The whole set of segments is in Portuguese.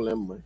lembro.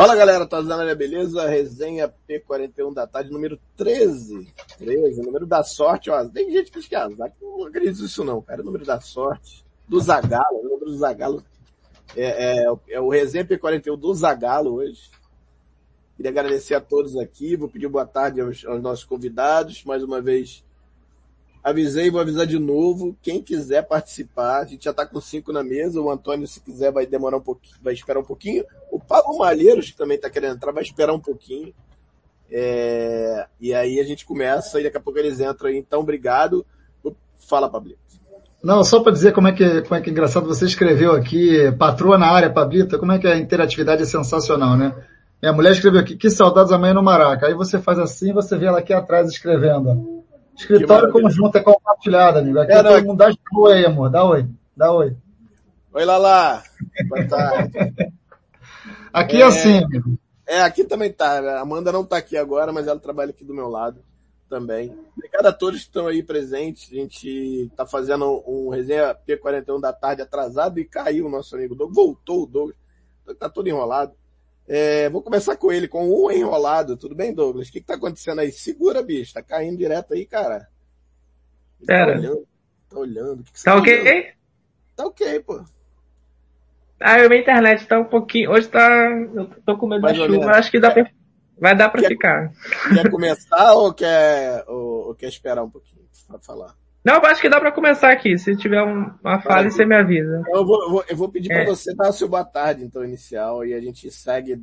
Fala galera, tá na área, beleza? Resenha P41 da tarde, número 13. 13, número da sorte, ó. Tem gente que é azar, que não acredito nisso não, cara. Número da sorte, do Zagalo, número do Zagalo. É, é, é o Resenha P41 do Zagalo hoje. Queria agradecer a todos aqui, vou pedir boa tarde aos, aos nossos convidados, mais uma vez Avisei, vou avisar de novo. Quem quiser participar, a gente já está com cinco na mesa. O Antônio, se quiser, vai demorar um pouquinho, vai esperar um pouquinho. O Pablo Malheiros, que também está querendo entrar, vai esperar um pouquinho. É... E aí a gente começa e daqui a pouco eles entram aí. Então, obrigado. Fala, Pablito. Não, só para dizer como é, que, como é que é engraçado você escreveu aqui, patroa na área, Pablito, como é que a interatividade é sensacional, né? Minha mulher escreveu aqui, que saudades amanhã no Maraca. Aí você faz assim, você vê ela aqui atrás escrevendo. Escritório conjunto é compartilhado, amigo. Aqui é, todo mundo dá oi aí, amor. Dá oi. Dá oi. Oi, Lala. Boa tarde. aqui é, é assim, amigo. É, aqui também tá. A Amanda não tá aqui agora, mas ela trabalha aqui do meu lado também. Obrigado a todos que estão aí presentes. A gente tá fazendo um resenha P41 da tarde atrasado e caiu o nosso amigo Doug. Voltou o Doug. Tá todo enrolado. É, vou começar com ele, com um enrolado. Tudo bem, Douglas? O que, que tá acontecendo aí? Segura, bicho. Tá caindo direto aí, cara. Pera. Tá olhando. Tá olhando. Que que tá, tá ok? Olhando? Tá ok, pô. Ah, minha internet tá um pouquinho. Hoje tá. Eu tô com medo Mais da chuva. Acho que dá pra... vai dar pra quer, ficar. Quer começar ou quer, ou, ou, quer esperar um pouquinho pra falar? Não, eu acho que dá pra começar aqui. Se tiver uma falha, você me avisa. Eu vou, eu vou, eu vou pedir é. pra você dar o seu boa tarde, então, inicial, e a gente segue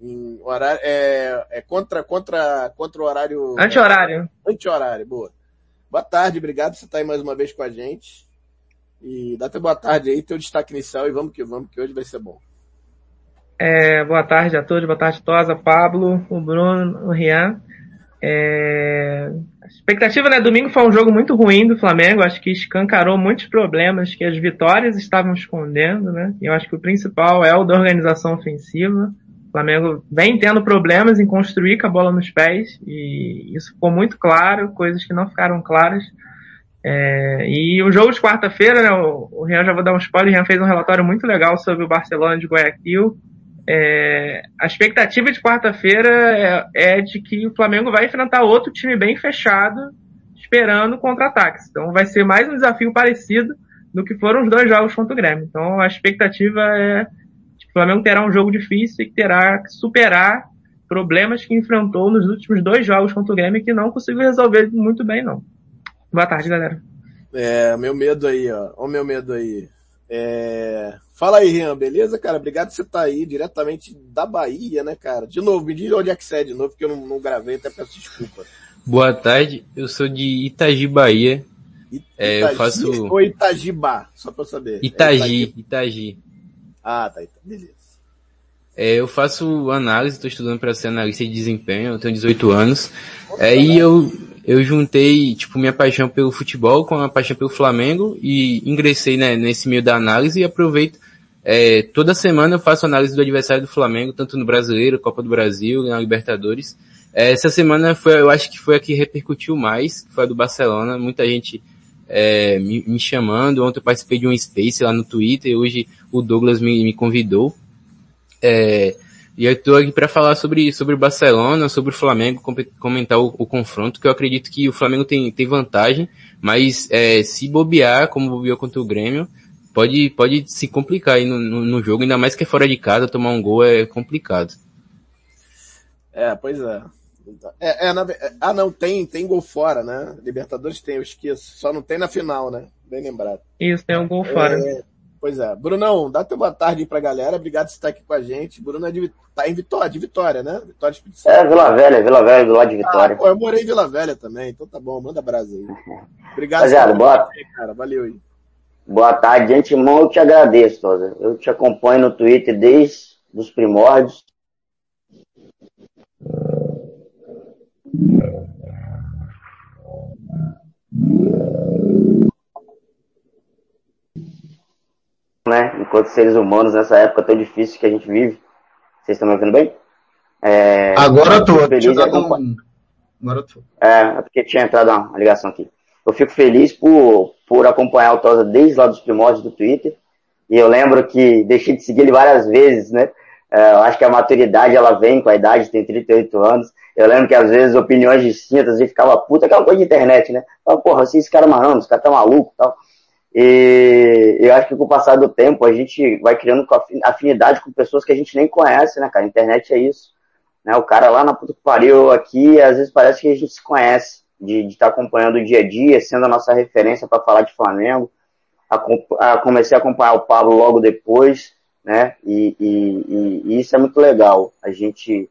em horário. É, é contra, contra, contra o horário. Anti-horário. Anti-horário, boa. Boa tarde, obrigado por você estar aí mais uma vez com a gente. E dá teu boa tarde aí, teu destaque inicial e vamos que vamos, que hoje vai ser bom. É, boa tarde a todos, boa tarde Tosa, Pablo, o Bruno, o Rian. É... A expectativa, né? Domingo foi um jogo muito ruim do Flamengo. Acho que escancarou muitos problemas que as vitórias estavam escondendo, né? E eu acho que o principal é o da organização ofensiva. O Flamengo vem tendo problemas em construir com a bola nos pés e isso ficou muito claro, coisas que não ficaram claras. É... e o jogo de quarta-feira, né? O, Rian já vou dar um spoiler, o Rian fez um relatório muito legal sobre o Barcelona de Guayaquil é, a expectativa de quarta-feira é, é, de que o Flamengo vai enfrentar outro time bem fechado, esperando contra-ataques. Então vai ser mais um desafio parecido do que foram os dois jogos contra o Grêmio. Então a expectativa é que o Flamengo terá um jogo difícil e que terá que superar problemas que enfrentou nos últimos dois jogos contra o Grêmio que não conseguiu resolver muito bem, não. Boa tarde, galera. É, meu medo aí, ó. Olha o meu medo aí. É... Fala aí, Rian, beleza, cara? Obrigado por você estar tá aí, diretamente da Bahia, né, cara? De novo, me diz onde é que você é de novo, porque eu não, não gravei, até peço desculpa. Boa tarde, eu sou de Itagi, Bahia. It é, eu faço... Ou Itagibá, só pra eu saber. Itagi, é Itagi. Ah, tá, beleza. É, eu faço análise, estou estudando para ser analista de desempenho, eu tenho 18 anos. É, e eu, eu juntei, tipo, minha paixão pelo futebol com a paixão pelo Flamengo e ingressei né, nesse meio da análise e aproveito. É, toda semana eu faço análise do adversário do Flamengo, tanto no Brasileiro, Copa do Brasil, na Libertadores. É, essa semana foi, eu acho que foi a que repercutiu mais, foi a do Barcelona. Muita gente é, me, me, chamando. Ontem eu participei de um Space lá no Twitter hoje o Douglas me, me convidou. É, e eu estou aqui para falar sobre, sobre o Barcelona, sobre o Flamengo, comentar o, o, confronto, que eu acredito que o Flamengo tem, tem vantagem, mas é, se bobear, como bobeou contra o Grêmio, pode, pode se complicar aí no, no, no, jogo, ainda mais que é fora de casa, tomar um gol é complicado. É, pois é. É, é na, ah, não, tem, tem gol fora, né? Libertadores tem, eu esqueço. Só não tem na final, né? Bem lembrado. Isso, tem um gol fora. É, Pois é. Brunão, dá teu boa tarde aí pra galera. Obrigado por estar aqui com a gente. Bruno é de, tá em Vitória, de Vitória, né? Vitória Espírito É, Vila Velha, Vila Velha, do lado de Vitória. Ah, pô, eu morei em Vila Velha também, então tá bom, manda brasa aí. Obrigado. Rapaziada, boa... Aí, cara. Valeu aí. Boa tarde. De antemão, eu te agradeço. Eu te acompanho no Twitter desde os primórdios. Né? Enquanto seres humanos nessa época tão difícil que a gente vive. Vocês estão me ouvindo bem? É, Agora eu tô. Feliz um... Agora eu tô. É, é porque tinha entrado uma ligação aqui. Eu fico feliz por, por acompanhar o Tosa desde lá dos primórdios do Twitter. E eu lembro que deixei de seguir ele várias vezes, né? É, eu acho que a maturidade ela vem com a idade, tem 38 anos. Eu lembro que às vezes opiniões distintas e ficava puta, aquela coisa de internet, né? Fala, porra, assim, esse cara é marrando, esse cara tá maluco e tal. E eu acho que com o passar do tempo a gente vai criando afinidade com pessoas que a gente nem conhece, né, cara? A internet é isso. Né? O cara lá na puta que pariu aqui, às vezes parece que a gente se conhece, de estar tá acompanhando o dia a dia, sendo a nossa referência para falar de Flamengo. A, a, comecei a acompanhar o Pablo logo depois, né? E, e, e isso é muito legal. A gente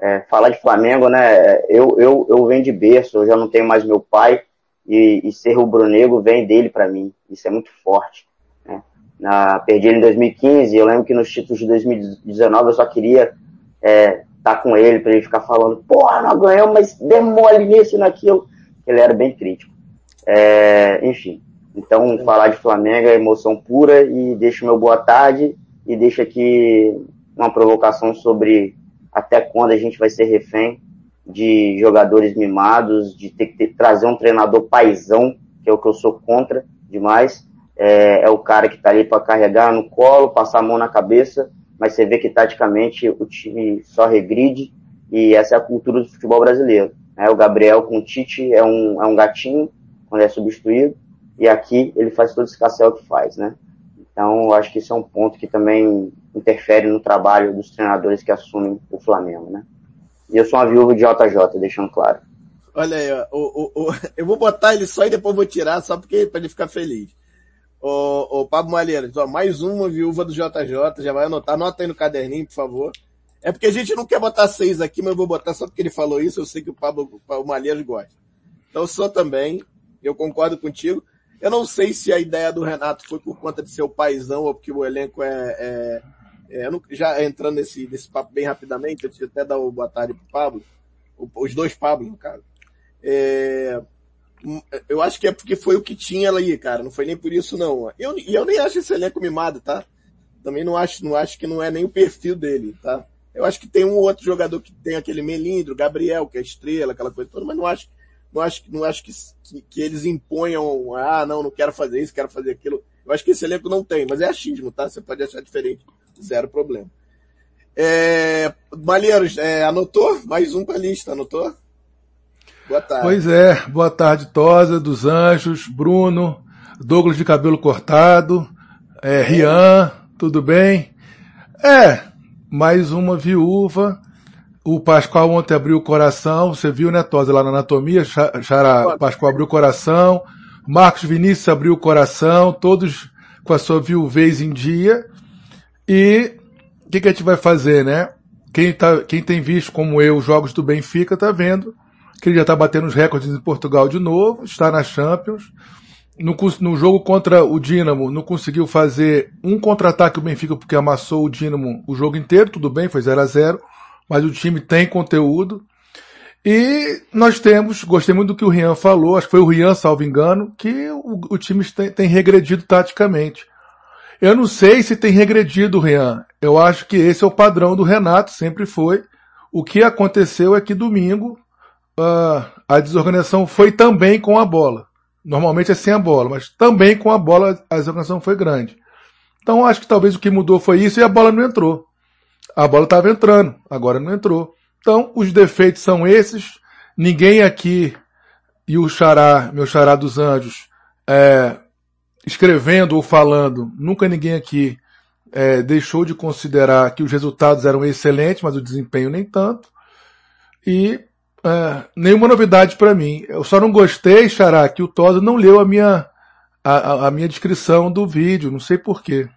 é, falar de Flamengo, né? Eu, eu, eu venho de berço, eu já não tenho mais meu pai, e, e ser rubro-negro vem dele para mim. Isso é muito forte. Né? Na, perdi ele em 2015, eu lembro que nos títulos de 2019 eu só queria é, estar tá com ele para ele ficar falando, porra, nós ganhamos, mas demole nisso e naquilo. Ele era bem crítico. É, enfim, então falar de Flamengo é emoção pura e deixo meu boa tarde e deixo aqui uma provocação sobre até quando a gente vai ser refém de jogadores mimados, de ter que ter, trazer um treinador paisão, que é o que eu sou contra demais. É, é o cara que está ali para carregar no colo, passar a mão na cabeça, mas você vê que taticamente o time só regride e essa é a cultura do futebol brasileiro. É, o Gabriel com o Tite é um, é um gatinho quando é substituído e aqui ele faz todo esse cacel que faz, né? Então, eu acho que isso é um ponto que também interfere no trabalho dos treinadores que assumem o Flamengo, né? E eu sou uma viúva de JJ, deixando claro. Olha aí, ó, o, o, o, eu vou botar ele só e depois vou tirar, só porque para ele ficar feliz. O, o Pablo Malheiros, ó, mais uma viúva do JJ, já vai anotar, anota aí no caderninho, por favor. É porque a gente não quer botar seis aqui, mas eu vou botar só porque ele falou isso, eu sei que o Pablo o gosta. Então sou também, eu concordo contigo. Eu não sei se a ideia do Renato foi por conta de ser o paizão ou porque o elenco é, é é, não, já entrando nesse, nesse papo bem rapidamente, antes de até dar o boa tarde pro Pablo, os dois Pablos, no caso. É, eu acho que é porque foi o que tinha ali, cara. Não foi nem por isso, não. Eu, e eu nem acho esse elenco mimado, tá? Também não acho, não acho que não é nem o perfil dele, tá? Eu acho que tem um outro jogador que tem aquele melindro, Gabriel, que é estrela, aquela coisa toda, mas não acho, não acho, não acho que, que, que eles imponham, ah, não, não quero fazer isso, quero fazer aquilo. Eu acho que esse elenco não tem, mas é achismo, tá? Você pode achar diferente zero problema. É, Malheiros, é, anotou? Mais um para a lista, anotou? Boa tarde. Pois é, boa tarde, Tosa, dos Anjos, Bruno, Douglas de cabelo cortado, é, Rian, tudo bem? É, mais uma viúva. O Pascoal ontem abriu o coração, você viu, né, Tosa, lá na anatomia, Xará, Pascoal abriu o coração, Marcos Vinícius abriu o coração, todos com a sua viuvez em dia. E o que, que, a gente vai fazer, né? Quem, tá, quem tem visto, como eu, os jogos do Benfica, tá vendo que ele já tá batendo os recordes em Portugal de novo, está na Champions. No, no jogo contra o Dinamo, não conseguiu fazer um contra-ataque o Benfica porque amassou o Dinamo o jogo inteiro, tudo bem, foi 0 a 0 mas o time tem conteúdo. E nós temos, gostei muito do que o Rian falou, acho que foi o Rian, salvo engano, que o, o time tem, tem regredido taticamente. Eu não sei se tem regredido, Rian. Eu acho que esse é o padrão do Renato, sempre foi. O que aconteceu é que domingo uh, a desorganização foi também com a bola. Normalmente é sem a bola, mas também com a bola a desorganização foi grande. Então acho que talvez o que mudou foi isso e a bola não entrou. A bola estava entrando, agora não entrou. Então os defeitos são esses. Ninguém aqui e o xará, meu xará dos anjos, é, escrevendo ou falando, nunca ninguém aqui é, deixou de considerar que os resultados eram excelentes, mas o desempenho nem tanto. E é, nenhuma novidade para mim. Eu só não gostei, Xará, que o Tosa não leu a minha, a, a minha descrição do vídeo, não sei porquê.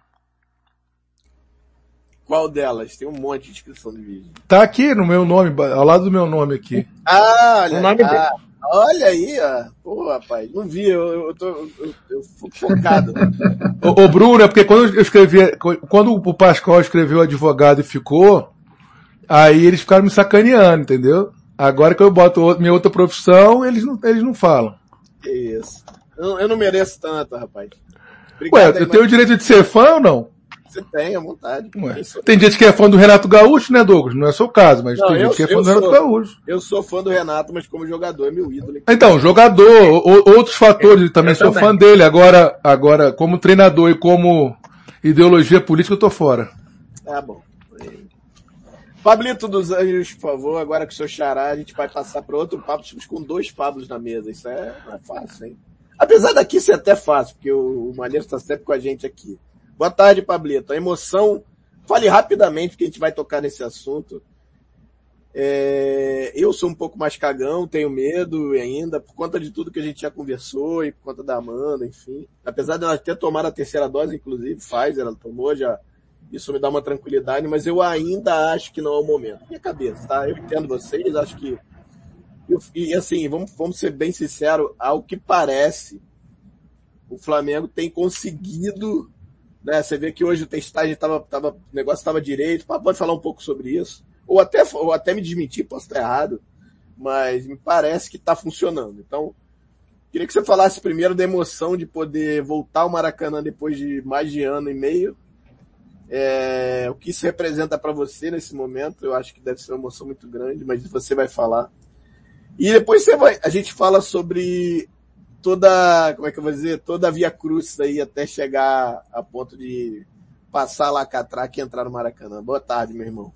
Qual delas? Tem um monte de descrição do vídeo. Tá aqui no meu nome, ao lado do meu nome aqui. Ah, olha, o nome ah, olha aí, ó. Pô, rapaz, não vi, eu, eu tô eu, eu focado. ô, ô, Bruno, é porque quando eu escrevi, quando o Pascoal escreveu advogado e ficou, aí eles ficaram me sacaneando, entendeu? Agora que eu boto minha outra profissão, eles não, eles não falam. Que isso. Eu, eu não mereço tanto, rapaz. Obrigado, Ué, eu tenho o direito de ser fã ou não? Você tem, à vontade. Ué, tem gente que é fã do Renato Gaúcho, né, Douglas? Não é seu caso, mas não, tem eu, gente que é fã do sou, Renato Gaúcho. Eu sou fã do Renato, mas como jogador é meu ídolo. Então, jogador, o, outros fatores, também eu sou também. fã dele. Agora, agora, como treinador e como ideologia política, eu tô fora. Tá bom. Pablito dos Anjos, por favor, agora que o seu xará, a gente vai passar para outro papo, estamos com dois Pablos na mesa, isso é, é fácil, hein? Apesar daqui ser até fácil, porque o, o Maneiro está sempre com a gente aqui. Boa tarde, Pablito. A emoção, fale rapidamente, porque a gente vai tocar nesse assunto. É, eu sou um pouco mais cagão, tenho medo ainda, por conta de tudo que a gente já conversou e por conta da Amanda, enfim. Apesar dela ter tomado a terceira dose, inclusive, faz, ela tomou já isso me dá uma tranquilidade, mas eu ainda acho que não é o momento. Minha cabeça, tá? Eu entendo vocês, acho que. Eu, e assim, vamos, vamos ser bem sinceros, ao que parece, o Flamengo tem conseguido. Né? Você vê que hoje o testagem tava, tava, o negócio estava direito. Pode falar um pouco sobre isso. Ou até, ou até me desmentir, posso estar errado. Mas me parece que está funcionando. Então, queria que você falasse primeiro da emoção de poder voltar ao Maracanã depois de mais de ano e meio é, o que isso representa para você nesse momento, eu acho que deve ser uma emoção muito grande, mas você vai falar. E depois você vai, a gente fala sobre toda, como é que eu vou dizer, toda a via cruz aí até chegar a ponto de passar lá catraca e entrar no Maracanã. Boa tarde, meu irmão.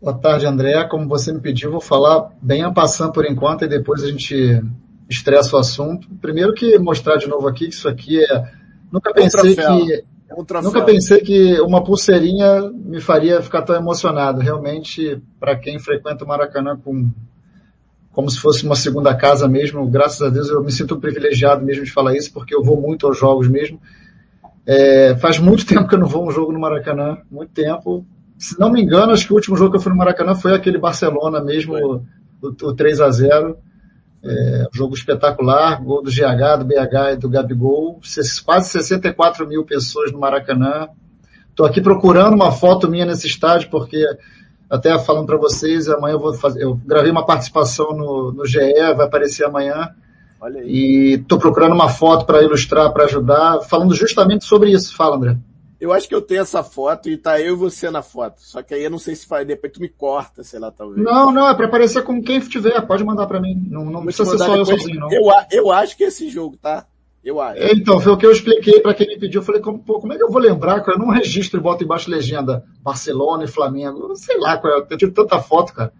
Boa tarde, André. Como você me pediu, vou falar bem a passando por enquanto e depois a gente estressa o assunto. Primeiro que mostrar de novo aqui que isso aqui é, nunca pensei que é um Nunca pensei que uma pulseirinha me faria ficar tão emocionado. Realmente, para quem frequenta o Maracanã com, como se fosse uma segunda casa mesmo, graças a Deus eu me sinto privilegiado mesmo de falar isso, porque eu vou muito aos jogos mesmo. É, faz muito tempo que eu não vou a um jogo no Maracanã, muito tempo. Se não me engano, acho que o último jogo que eu fui no Maracanã foi aquele Barcelona mesmo, o, o 3 a 0 é, jogo espetacular, gol do GH, do BH e do Gabigol, quase 64 mil pessoas no Maracanã. Estou aqui procurando uma foto minha nesse estádio, porque até falando para vocês, amanhã eu vou fazer, eu gravei uma participação no, no GE, vai aparecer amanhã. E estou procurando uma foto para ilustrar, para ajudar, falando justamente sobre isso. Fala, André. Eu acho que eu tenho essa foto e tá eu e você na foto. Só que aí eu não sei se faz, depois tu me corta, sei lá, talvez. Não, não, é pra aparecer com quem tiver, pode mandar pra mim. Não, não precisa ser só eu sozinho, não. Eu, eu acho que é esse jogo, tá? Eu acho. É, então, foi o que eu expliquei para quem me pediu. Eu falei, como, pô, como é que eu vou lembrar? Cara? Eu não registro e boto embaixo legenda Barcelona e Flamengo. Sei lá, cara, eu tive tanta foto, cara.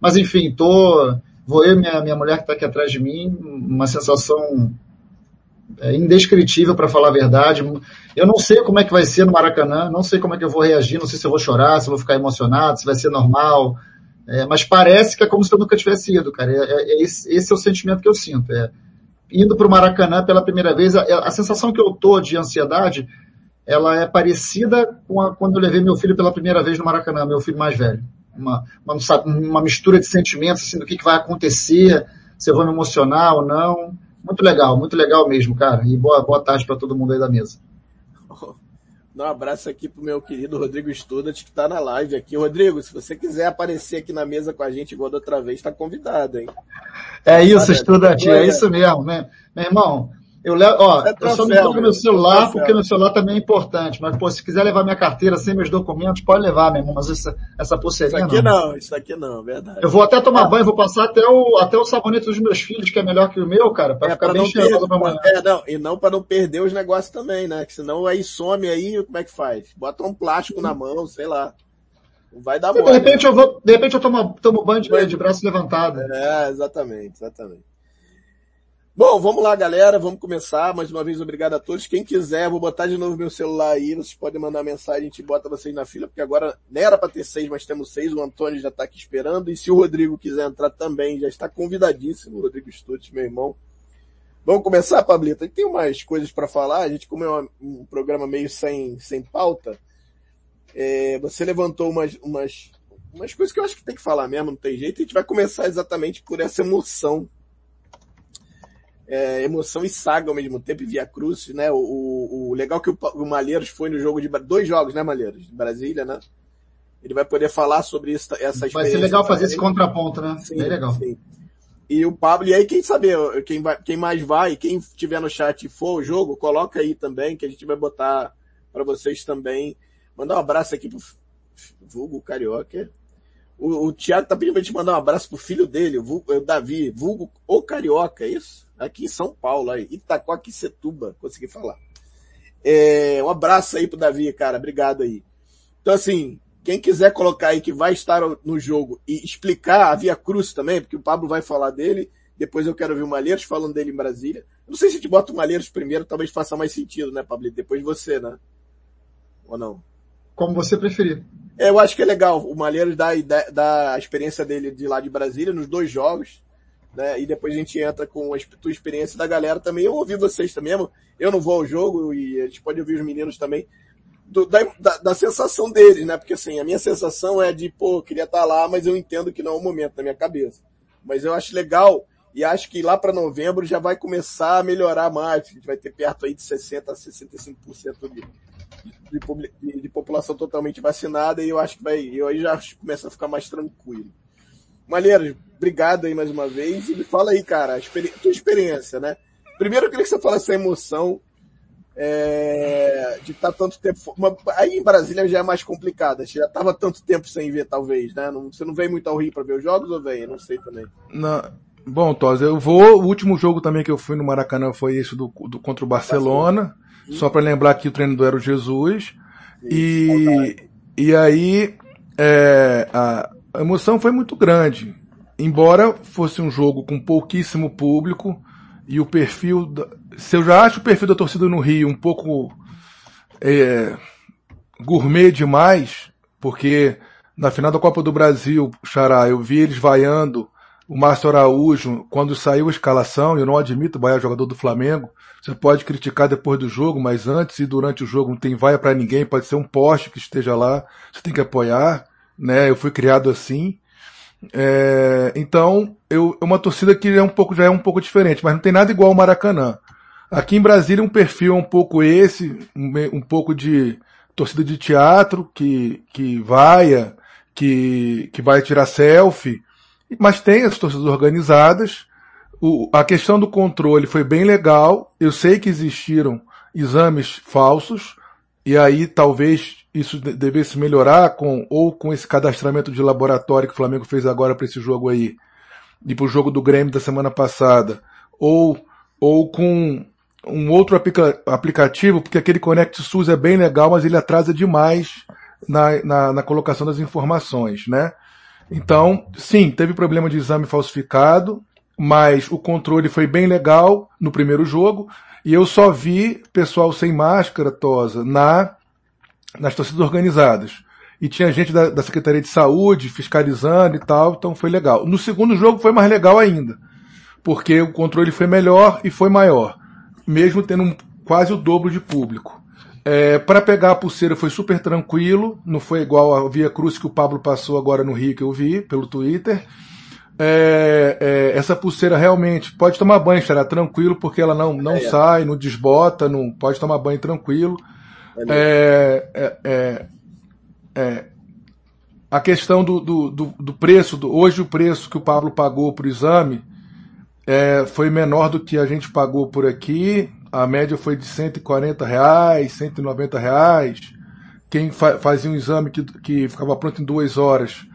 Mas enfim, tô. Vou eu e minha, minha mulher que tá aqui atrás de mim, uma sensação é indescritível para falar a verdade. Eu não sei como é que vai ser no Maracanã, não sei como é que eu vou reagir, não sei se eu vou chorar, se eu vou ficar emocionado, se vai ser normal. É, mas parece que é como se eu nunca tivesse ido, cara. É, é, é esse, esse, é o sentimento que eu sinto. É, indo para o Maracanã pela primeira vez, a, a, sensação que eu tô de ansiedade, ela é parecida com a, quando eu levei meu filho pela primeira vez no Maracanã, meu filho mais velho. Uma, uma, uma mistura de sentimentos, assim, do que, que vai acontecer, se eu vou me emocionar ou não. Muito legal, muito legal mesmo, cara. E boa, boa tarde para todo mundo aí da mesa. Dá um abraço aqui pro meu querido Rodrigo Studat, que tá na live aqui. Rodrigo, se você quiser aparecer aqui na mesa com a gente igual da outra vez, tá convidado, hein? É isso, Studat, é isso mesmo, né? Meu irmão, eu levo, ó, é troféu, eu só não toco meu celular porque meu celular também é importante. Mas, pô, se quiser levar minha carteira sem meus documentos, pode levar, meu irmão. Mas essa, essa pulseirinha Isso aqui não. não. isso aqui não, verdade. Eu vou até tomar banho, vou passar até o, até o sabonete dos meus filhos, que é melhor que o meu, cara, pra é, ficar pra bem cheiroso pra amanhã. É, não, e não pra não perder os negócios também, né? Que senão aí some aí, como é que faz? Bota um plástico na mão, sei lá. Vai dar mole. De repente né? eu vou, de repente eu tomo, tomo banho de, de braço levantado. É, exatamente, exatamente. Bom, vamos lá, galera. Vamos começar. Mais uma vez, obrigado a todos. Quem quiser, vou botar de novo meu celular aí. Vocês podem mandar mensagem, a gente bota vocês na fila, porque agora nem era para ter seis, mas temos seis. O Antônio já está aqui esperando. E se o Rodrigo quiser entrar também, já está convidadíssimo. Rodrigo Stutz, meu irmão. Vamos começar, Pablito? Tem umas coisas para falar, a gente como é um programa meio sem, sem pauta, é, você levantou umas, umas, umas coisas que eu acho que tem que falar mesmo, não tem jeito, a gente vai começar exatamente por essa emoção. É, emoção e saga ao mesmo tempo, e Via Cruz, né? O, o, o legal é que o, o Malheiros foi no jogo de, dois jogos, né, Malheiros? De Brasília, né? Ele vai poder falar sobre isso, essa experiência. Vai ser legal fazer esse contraponto, né? Sim, Bem legal. Sim e o Pablo, e aí quem saber, quem, vai, quem mais vai, quem tiver no chat e for o jogo, coloca aí também, que a gente vai botar para vocês também. Mandar um abraço aqui pro vulgo carioca. O, o Thiago tá pedindo pra gente mandar um abraço pro filho dele, o, vulgo, o Davi, vulgo o carioca, é isso? Aqui em São Paulo, aí, Itacoaquecetuba, consegui falar. É, um abraço aí pro Davi, cara, obrigado aí. Então assim, quem quiser colocar aí que vai estar no jogo e explicar a Via Cruz também, porque o Pablo vai falar dele, depois eu quero ver o Malheiros falando dele em Brasília. não sei se a gente bota o Malheiros primeiro, talvez faça mais sentido, né, Pablo? Depois você, né? Ou não? Como você preferir. É, eu acho que é legal. O Malheiros dá, dá a experiência dele de lá de Brasília nos dois jogos, né? E depois a gente entra com a tua experiência da galera também. Eu ouvi vocês também. Eu não vou ao jogo e a gente pode ouvir os meninos também do, da, da, da, sensação deles, né? Porque assim, a minha sensação é de, pô, queria estar tá lá, mas eu entendo que não é o momento na minha cabeça. Mas eu acho legal e acho que lá para novembro já vai começar a melhorar mais. A gente vai ter perto aí de 60 a 65% de, de, de, de população totalmente vacinada e eu acho que vai, eu aí já começa a ficar mais tranquilo. Malheiros, obrigado aí mais uma vez e me fala aí, cara, a experi tua experiência, né? Primeiro eu queria que você falasse a emoção é, de estar tá tanto tempo. Aí em Brasília já é mais complicado. Você já estava tanto tempo sem ver, talvez, né? Não, você não vem muito ao Rio para ver os jogos ou vem? Eu não sei também. Não. Bom, Tos, eu vou. O último jogo também que eu fui no Maracanã foi esse do, do contra o Barcelona. Barcelona. Só para lembrar que o treinador era o Jesus. e, e aí é, a emoção foi muito grande. Embora fosse um jogo com pouquíssimo público, e o perfil. Da, se eu já acho o perfil da torcida no Rio um pouco é, gourmet demais, porque na final da Copa do Brasil, Xará, eu vi eles vaiando o Márcio Araújo quando saiu a escalação, eu não admito vaiar jogador do Flamengo. Você pode criticar depois do jogo, mas antes e durante o jogo não tem vaia para ninguém, pode ser um poste que esteja lá, você tem que apoiar, né? Eu fui criado assim. É, então, eu, é uma torcida que é um pouco, já é um pouco diferente, mas não tem nada igual ao Maracanã. Aqui em Brasília um perfil é um pouco esse, um, um pouco de torcida de teatro, que, que vaia, que, que vai tirar selfie, mas tem as torcidas organizadas. O, a questão do controle foi bem legal. Eu sei que existiram exames falsos, e aí talvez isso devesse melhorar com ou com esse cadastramento de laboratório que o Flamengo fez agora para esse jogo aí e para o jogo do Grêmio da semana passada ou ou com um outro aplica aplicativo porque aquele Connect SUS é bem legal mas ele atrasa demais na, na, na colocação das informações, né? Então, sim, teve problema de exame falsificado, mas o controle foi bem legal no primeiro jogo e eu só vi pessoal sem máscara, Tosa, na nas torcidas organizadas. E tinha gente da, da, Secretaria de Saúde fiscalizando e tal, então foi legal. No segundo jogo foi mais legal ainda, porque o controle foi melhor e foi maior, mesmo tendo um, quase o dobro de público. É, para pegar a pulseira foi super tranquilo, não foi igual a Via Cruz que o Pablo passou agora no Rio que eu vi pelo Twitter. É, é, essa pulseira realmente pode tomar banho, será tranquilo, porque ela não, não é, é. sai, não desbota, não pode tomar banho tranquilo. É, é, é, é, a questão do, do, do, do preço, do, hoje o preço que o Pablo pagou para o exame é, foi menor do que a gente pagou por aqui. A média foi de 140 reais, 190 reais. Quem fa fazia um exame que, que ficava pronto em duas horas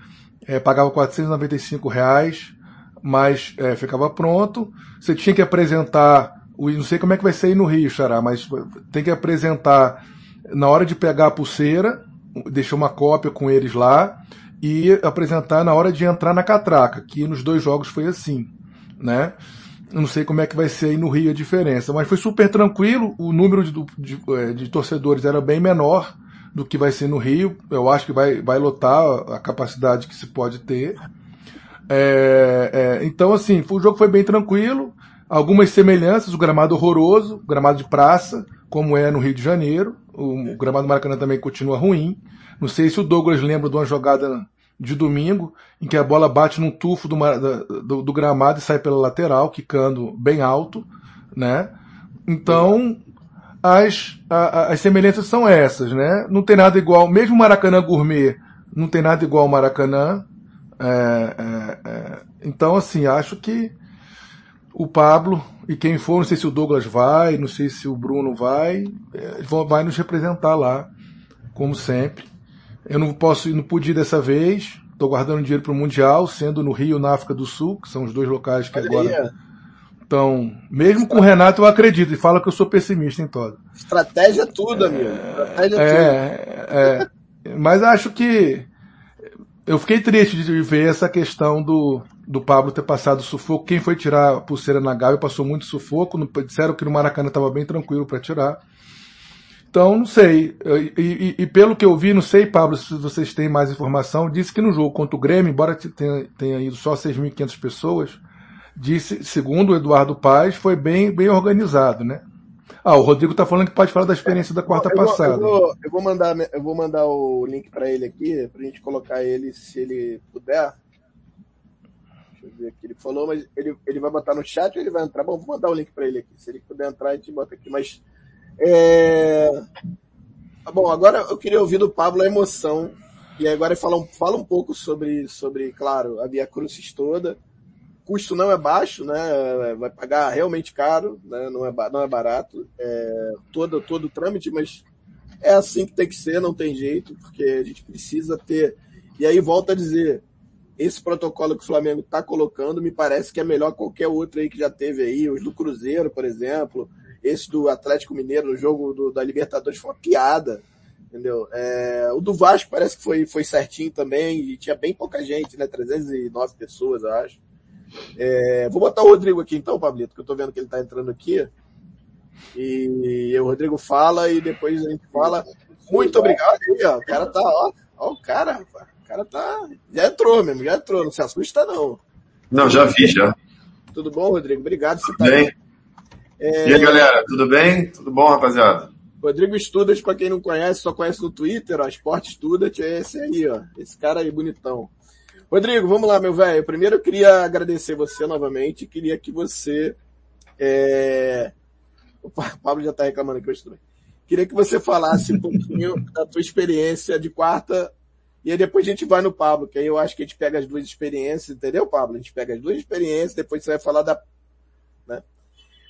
é, pagava 495 reais, mas ficava pronto. Você tinha que apresentar, não sei como é que vai ser aí no Rio, Xará, mas tem que apresentar na hora de pegar a pulseira, deixar uma cópia com eles lá e apresentar na hora de entrar na catraca, que nos dois jogos foi assim, né? não sei como é que vai ser aí no Rio a diferença, mas foi super tranquilo, o número de, de, é, de torcedores era bem menor do que vai ser no Rio, eu acho que vai, vai lotar a capacidade que se pode ter. É, é, então, assim, o jogo foi bem tranquilo, algumas semelhanças, o gramado horroroso, o gramado de praça, como é no Rio de Janeiro, o gramado do Maracanã também continua ruim. Não sei se o Douglas lembra de uma jogada de domingo, em que a bola bate num tufo do, do, do gramado e sai pela lateral, quicando bem alto, né? Então, as, a, as semelhanças são essas, né? Não tem nada igual, mesmo Maracanã Gourmet, não tem nada igual ao Maracanã. É, é, é, então, assim, acho que o Pablo e quem for, não sei se o Douglas vai, não sei se o Bruno vai, é, vai nos representar lá, como sempre. Eu não posso, não pude ir dessa vez, estou guardando dinheiro para o Mundial, sendo no Rio e na África do Sul, que são os dois locais que agora então, mesmo com o Renato eu acredito, e fala que eu sou pessimista em todo. Estratégia é tudo, amigo. Estratégia é, é, é, mas acho que eu fiquei triste de ver essa questão do, do Pablo ter passado sufoco. Quem foi tirar a pulseira na Gávea passou muito sufoco. Disseram que no Maracanã estava bem tranquilo para tirar. Então, não sei. E, e, e, pelo que eu vi, não sei, Pablo, se vocês têm mais informação, disse que no jogo contra o Grêmio, embora tenha, tenha ido só 6.500 pessoas, disse, segundo o Eduardo Paz, foi bem, bem organizado, né? Ah, o Rodrigo está falando que pode falar da experiência da quarta eu vou, passada. Eu vou, eu vou, mandar, eu vou mandar o link para ele aqui, para a gente colocar ele, se ele puder. Deixa eu ver aqui. Ele falou, mas ele, ele vai botar no chat ou ele vai entrar? Bom, vou mandar o link para ele aqui. Se ele puder entrar, a gente bota aqui. Mas. É... Bom, agora eu queria ouvir do Pablo a emoção. E agora fala um, fala um pouco sobre, sobre, claro, a Via Crucis toda custo não é baixo, né? Vai pagar realmente caro, né? Não é, não é barato. É, todo, todo o trâmite, mas é assim que tem que ser, não tem jeito, porque a gente precisa ter. E aí volta a dizer, esse protocolo que o Flamengo está colocando me parece que é melhor qualquer outro aí que já teve aí, os do Cruzeiro, por exemplo, esse do Atlético Mineiro no jogo do, da Libertadores foi uma piada, entendeu? É, o do Vasco parece que foi, foi certinho também, e tinha bem pouca gente, né? 309 pessoas, eu acho. É, vou botar o Rodrigo aqui então, Pablito, que eu tô vendo que ele tá entrando aqui. E o Rodrigo fala e depois a gente fala. Muito obrigado ó. O cara tá, ó, ó o cara, rapaz. O cara tá. Já entrou mesmo, já entrou, não se assusta não. Não, já vi, já. Tudo bom, Rodrigo? Obrigado por estar bem. É... E aí, galera, tudo bem? Tudo bom, rapaziada? Rodrigo Estudas, para quem não conhece, só conhece no Twitter, ó, Sport Studat, é esse aí, ó. Esse cara aí bonitão. Rodrigo, vamos lá, meu velho. Primeiro eu queria agradecer você novamente. Queria que você. É... O Pablo já está reclamando aqui hoje também. Queria que você falasse um pouquinho da tua experiência de quarta. E aí depois a gente vai no Pablo, que aí eu acho que a gente pega as duas experiências, entendeu, Pablo? A gente pega as duas experiências, depois você vai falar da. Né?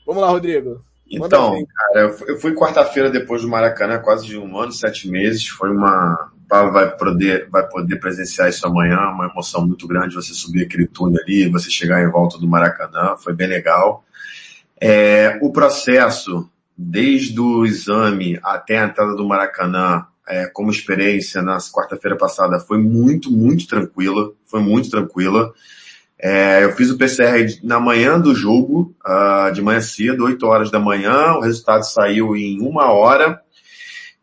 Vamos lá, Rodrigo. Então, cara, eu fui quarta-feira depois do Maracanã, quase de um ano, sete meses. Foi uma, Paulo vai poder, vai poder presenciar isso amanhã, uma emoção muito grande você subir aquele túnel ali, você chegar em volta do Maracanã, foi bem legal. É, o processo, desde o exame até a entrada do Maracanã, é, como experiência na quarta-feira passada, foi muito, muito tranquila, foi muito tranquila. É, eu fiz o PCR na manhã do jogo, uh, de manhã cedo, 8 horas da manhã, o resultado saiu em uma hora,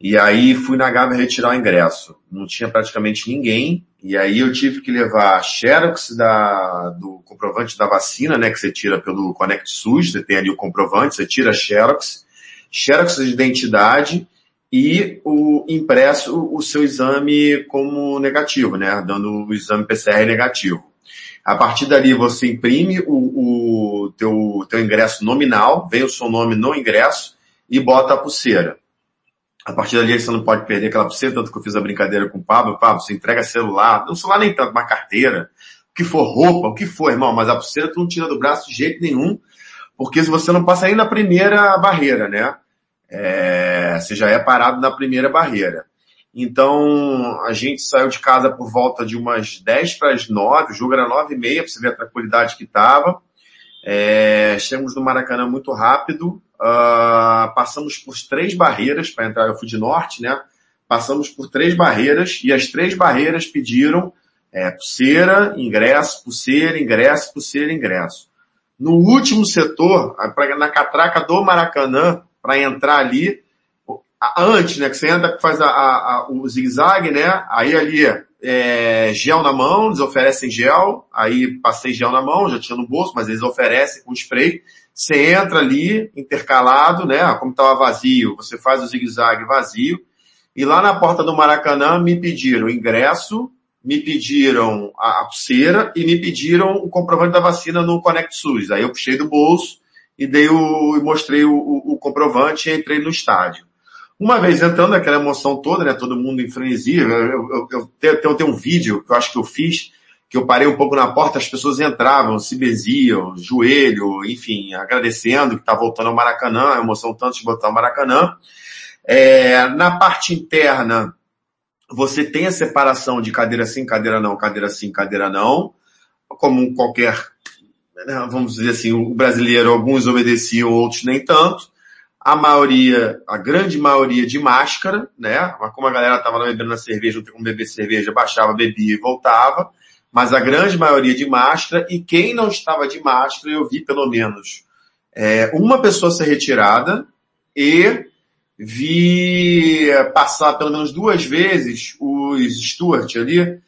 e aí fui na Gávea retirar o ingresso. Não tinha praticamente ninguém. E aí eu tive que levar a xerox da, do comprovante da vacina, né, que você tira pelo Connect SUS, você tem ali o comprovante, você tira a xerox, xerox de identidade e o impresso o seu exame como negativo, né, dando o exame PCR negativo. A partir dali você imprime o, o teu, teu ingresso nominal, vem o seu nome no ingresso e bota a pulseira. A partir dali você não pode perder aquela pulseira, tanto que eu fiz a brincadeira com o Pablo. Pablo, você entrega celular, não celular nem tanto, uma carteira, o que for roupa, o que for, irmão, mas a pulseira tu não tira do braço de jeito nenhum, porque se você não passa aí na primeira barreira, né? É, você já é parado na primeira barreira. Então, a gente saiu de casa por volta de umas 10 para as 9, o jogo era 9 e meia, para você ver a tranquilidade que estava. É, chegamos no Maracanã muito rápido, uh, passamos por três barreiras para entrar, eu fui de norte, né? Passamos por três barreiras e as três barreiras pediram é, pulseira, ingresso, pulseira, ingresso, pulseira, ingresso. No último setor, na catraca do Maracanã, para entrar ali, antes, né, que você entra, faz a, a, o zigue-zague, né, aí ali é, gel na mão, eles oferecem gel, aí passei gel na mão, já tinha no bolso, mas eles oferecem com spray. Você entra ali, intercalado, né? Como estava vazio, você faz o zigue-zague vazio. E lá na porta do Maracanã me pediram ingresso, me pediram a, a pulseira e me pediram o comprovante da vacina no Conect SUS. Aí eu puxei do bolso e dei o, mostrei o, o, o comprovante e entrei no estádio. Uma vez entrando, aquela emoção toda, né? Todo mundo em frenesia. Eu, eu, eu, eu, eu tenho um vídeo que eu acho que eu fiz, que eu parei um pouco na porta, as pessoas entravam, se beziam, joelho, enfim, agradecendo que está voltando ao Maracanã, a emoção tanto de botar o Maracanã. É, na parte interna, você tem a separação de cadeira sim, cadeira não, cadeira sim, cadeira não, como qualquer, vamos dizer assim, o brasileiro, alguns obedeciam, outros nem tanto a maioria, a grande maioria de máscara, né? Mas como a galera estava bebendo na cerveja, não tem como beber cerveja, baixava, bebia e voltava. Mas a grande maioria de máscara, e quem não estava de máscara, eu vi pelo menos é, uma pessoa ser retirada e vi passar pelo menos duas vezes os Stuart ali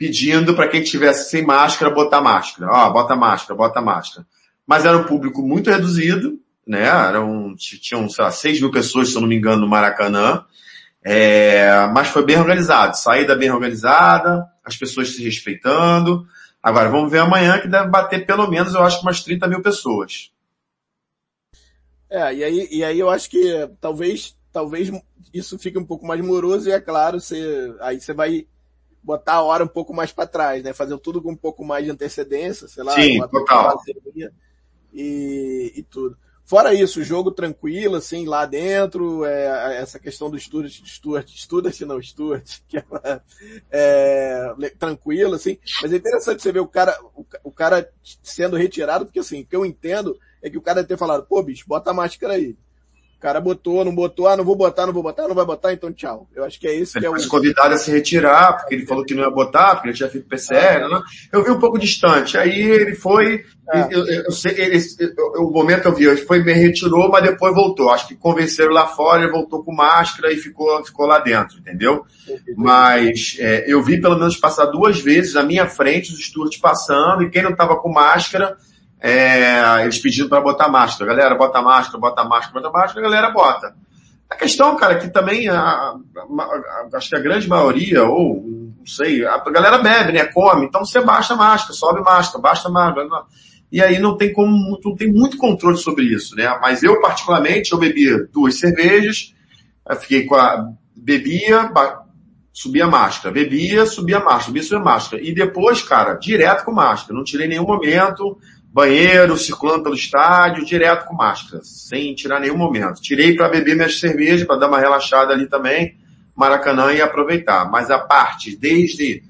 pedindo para quem tivesse sem máscara botar máscara. Ó, bota máscara, bota máscara. Mas era um público muito reduzido, né? Eram, tinham, sei lá, 6 mil pessoas, se eu não me engano, no Maracanã. É, mas foi bem organizado, saída bem organizada, as pessoas se respeitando. Agora, vamos ver amanhã que deve bater pelo menos, eu acho, umas 30 mil pessoas. É, e aí, e aí eu acho que talvez, talvez isso fique um pouco mais moroso e é claro, você, aí você vai botar a hora um pouco mais para trás, né? Fazer tudo com um pouco mais de antecedência, sei lá. Sim, total. E, e tudo. Fora isso, jogo tranquilo, assim, lá dentro, é, essa questão do Stuart, Stuart, Stuart, não, Stuart, que é, é, tranquilo, assim. Mas é interessante você ver o cara, o, o, cara sendo retirado, porque assim, o que eu entendo é que o cara ter falado, pô, bicho, bota a máscara aí. O cara botou, não botou, ah, não vou botar, não vou botar, não vai botar, então tchau. Eu acho que é isso ele que é o. convidado a se retirar, porque ele falou que não ia botar, porque ele tinha feito PCR, né? Eu vi um pouco distante. Aí ele foi, é. eu, eu, eu, sei, ele, o momento eu vi, ele foi, me retirou, mas depois voltou. Acho que convenceram lá fora, ele voltou com máscara e ficou, ficou lá dentro, entendeu? Mas é, eu vi pelo menos passar duas vezes à minha frente os Stuart passando, e quem não estava com máscara, é, eles pedindo para botar máscara. Galera, bota máscara, bota máscara, bota máscara, a galera bota. A questão, cara, é que também a, a, a, acho que a grande maioria, ou não sei, a galera bebe, né? Come, então você baixa a máscara, sobe máscara, baixa a máscara. E aí não tem como, não tem muito controle sobre isso, né? Mas eu, particularmente, eu bebia duas cervejas, fiquei com a, bebia, subia a máscara, bebia, subia a máscara, subia, subia a máscara. E depois, cara, direto com máscara, não tirei nenhum momento, banheiro, circulando pelo estádio, direto com máscara, sem tirar nenhum momento. Tirei para beber minha cerveja, para dar uma relaxada ali também, Maracanã e aproveitar. Mas a parte desde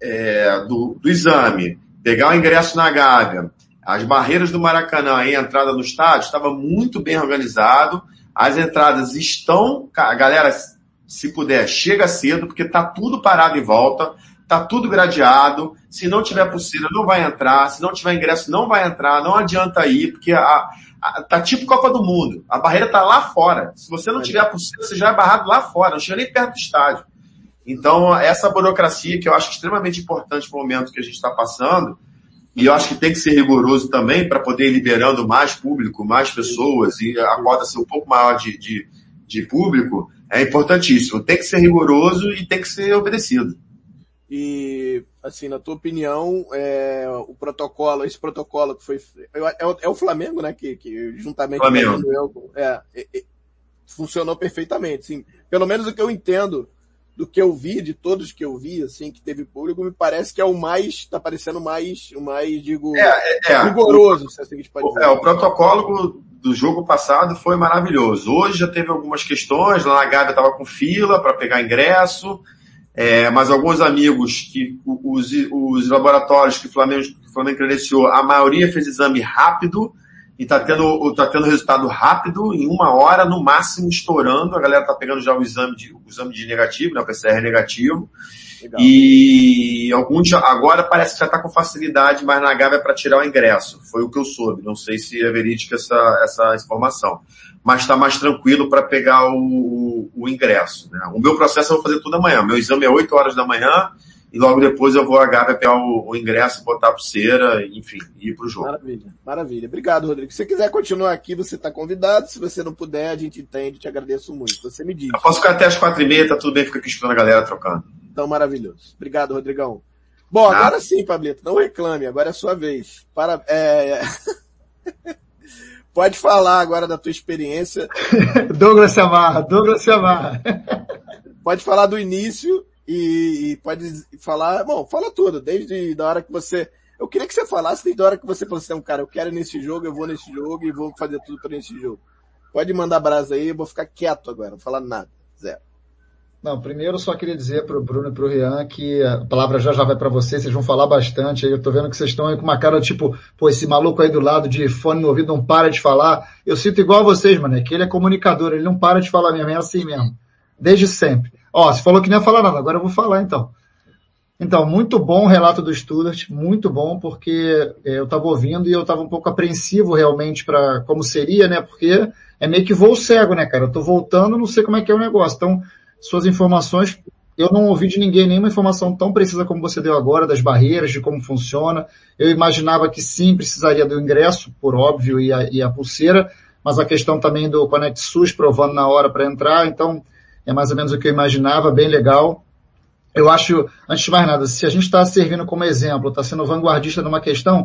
é, do, do, exame, pegar o ingresso na Gávea, as barreiras do Maracanã e a entrada no estádio estava muito bem organizado. As entradas estão, galera, se puder, chega cedo, porque tá tudo parado em volta tá tudo gradeado. Se não tiver pulseira, não vai entrar. Se não tiver ingresso, não vai entrar. Não adianta ir, porque a, a, tá tipo Copa do Mundo. A barreira tá lá fora. Se você não tiver pulseira, você já é barrado lá fora. Não chega nem perto do estádio. Então, essa burocracia que eu acho extremamente importante no momento que a gente está passando, e eu acho que tem que ser rigoroso também para poder ir liberando mais público, mais pessoas, e a cota ser um pouco maior de, de, de público, é importantíssimo. Tem que ser rigoroso e tem que ser obedecido. E, assim, na tua opinião, é, o protocolo, esse protocolo que foi. É, o, é o Flamengo, né? Que, que juntamente Flamengo. com o é, é, é, funcionou perfeitamente. Sim. Pelo menos o que eu entendo do que eu vi, de todos que eu vi, assim, que teve público, me parece que é o mais, tá parecendo mais, o mais, digo, é, é, rigoroso, se assim a gente pode dizer. É, o protocolo do jogo passado foi maravilhoso. Hoje já teve algumas questões, lá na Gávea tava com fila para pegar ingresso, é, mas alguns amigos que os, os laboratórios que o Flamengo, que o Flamengo credenciou, a maioria fez exame rápido, e tá tendo, tá tendo resultado rápido, em uma hora, no máximo, estourando. A galera tá pegando já o exame de, o exame de negativo, né, o PCR negativo. Legal. E alguns agora parece que já está com facilidade, mas na Gávea é para tirar o ingresso. Foi o que eu soube. Não sei se é verídica essa, essa informação. Mas está mais tranquilo para pegar o, o ingresso. Né? O meu processo eu vou fazer tudo amanhã. Meu exame é 8 horas da manhã e logo depois eu vou à Gávea pegar o, o ingresso, botar a pulseira, enfim, e ir pro jogo. Maravilha, maravilha. Obrigado, Rodrigo. Se você quiser continuar aqui, você está convidado. Se você não puder, a gente entende, te agradeço muito. Você me diz. Eu posso ficar até as quatro e meia, tá tudo bem, fica aqui escutando a galera trocando. Então, maravilhoso. Obrigado, Rodrigão. Bom, ah. agora sim, Pablito, não reclame, agora é a sua vez. Para, é... Pode falar agora da tua experiência. Douglas se amarra, Douglas se amarra. pode falar do início e, e, pode falar, bom, fala tudo, desde a hora que você, eu queria que você falasse desde a hora que você falou assim, cara, eu quero ir nesse jogo, eu vou nesse jogo e vou fazer tudo para nesse jogo. Pode mandar brasa aí, eu vou ficar quieto agora, não falar nada, zero. Não, primeiro só queria dizer para o Bruno e para o Rian que a palavra já já vai para vocês, vocês vão falar bastante. Aí eu tô vendo que vocês estão aí com uma cara tipo, pô, esse maluco aí do lado de fone no ouvido não para de falar. Eu sinto igual a vocês, mano, é que ele é comunicador, ele não para de falar mesmo, é assim mesmo. Desde sempre. Ó, você falou que não ia falar nada, agora eu vou falar então. Então, muito bom o relato do Studart, muito bom, porque é, eu estava ouvindo e eu estava um pouco apreensivo realmente para como seria, né? Porque é meio que voo cego, né, cara? Eu tô voltando, não sei como é que é o negócio. Então, suas informações, eu não ouvi de ninguém nenhuma informação tão precisa como você deu agora, das barreiras, de como funciona. Eu imaginava que sim, precisaria do ingresso, por óbvio, e a, e a pulseira, mas a questão também do Connect SUS provando na hora para entrar, então é mais ou menos o que eu imaginava, bem legal. Eu acho, antes de mais nada, se a gente está servindo como exemplo, está sendo vanguardista numa questão,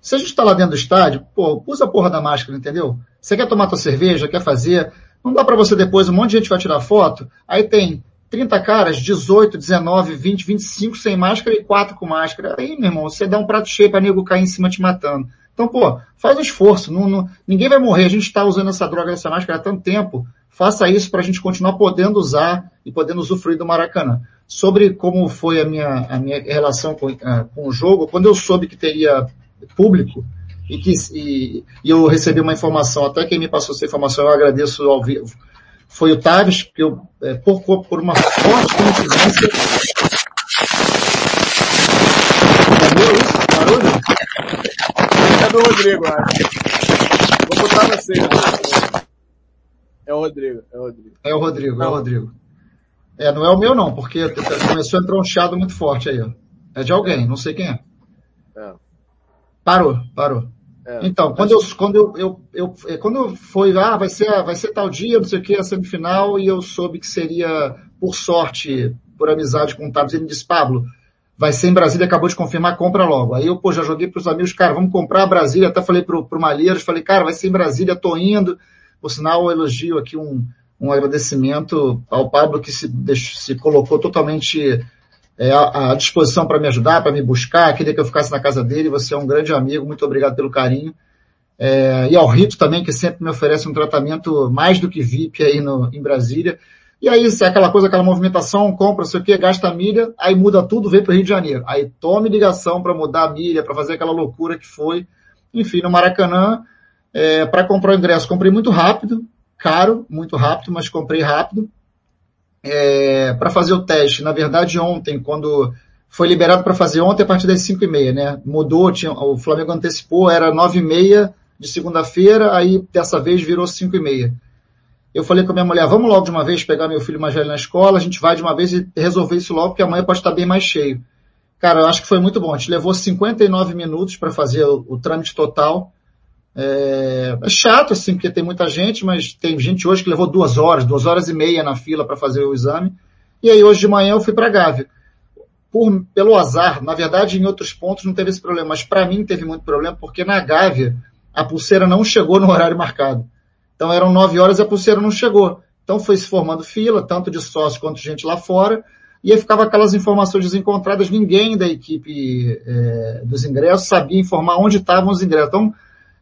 se a gente está lá dentro do estádio, pô, usa a porra da máscara, entendeu? Você quer tomar tua cerveja, quer fazer, não dá para você depois, um monte de gente vai tirar foto, aí tem 30 caras, 18, 19, 20, 25 sem máscara e 4 com máscara. Aí, meu irmão, você dá um prato cheio para nego cair em cima te matando. Então, pô, faz um esforço. Não, não, ninguém vai morrer. A gente está usando essa droga, essa máscara há tanto tempo. Faça isso para a gente continuar podendo usar e podendo usufruir do Maracanã. Sobre como foi a minha, a minha relação com, uh, com o jogo, quando eu soube que teria público, e que e, e, eu recebi uma informação, até quem me passou essa informação eu agradeço ao vivo, foi o Taves, que eu, é, por, por uma forte coincidência... Entendeu isso? Barulho? É do Rodrigo, acho. Vou botar você. Né? É o Rodrigo, é o Rodrigo. É o Rodrigo, não. é o Rodrigo. É, não é o meu não, porque começou a entrar um chiado muito forte aí, ó. É de alguém, não sei quem é. é. Parou, parou. É, então, quando eu, quando eu, eu, eu, é, quando eu fui, ah, vai ser, vai ser tal dia, não sei o que, a semifinal, e eu soube que seria, por sorte, por amizade com o Tabs, ele me disse, Pablo, vai ser em Brasília, acabou de confirmar, compra logo. Aí eu, pô, já joguei pros amigos, cara, vamos comprar Brasília, até falei pro, pro Malheiros, falei, cara, vai ser em Brasília, tô indo. Por sinal, eu elogio aqui um, um agradecimento ao Pablo que se, se colocou totalmente é, à disposição para me ajudar, para me buscar, queria que eu ficasse na casa dele, você é um grande amigo, muito obrigado pelo carinho. É, e ao Rito também, que sempre me oferece um tratamento mais do que VIP aí no, em Brasília. E aí, se é aquela coisa, aquela movimentação, compra, sei o que, gasta milha, aí muda tudo, vem para o Rio de Janeiro. Aí tome ligação para mudar a milha, para fazer aquela loucura que foi. Enfim, no Maracanã, é, para comprar o ingresso, comprei muito rápido, caro, muito rápido, mas comprei rápido é, para fazer o teste. Na verdade, ontem, quando foi liberado para fazer ontem a partir das 5 e meia, né? Mudou, tinha, o Flamengo antecipou, era 9 e meia de segunda-feira, aí dessa vez virou 5 e meia. Eu falei com a minha mulher, vamos logo de uma vez pegar meu filho mais velho na escola, a gente vai de uma vez e resolver isso logo, porque amanhã pode estar bem mais cheio. Cara, eu acho que foi muito bom. A gente levou 59 minutos para fazer o, o trâmite total. É, é, chato, assim, porque tem muita gente, mas tem gente hoje que levou duas horas, duas horas e meia na fila para fazer o exame. E aí hoje de manhã eu fui para Gávea. Por, pelo azar, na verdade em outros pontos não teve esse problema, mas para mim teve muito problema porque na Gávea a pulseira não chegou no horário marcado. Então eram nove horas e a pulseira não chegou. Então foi se formando fila, tanto de sócio quanto de gente lá fora, e aí ficava aquelas informações desencontradas, ninguém da equipe é, dos ingressos sabia informar onde estavam os ingressos. Então,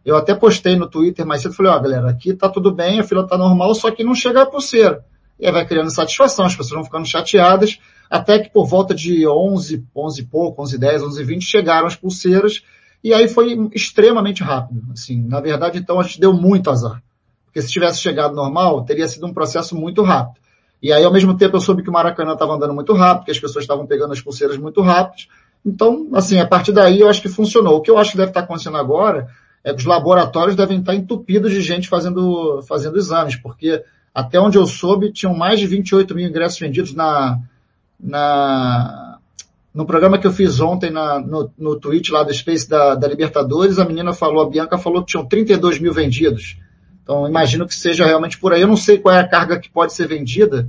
eu até postei no Twitter mais cedo, falei, ó, oh, galera, aqui tá tudo bem, a fila tá normal, só que não chega a pulseira. E aí vai criando satisfação, as pessoas vão ficando chateadas, até que por volta de 11, 11 e pouco, 11 10, 11 20, chegaram as pulseiras, E aí foi extremamente rápido. Assim, na verdade, então a gente deu muito azar. Porque se tivesse chegado normal, teria sido um processo muito rápido. E aí, ao mesmo tempo, eu soube que o Maracanã estava andando muito rápido, que as pessoas estavam pegando as pulseiras muito rápido. Então, assim, a partir daí eu acho que funcionou. O que eu acho que deve estar acontecendo agora é que os laboratórios devem estar entupidos de gente fazendo, fazendo exames, porque até onde eu soube, tinham mais de 28 mil ingressos vendidos na, na, no programa que eu fiz ontem na, no, no tweet lá do Space da, da Libertadores, a menina falou, a Bianca falou que tinham 32 mil vendidos. Então, imagino que seja realmente por aí. Eu não sei qual é a carga que pode ser vendida.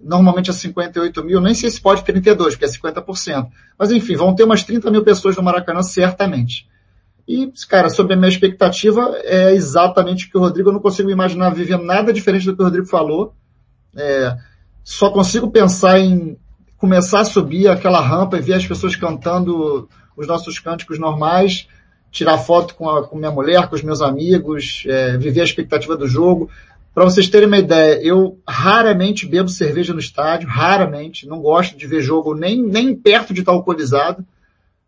Normalmente é 58 mil, nem sei se pode 32, porque é 50%. Mas enfim, vão ter umas 30 mil pessoas no Maracanã, certamente. E, cara, sobre a minha expectativa, é exatamente o que o Rodrigo, eu não consigo imaginar viver nada diferente do que o Rodrigo falou. É, só consigo pensar em começar a subir aquela rampa e ver as pessoas cantando os nossos cânticos normais, tirar foto com, a, com minha mulher, com os meus amigos, é, viver a expectativa do jogo. Para vocês terem uma ideia, eu raramente bebo cerveja no estádio, raramente, não gosto de ver jogo nem, nem perto de estar alcoolizado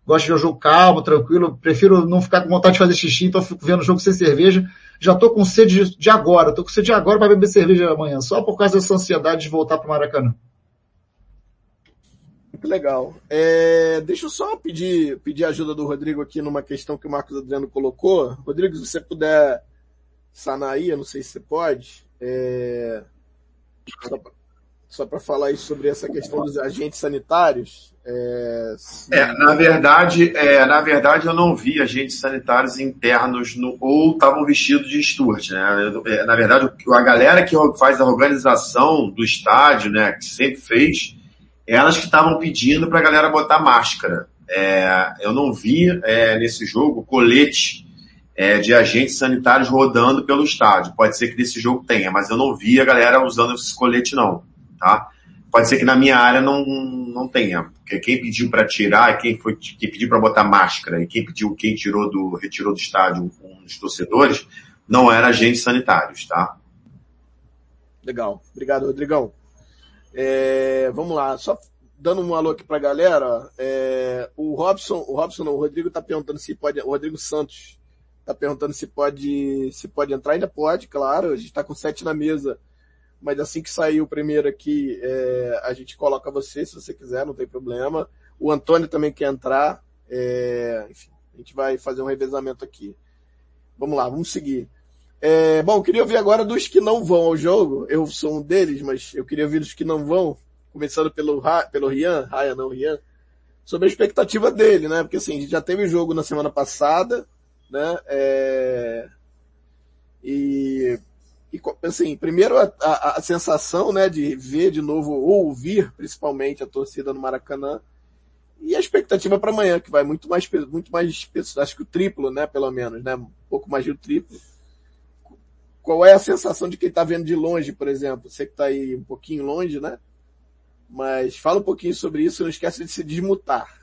gosto de o jogo calmo, tranquilo, prefiro não ficar com vontade de fazer xixi, então fico vendo o jogo sem cerveja. Já tô com sede de agora, tô com sede de agora para beber cerveja amanhã, só por causa dessa ansiedade de voltar para Maracanã. Muito legal. É, deixa eu só pedir, pedir ajuda do Rodrigo aqui numa questão que o Marcos Adriano colocou. Rodrigo, se você puder sanar aí, eu não sei se você pode. É, só para falar aí sobre essa questão dos agentes sanitários. É, é, na verdade, é, na verdade eu não vi agentes sanitários internos no, ou estavam vestidos de Stuart, né? É, na verdade, a galera que faz a organização do estádio, né, que sempre fez, elas que estavam pedindo para a galera botar máscara. É, eu não vi é, nesse jogo colete é, de agentes sanitários rodando pelo estádio. Pode ser que nesse jogo tenha, mas eu não vi a galera usando esse colete não tá? Pode ser que na minha área não, não tenha, quem pediu para tirar, quem foi quem pediu para botar máscara e quem pediu, quem tirou do retirou do estádio um dos torcedores, não era agentes sanitários, tá? Legal, obrigado, Rodrigão. É, vamos lá, só dando um alô aqui pra galera, é, o Robson, o Robson não, o Rodrigo tá perguntando se pode, o Rodrigo Santos tá perguntando se pode, se pode entrar, ainda pode, claro, a gente tá com sete na mesa, mas assim que sair o primeiro aqui, é, a gente coloca você, se você quiser, não tem problema. O Antônio também quer entrar, é, enfim, a gente vai fazer um revezamento aqui. Vamos lá, vamos seguir. É, bom, queria ouvir agora dos que não vão ao jogo. Eu sou um deles, mas eu queria ouvir dos que não vão, começando pelo, pelo Rian, Raya não Rian, sobre a expectativa dele, né? Porque assim, já teve o jogo na semana passada, né? É, e e, assim, primeiro a, a, a, sensação, né, de ver de novo, ou ouvir principalmente a torcida no Maracanã, e a expectativa para amanhã, que vai muito mais, muito mais, acho que o triplo, né, pelo menos, né, um pouco mais do triplo. Qual é a sensação de quem está vendo de longe, por exemplo? Você que está aí um pouquinho longe, né? Mas fala um pouquinho sobre isso, não esquece de se desmutar.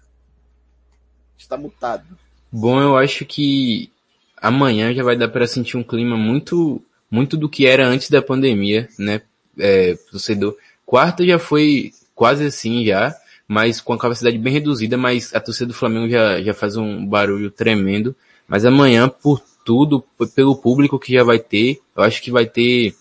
Está mutado. Bom, eu acho que amanhã já vai dar para sentir um clima muito muito do que era antes da pandemia, né? É, torcedor. Quarta já foi quase assim já, mas com a capacidade bem reduzida, mas a torcida do Flamengo já, já faz um barulho tremendo. Mas amanhã, por tudo, pelo público que já vai ter, eu acho que vai ter,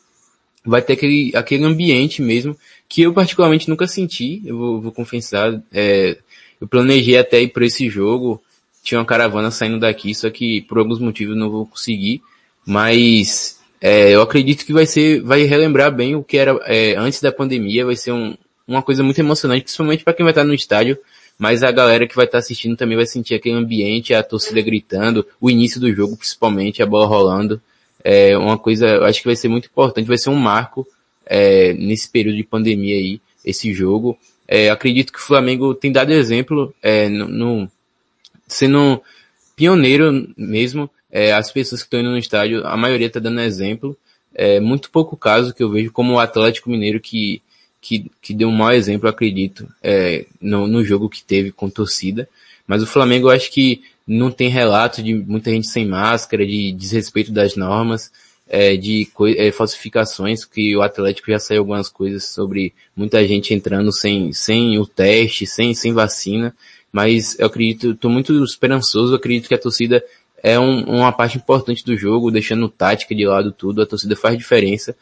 vai ter aquele, aquele ambiente mesmo, que eu particularmente nunca senti, eu vou, vou confessar, é, eu planejei até ir para esse jogo, tinha uma caravana saindo daqui, só que por alguns motivos não vou conseguir, mas é, eu acredito que vai ser, vai relembrar bem o que era é, antes da pandemia, vai ser um, uma coisa muito emocionante, principalmente para quem vai estar no estádio, mas a galera que vai estar assistindo também vai sentir aquele ambiente, a torcida gritando, o início do jogo principalmente, a bola rolando. É uma coisa, acho que vai ser muito importante, vai ser um marco é, nesse período de pandemia aí, esse jogo. É, acredito que o Flamengo tem dado exemplo, é, no, no, sendo pioneiro mesmo, é, as pessoas que estão indo no estádio, a maioria está dando exemplo. É muito pouco caso que eu vejo como o Atlético Mineiro que, que, que deu um mau exemplo, acredito, é, no, no jogo que teve com torcida. Mas o Flamengo eu acho que não tem relato de muita gente sem máscara, de desrespeito das normas, é, de é, falsificações, que o Atlético já saiu algumas coisas sobre muita gente entrando sem, sem o teste, sem, sem vacina. mas eu acredito, estou muito esperançoso, eu acredito que a torcida é um, uma parte importante do jogo, deixando tática de lado tudo, a torcida faz diferença,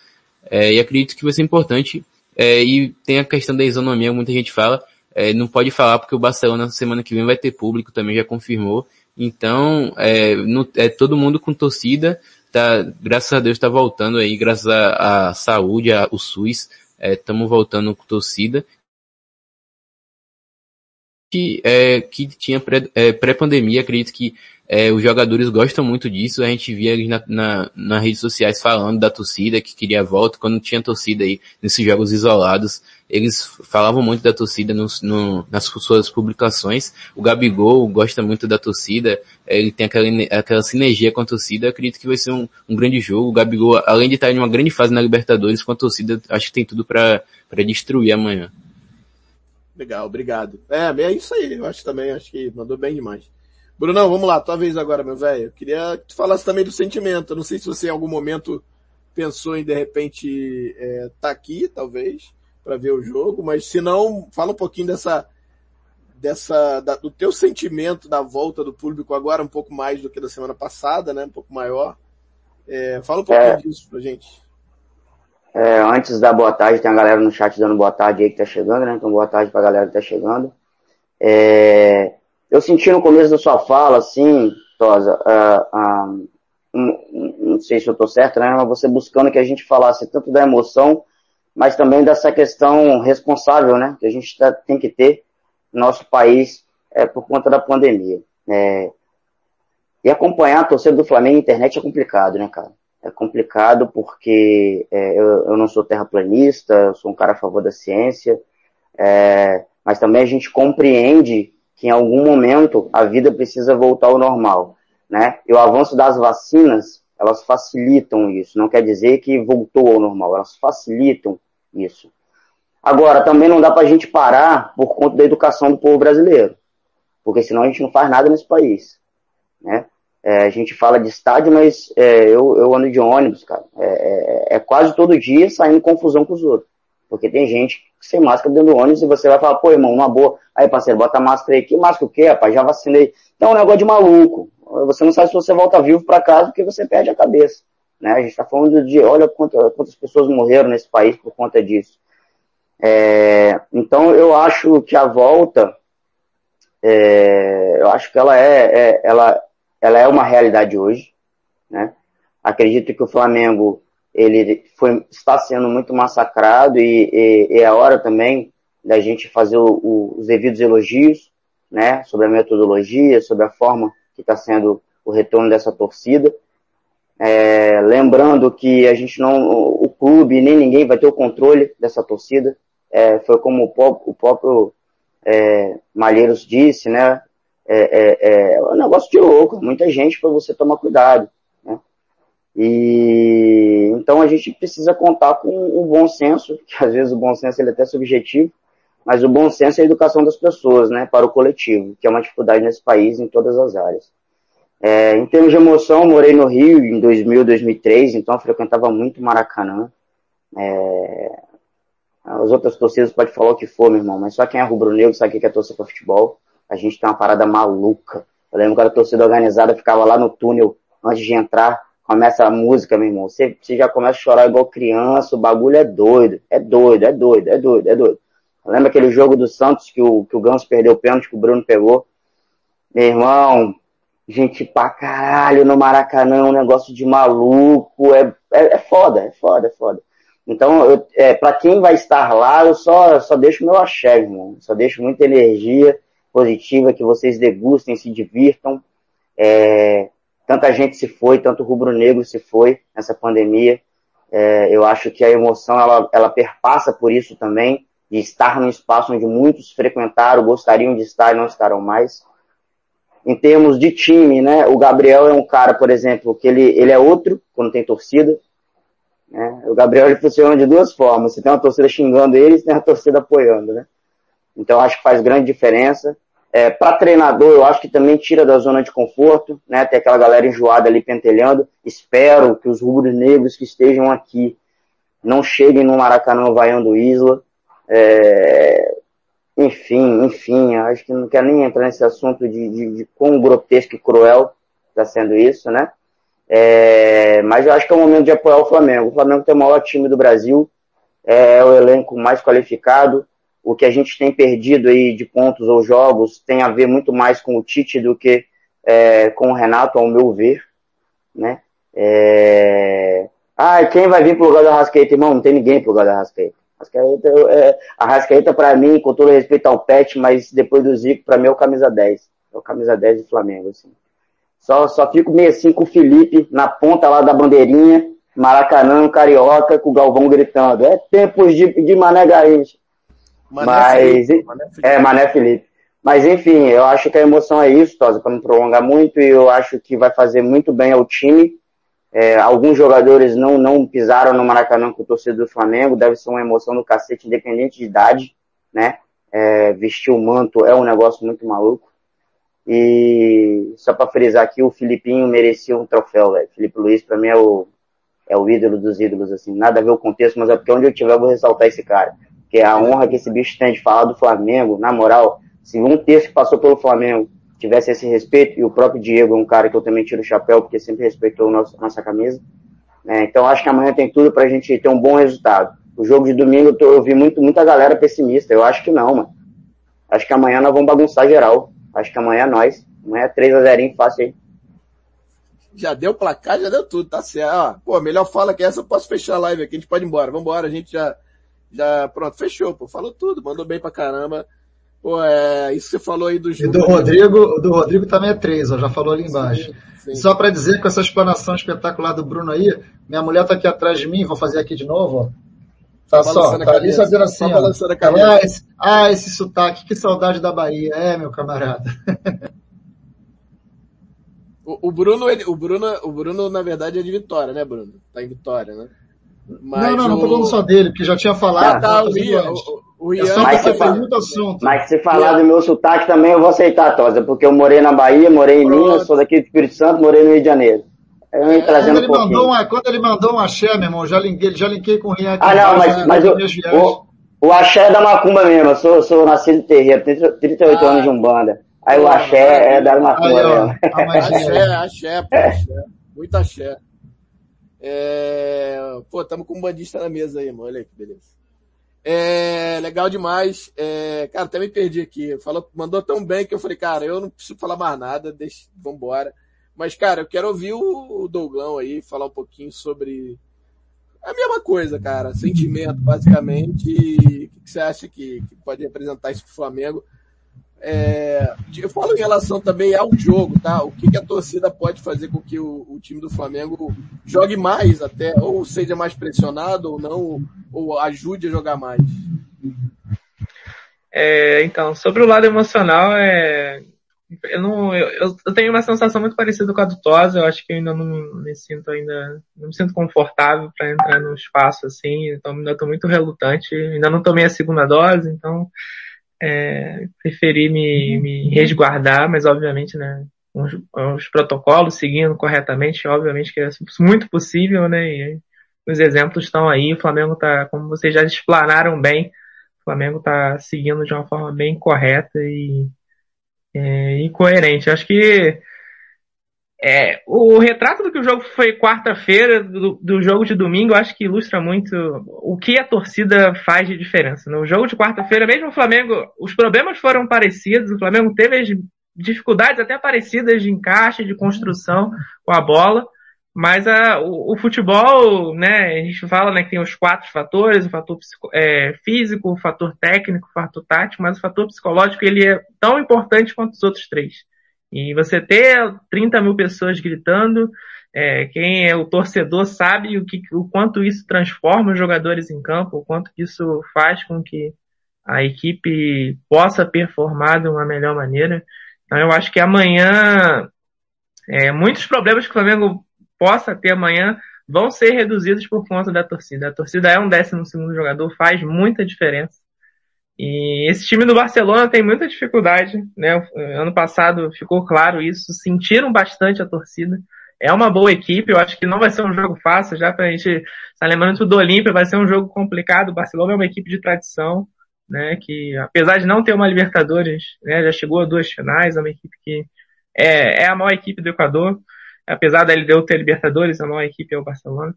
é, e acredito que vai ser importante, é, e tem a questão da isonomia, muita gente fala, é, não pode falar porque o Barcelona na semana que vem vai ter público, também já confirmou, então, é, no, é todo mundo com torcida, tá, graças a Deus está voltando aí, graças à saúde, ao SUS, estamos é, voltando com torcida. Que, é, que tinha é, pré-pandemia, acredito que é, os jogadores gostam muito disso, a gente via eles na, na, nas redes sociais falando da torcida, que queria volta, quando tinha torcida aí, nesses jogos isolados, eles falavam muito da torcida no, nas suas publicações. O Gabigol gosta muito da torcida, ele tem aquela, aquela sinergia com a torcida, acredito que vai ser um, um grande jogo. O Gabigol, além de estar em uma grande fase na Libertadores com a torcida, acho que tem tudo para destruir amanhã. Legal, obrigado. É, é isso aí, eu acho também, acho que mandou bem demais. Brunão, vamos lá, tua vez agora, meu velho. Queria que tu falasse também do sentimento. Eu não sei se você em algum momento pensou em de repente é, tá aqui, talvez, para ver o jogo, mas se não, fala um pouquinho dessa dessa da, do teu sentimento da volta do público agora um pouco mais do que da semana passada, né? Um pouco maior. É, fala um pouquinho é, disso pra gente. É, antes da boa tarde, tem a galera no chat dando boa tarde aí que tá chegando, né? Então boa tarde pra galera que tá chegando. É, eu senti no começo da sua fala, assim, Tosa, uh, uh, não sei se eu estou certo, né, mas você buscando que a gente falasse tanto da emoção, mas também dessa questão responsável, né, que a gente tá, tem que ter no nosso país é, por conta da pandemia. É, e acompanhar a torcida do Flamengo na internet é complicado, né, cara? É complicado porque é, eu, eu, não sou terraplanista, eu sou um cara a favor da ciência, é, mas também a gente compreende que em algum momento a vida precisa voltar ao normal, né? E o avanço das vacinas, elas facilitam isso. Não quer dizer que voltou ao normal, elas facilitam isso. Agora, também não dá para a gente parar por conta da educação do povo brasileiro, porque senão a gente não faz nada nesse país, né? É, a gente fala de estádio, mas é, eu, eu ando de ônibus, cara. É, é, é quase todo dia saindo confusão com os outros. Porque tem gente sem máscara dentro do ônibus e você vai falar, pô, irmão, uma boa. Aí, parceiro, bota máscara aí. Que máscara o quê, rapaz? Já vacinei. Então é um negócio de maluco. Você não sabe se você volta vivo para casa porque você perde a cabeça. Né? A gente está falando de, olha quantas, quantas pessoas morreram nesse país por conta disso. É, então eu acho que a volta, é, eu acho que ela é, é, ela, ela é uma realidade hoje. Né? Acredito que o Flamengo ele foi, está sendo muito massacrado e, e, é hora também da gente fazer o, o, os devidos elogios, né, sobre a metodologia, sobre a forma que está sendo o retorno dessa torcida. É, lembrando que a gente não, o clube nem ninguém vai ter o controle dessa torcida. É, foi como o, o próprio é, Malheiros disse, né? É, é, é um negócio de louco, muita gente para você tomar cuidado. E então a gente precisa contar com o bom senso, que às vezes o bom senso ele é até subjetivo, mas o bom senso é a educação das pessoas, né, para o coletivo, que é uma dificuldade nesse país em todas as áreas. É, em termos de emoção, morei no Rio em 2000, 2003, então frequentava muito Maracanã. É, as outras torcidas pode falar o que for, meu irmão, mas só quem é rubro-negro sabe o que é torcer para futebol. A gente tem uma parada maluca. Eu lembro que a torcida organizada ficava lá no túnel antes de entrar, começa a música, meu irmão, você, você já começa a chorar igual criança, o bagulho é doido, é doido, é doido, é doido, é doido. Lembra aquele jogo do Santos que o, que o Ganso perdeu o pênalti que o Bruno pegou? Meu irmão, gente pra caralho no Maracanã, um negócio de maluco, é, é, é foda, é foda, é foda. Então, eu, é, para quem vai estar lá, eu só, só deixo meu axé, irmão. Só deixo muita energia positiva, que vocês degustem, se divirtam. É, tanta gente se foi, tanto rubro-negro se foi nessa pandemia. É, eu acho que a emoção ela, ela perpassa por isso também, de estar num espaço onde muitos frequentaram, gostariam de estar e não estarão mais. Em termos de time, né, o Gabriel é um cara, por exemplo, que ele, ele é outro quando tem torcida. Né? O Gabriel ele funciona de duas formas. Você tem uma torcida xingando ele e tem a torcida apoiando, né? Então acho que faz grande diferença. É, para treinador, eu acho que também tira da zona de conforto, né? Tem aquela galera enjoada ali pentelhando. Espero que os rubros negros que estejam aqui não cheguem no Maracanã vaiando Isla. É, enfim, enfim, acho que não quero nem entrar nesse assunto de, de, de quão grotesco e cruel está sendo isso, né? É, mas eu acho que é o momento de apoiar o Flamengo. O Flamengo tem o maior time do Brasil, é o elenco mais qualificado. O que a gente tem perdido aí de pontos ou jogos tem a ver muito mais com o Tite do que é, com o Renato, ao meu ver, né? É... Ah, quem vai vir pro lugar da Rascaeta? Irmão, não tem ninguém pro lugar da Rascaeta. Rascaeta, é, a Rascaeta para mim, com todo respeito ao Pet, mas depois do Zico, para mim é o camisa 10. É o camisa 10 do Flamengo, assim. Só, só fico meio assim com o Felipe na ponta lá da bandeirinha, Maracanã, Carioca, com o Galvão gritando. É tempos de, de Mané Garrincha. Mané mas, Felipe, Mané Felipe. é, Mané Felipe. Mas enfim, eu acho que a emoção é isso, Tosa, para não prolongar muito, e eu acho que vai fazer muito bem ao time. É, alguns jogadores não, não pisaram no Maracanã com o torcedor do Flamengo, deve ser uma emoção do cacete, independente de idade, né? É, vestir o manto é um negócio muito maluco. E só para frisar aqui, o Filipinho merecia um troféu, velho. Felipe Luiz, para mim, é o, é o ídolo dos ídolos, assim. Nada a ver o contexto, mas é porque onde eu tiver eu vou ressaltar esse cara. Que é a honra que esse bicho tem de falar do Flamengo, na moral, se um terço que passou pelo Flamengo tivesse esse respeito, e o próprio Diego é um cara que eu também tiro o chapéu, porque sempre respeitou nosso, nossa camisa. É, então acho que amanhã tem tudo pra gente ter um bom resultado. O jogo de domingo eu, tô, eu vi muito, muita galera pessimista. Eu acho que não, mano. Acho que amanhã nós vamos bagunçar geral. Acho que amanhã é nós. Amanhã é 3x0 fácil aí. Já deu placar, já deu tudo, tá certo. Ó, pô, melhor fala que essa eu posso fechar a live aqui, a gente pode ir embora. Vambora, a gente já, já, pronto, fechou, pô. Falou tudo, mandou bem pra caramba. Pô, é, isso que você falou aí do E do Rodrigo, do Rodrigo também é três, ó, já falou ali embaixo. Sim, sim. Só para dizer com essa explanação espetacular do Bruno aí, minha mulher tá aqui atrás de mim, vou fazer aqui de novo, ó. Tá, tá só, tá ali fazendo assim, ó. Ah esse, ah, esse sotaque, que saudade da Bahia. É, meu camarada. o, o, Bruno, ele, o Bruno, o Bruno, na verdade, é de Vitória, né, Bruno? Tá em Vitória, né? Mas não, não, o... não tô falando só dele, porque já tinha falado. Ah, tá, o Ian, o Ian, é só mas, se fala, assunto. mas se falar Ian. do meu sotaque também eu vou aceitar, Tosa, porque eu morei na Bahia, morei em Minas, sou daqui do Espírito Santo, morei no Rio de Janeiro. Eu é, quando, ele um mandou uma, quando ele mandou um axé, meu irmão, já linkei, já linkei com o Rian aqui. Ah, não, mas, né, mas o, o, o, axé é da Macumba mesmo, eu sou, sou nascido em terreiro, tenho 38 ah, anos de Umbanda. Aí o axé é da Macumba aí, mesmo. Axé, axé, pô, axé. Muito axé. É... Pô, tamo com um bandista na mesa aí, mano. Olha aí que beleza. É, legal demais. É, cara, até me perdi aqui. Falou, mandou tão bem que eu falei, cara, eu não preciso falar mais nada, deixa, vambora. Mas, cara, eu quero ouvir o, Douglão aí falar um pouquinho sobre a mesma coisa, cara. Sentimento, basicamente. E o que você acha que, que pode representar isso pro Flamengo? É, eu falo em relação também ao jogo, tá? O que, que a torcida pode fazer com que o, o, time do Flamengo jogue mais até, ou seja mais pressionado ou não, ou ajude a jogar mais. É, então, sobre o lado emocional, é, eu, não, eu, eu, tenho uma sensação muito parecida com a do Tosa, eu acho que eu ainda não me sinto ainda, não me sinto confortável para entrar no espaço assim, então ainda estou muito relutante, ainda não tomei a segunda dose, então é, preferi me, me resguardar, mas obviamente, né, os, os, protocolos seguindo corretamente, obviamente que é muito possível, né, e os exemplos estão aí, o Flamengo tá, como vocês já explanaram bem, o Flamengo está seguindo de uma forma bem correta e, é, e coerente. Acho que é, o retrato do que o jogo foi quarta-feira, do, do, jogo de domingo, eu acho que ilustra muito o que a torcida faz de diferença. No jogo de quarta-feira, mesmo o Flamengo, os problemas foram parecidos, o Flamengo teve as dificuldades até parecidas de encaixe, de construção com a bola, mas a, o, o, futebol, né, a gente fala né, que tem os quatro fatores, o fator é, físico, o fator técnico, o fator tático, mas o fator psicológico ele é tão importante quanto os outros três. E você ter 30 mil pessoas gritando, é, quem é o torcedor sabe o, que, o quanto isso transforma os jogadores em campo, o quanto isso faz com que a equipe possa performar de uma melhor maneira. Então eu acho que amanhã, é, muitos problemas que o Flamengo possa ter amanhã vão ser reduzidos por conta da torcida. A torcida é um décimo segundo jogador, faz muita diferença. E esse time do Barcelona tem muita dificuldade, né? Ano passado ficou claro isso, sentiram bastante a torcida. É uma boa equipe, eu acho que não vai ser um jogo fácil, já pra gente, tá lembrando do Olímpia, vai ser um jogo complicado. O Barcelona é uma equipe de tradição, né, que apesar de não ter uma Libertadores, né, já chegou a duas finais, é uma equipe que é, é a maior equipe do Equador, apesar da LDU ter Libertadores, a maior equipe é o Barcelona.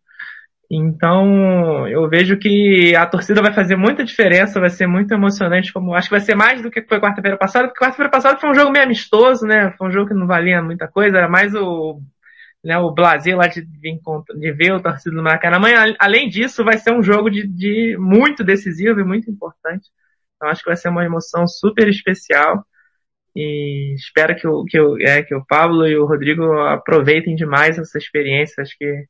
Então, eu vejo que a torcida vai fazer muita diferença, vai ser muito emocionante, como acho que vai ser mais do que foi quarta-feira passada, porque quarta-feira passada foi um jogo meio amistoso, né? Foi um jogo que não valia muita coisa, era mais o, né, o blazer lá de, de ver o torcida do Maracanã. Amanhã, além disso, vai ser um jogo de, de muito decisivo e muito importante. Então, acho que vai ser uma emoção super especial. E espero que o, que o, é, que o Pablo e o Rodrigo aproveitem demais essa experiência. Acho que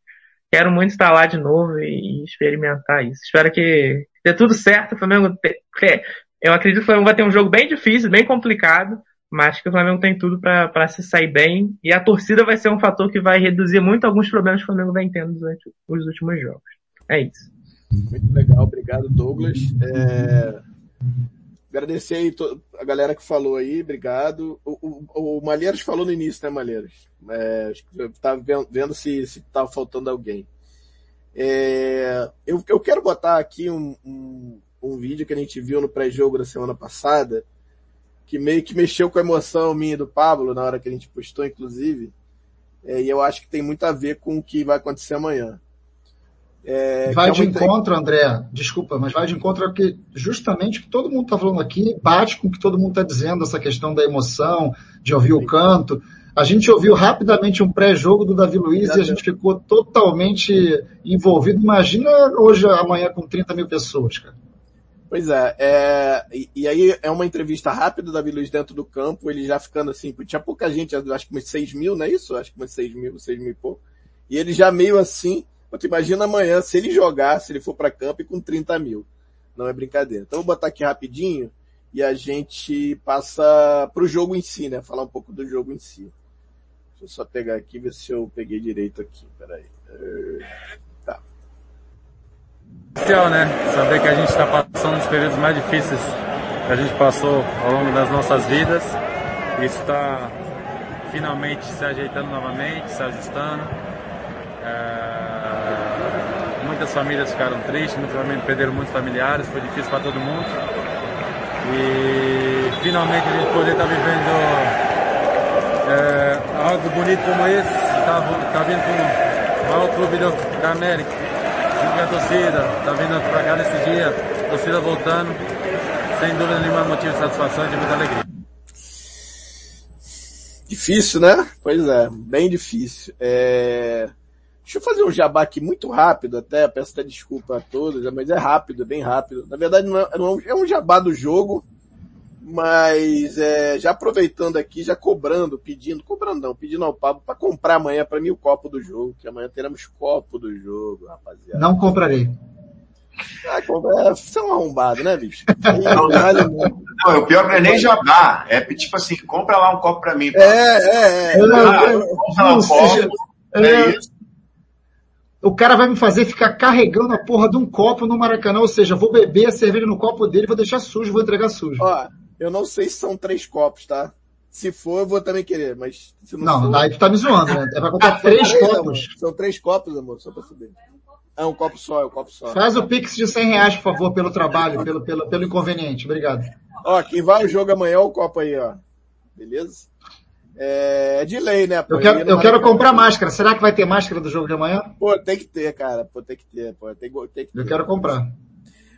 quero muito estar lá de novo e, experimentar isso. Espero que dê tudo certo. O Flamengo, eu acredito que o Flamengo vai ter um jogo bem difícil, bem complicado, mas que o Flamengo tem tudo para se sair bem. E a torcida vai ser um fator que vai reduzir muito alguns problemas que o Flamengo vem tendo durante os últimos jogos. É isso. Muito legal, obrigado Douglas. É... Agradecer aí a galera que falou aí, obrigado. O, o, o Malheiros falou no início, né, Malheiros? É, estava vendo, se estava faltando alguém. É, eu, eu quero botar aqui um, um, um vídeo que a gente viu no pré-jogo da semana passada, que meio que mexeu com a emoção minha e do Pablo na hora que a gente postou, inclusive. É, e eu acho que tem muito a ver com o que vai acontecer amanhã. É, vai é de encontro, André, desculpa, mas vai de encontro ao que justamente que todo mundo está falando aqui, bate com o que todo mundo está dizendo, essa questão da emoção, de ouvir o canto. A gente ouviu rapidamente um pré-jogo do Davi Luiz e a gente ficou totalmente envolvido. Imagina hoje, amanhã, com 30 mil pessoas, cara. Pois é, é e, e, aí é uma entrevista rápida do Davi Luiz dentro do campo, ele já ficando assim, tinha pouca gente, acho que umas 6 mil, não é isso? Acho que umas 6 mil, 6 mil e pouco. E ele já meio assim, Tu imagina amanhã se ele jogar, se ele for para campo e com 30 mil. Não é brincadeira. Então vou botar aqui rapidinho e a gente passa pro jogo em si, né? Falar um pouco do jogo em si. Deixa eu só pegar aqui, ver se eu peguei direito aqui. Peraí. Tá. Especial, né? Saber que a gente está passando dos períodos mais difíceis que a gente passou ao longo das nossas vidas. Isso está finalmente se ajeitando novamente, se ajustando. É, muitas famílias ficaram tristes, muitas famílias perderam muitos familiares, foi difícil para todo mundo. E finalmente a gente poder estar tá vivendo é, algo bonito como esse, está tá vindo com o maior clube do, da América, junto a torcida, está vindo para cá nesse dia, torcida voltando, sem dúvida nenhuma motivo de satisfação e de muita alegria. Difícil, né? Pois é, bem difícil. É... Deixa eu fazer um jabá aqui muito rápido até, peço até desculpa a todos, mas é rápido, é bem rápido. Na verdade não é, é um jabá do jogo, mas é, já aproveitando aqui, já cobrando, pedindo, cobrando não, pedindo ao Pablo para comprar amanhã para mim o copo do jogo, que amanhã teremos copo do jogo, rapaziada. Não comprarei. Ah, é, você é um arrombado, né, bicho? Não, não, o pior não é nem jabá. É tipo assim, compra lá um copo pra mim. É, é, é. Ah, compra lá um copo. É, é isso o cara vai me fazer ficar carregando a porra de um copo no Maracanã, ou seja, vou beber a cerveja no copo dele, vou deixar sujo, vou entregar sujo. Ó, eu não sei se são três copos, tá? Se for, eu vou também querer, mas se não, não for... daí tu tá me zoando, né? É pra comprar ah, três, três copos. Amor. São três copos, amor, só pra saber. É um copo só, é um copo só. Faz o pix de 100 reais, por favor, pelo trabalho, pelo, pelo, pelo inconveniente. Obrigado. Ó, quem vai ao jogo amanhã é o copo aí, ó. Beleza? É, é de lei, né? Pô, eu quero, eu quero comprar máscara. Será que vai ter máscara do jogo de amanhã? Pô, tem que ter, cara. Pô, tem que ter. Pô, tem, tem que ter. Eu quero comprar.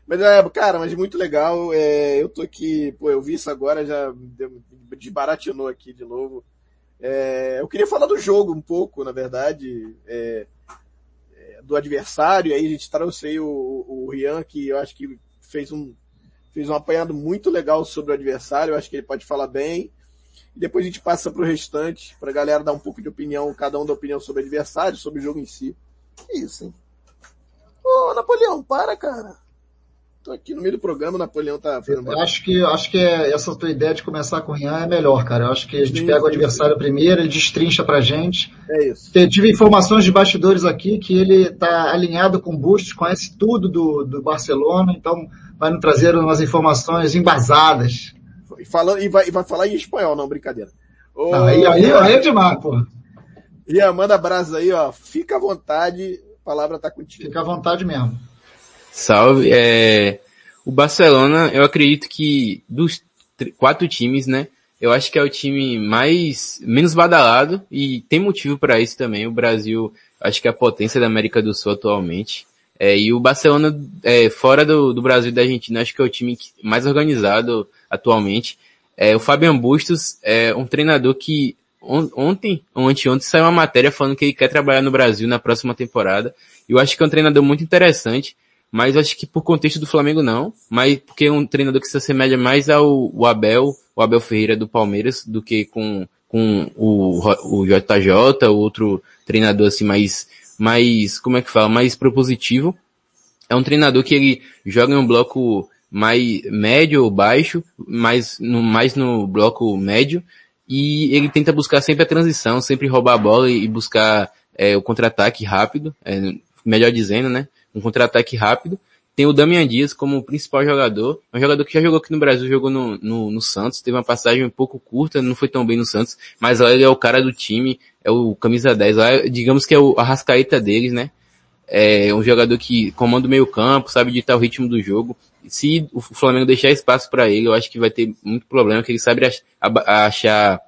Mas é, cara, mas muito legal. É, eu tô aqui, pô, eu vi isso agora, já desbaratinou aqui de novo. É, eu queria falar do jogo um pouco, na verdade, é, é, do adversário. Aí a gente trouxe aí o, o Rian, que eu acho que fez um, fez um apanhado muito legal sobre o adversário. Eu acho que ele pode falar bem. E depois a gente passa para o restante, para a galera dar um pouco de opinião, cada um da opinião sobre o adversário, sobre o jogo em si. Que isso, hein? Ô, Napoleão, para, cara. Tô aqui no meio do programa, o Napoleão tá vendo. Eu acho que, acho que é, essa tua ideia de começar com o Rian é melhor, cara. Eu acho que a gente sim, pega sim, o adversário sim. primeiro, ele destrincha pra gente. É isso. Eu tive informações de bastidores aqui que ele tá alinhado com o Bustos, conhece tudo do, do Barcelona, então vai nos trazer umas informações embasadas. E, falando, e, vai, e vai falar em espanhol, não, brincadeira. Ô, não, aí, aí, aí é demais, pô. Ian, manda brasa aí, ó. Fica à vontade, a palavra tá contigo. Fica à vontade mesmo. Salve. É... O Barcelona, eu acredito que dos quatro times, né, eu acho que é o time mais, menos badalado e tem motivo para isso também. O Brasil, acho que é a potência da América do Sul atualmente. É, e o Barcelona, é, fora do, do Brasil e da Argentina, acho que é o time mais organizado atualmente. É, o Fabian Bustos é um treinador que on, ontem, ou anteontem, saiu uma matéria falando que ele quer trabalhar no Brasil na próxima temporada. Eu acho que é um treinador muito interessante, mas acho que por contexto do Flamengo não, mas porque é um treinador que se assemelha mais ao, Abel, o Abel Ferreira do Palmeiras, do que com, com o, o JJ, outro treinador assim mais mais, como é que fala, mais propositivo. É um treinador que ele joga em um bloco mais médio ou baixo, mais no, mais no bloco médio, e ele tenta buscar sempre a transição, sempre roubar a bola e, buscar é, o contra-ataque rápido, é, melhor dizendo, né? Um contra-ataque rápido. Tem o Damian Dias como principal jogador, um jogador que já jogou aqui no Brasil, jogou no, no, no, Santos, teve uma passagem um pouco curta, não foi tão bem no Santos, mas lá ele é o cara do time, é o camisa 10, lá digamos que é o arrascaeta deles, né? É um jogador que comanda o meio campo, sabe ditar o ritmo do jogo. Se o Flamengo deixar espaço para ele, eu acho que vai ter muito problema, que ele sabe achar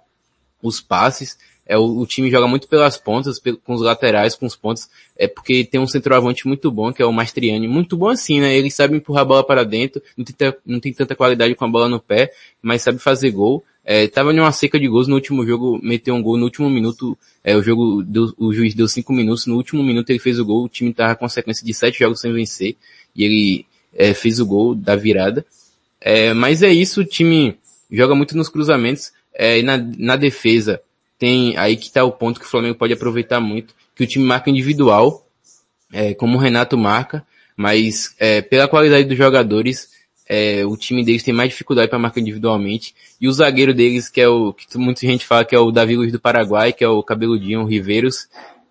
os passes, é, o, o, time joga muito pelas pontas, com os laterais, com os pontos, é porque tem um centroavante muito bom, que é o Mastriani. Muito bom assim, né? Ele sabe empurrar a bola para dentro, não tem, não tem tanta qualidade com a bola no pé, mas sabe fazer gol. É, tava numa seca de gols no último jogo, meteu um gol no último minuto, é, o jogo, deu, o juiz deu cinco minutos, no último minuto ele fez o gol, o time tava com sequência de sete jogos sem vencer, e ele é, fez o gol da virada. É, mas é isso, o time joga muito nos cruzamentos, é, e na, na defesa, tem aí que está o ponto que o Flamengo pode aproveitar muito, que o time marca individual, é, como o Renato marca, mas é, pela qualidade dos jogadores, é, o time deles tem mais dificuldade para marcar individualmente. E o zagueiro deles, que é o que muita gente fala que é o Davi Luiz do Paraguai, que é o cabeludinho, o Riveiros,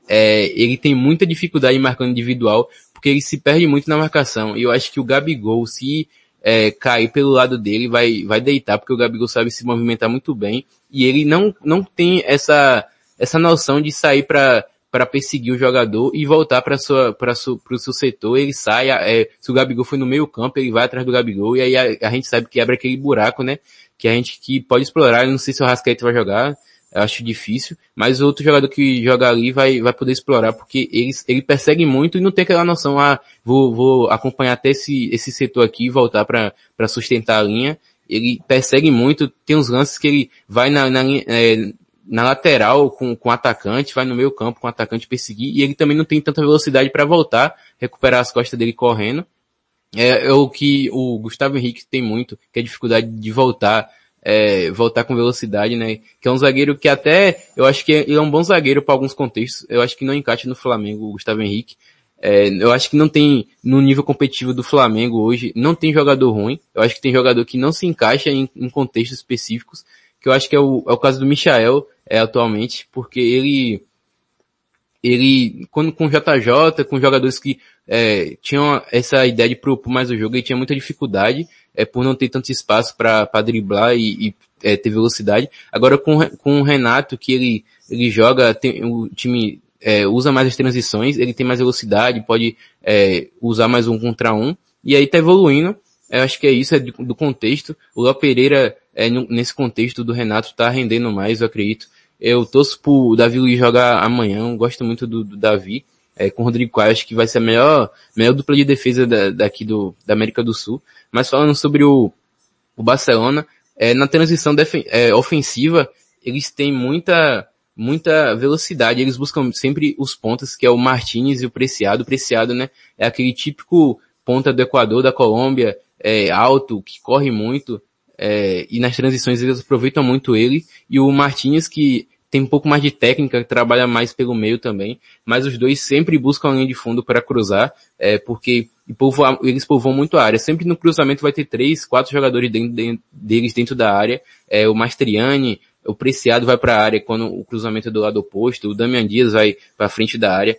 é, ele tem muita dificuldade em marcando individual, porque ele se perde muito na marcação. E eu acho que o Gabigol, se é, cair pelo lado dele, vai, vai deitar, porque o Gabigol sabe se movimentar muito bem, e ele não, não tem essa, essa noção de sair para para perseguir o jogador e voltar para sua para o seu setor, ele sai, é, se o Gabigol foi no meio campo, ele vai atrás do Gabigol e aí a, a gente sabe que abre aquele buraco, né? Que a gente que pode explorar, eu não sei se o Rascaeta vai jogar, eu acho difícil, mas outro jogador que joga ali vai, vai poder explorar, porque ele, ele persegue muito e não tem aquela noção, ah, vou, vou acompanhar até esse, esse setor aqui e voltar para sustentar a linha. Ele persegue muito, tem uns lances que ele vai na, na, é, na lateral com, com o atacante, vai no meio campo com o atacante perseguir, e ele também não tem tanta velocidade para voltar, recuperar as costas dele correndo. É, é, o que o Gustavo Henrique tem muito, que é a dificuldade de voltar é, voltar com velocidade, né? Que é um zagueiro que até, eu acho que ele é um bom zagueiro para alguns contextos. Eu acho que não encaixa no Flamengo o Gustavo Henrique. É, eu acho que não tem, no nível competitivo do Flamengo hoje, não tem jogador ruim. Eu acho que tem jogador que não se encaixa em, em contextos específicos, que eu acho que é o, é o caso do Michael, é, atualmente, porque ele, ele, quando com JJ, com jogadores que é, tinham essa ideia de propor mais o jogo, ele tinha muita dificuldade, é, por não ter tanto espaço para driblar e, e é, ter velocidade. Agora com, com o Renato, que ele, ele joga, tem, o time é, usa mais as transições, ele tem mais velocidade, pode é, usar mais um contra um, e aí tá evoluindo. Eu acho que é isso, é do, do contexto. O Léo Pereira, é, nesse contexto do Renato, tá rendendo mais, eu acredito. Eu torço pro Davi Luiz jogar amanhã, gosto muito do, do Davi é, com o Rodrigo Caio, acho que vai ser a melhor, melhor dupla de defesa da, daqui do, da América do Sul. Mas falando sobre o, o Barcelona, é, na transição é, ofensiva, eles têm muita, muita velocidade, eles buscam sempre os pontas, que é o Martinez e o Preciado. O Preciado, né, é aquele típico ponta do Equador, da Colômbia, é, alto, que corre muito, é, e nas transições eles aproveitam muito ele, e o Martinez que tem um pouco mais de técnica, trabalha mais pelo meio também, mas os dois sempre buscam a linha de fundo para cruzar, é, porque eles povoam muito a área. Sempre no cruzamento vai ter três, quatro jogadores dentro, dentro deles dentro da área. É, o Mastriani, o Preciado vai para a área quando o cruzamento é do lado oposto, o Damian Dias vai para frente da área.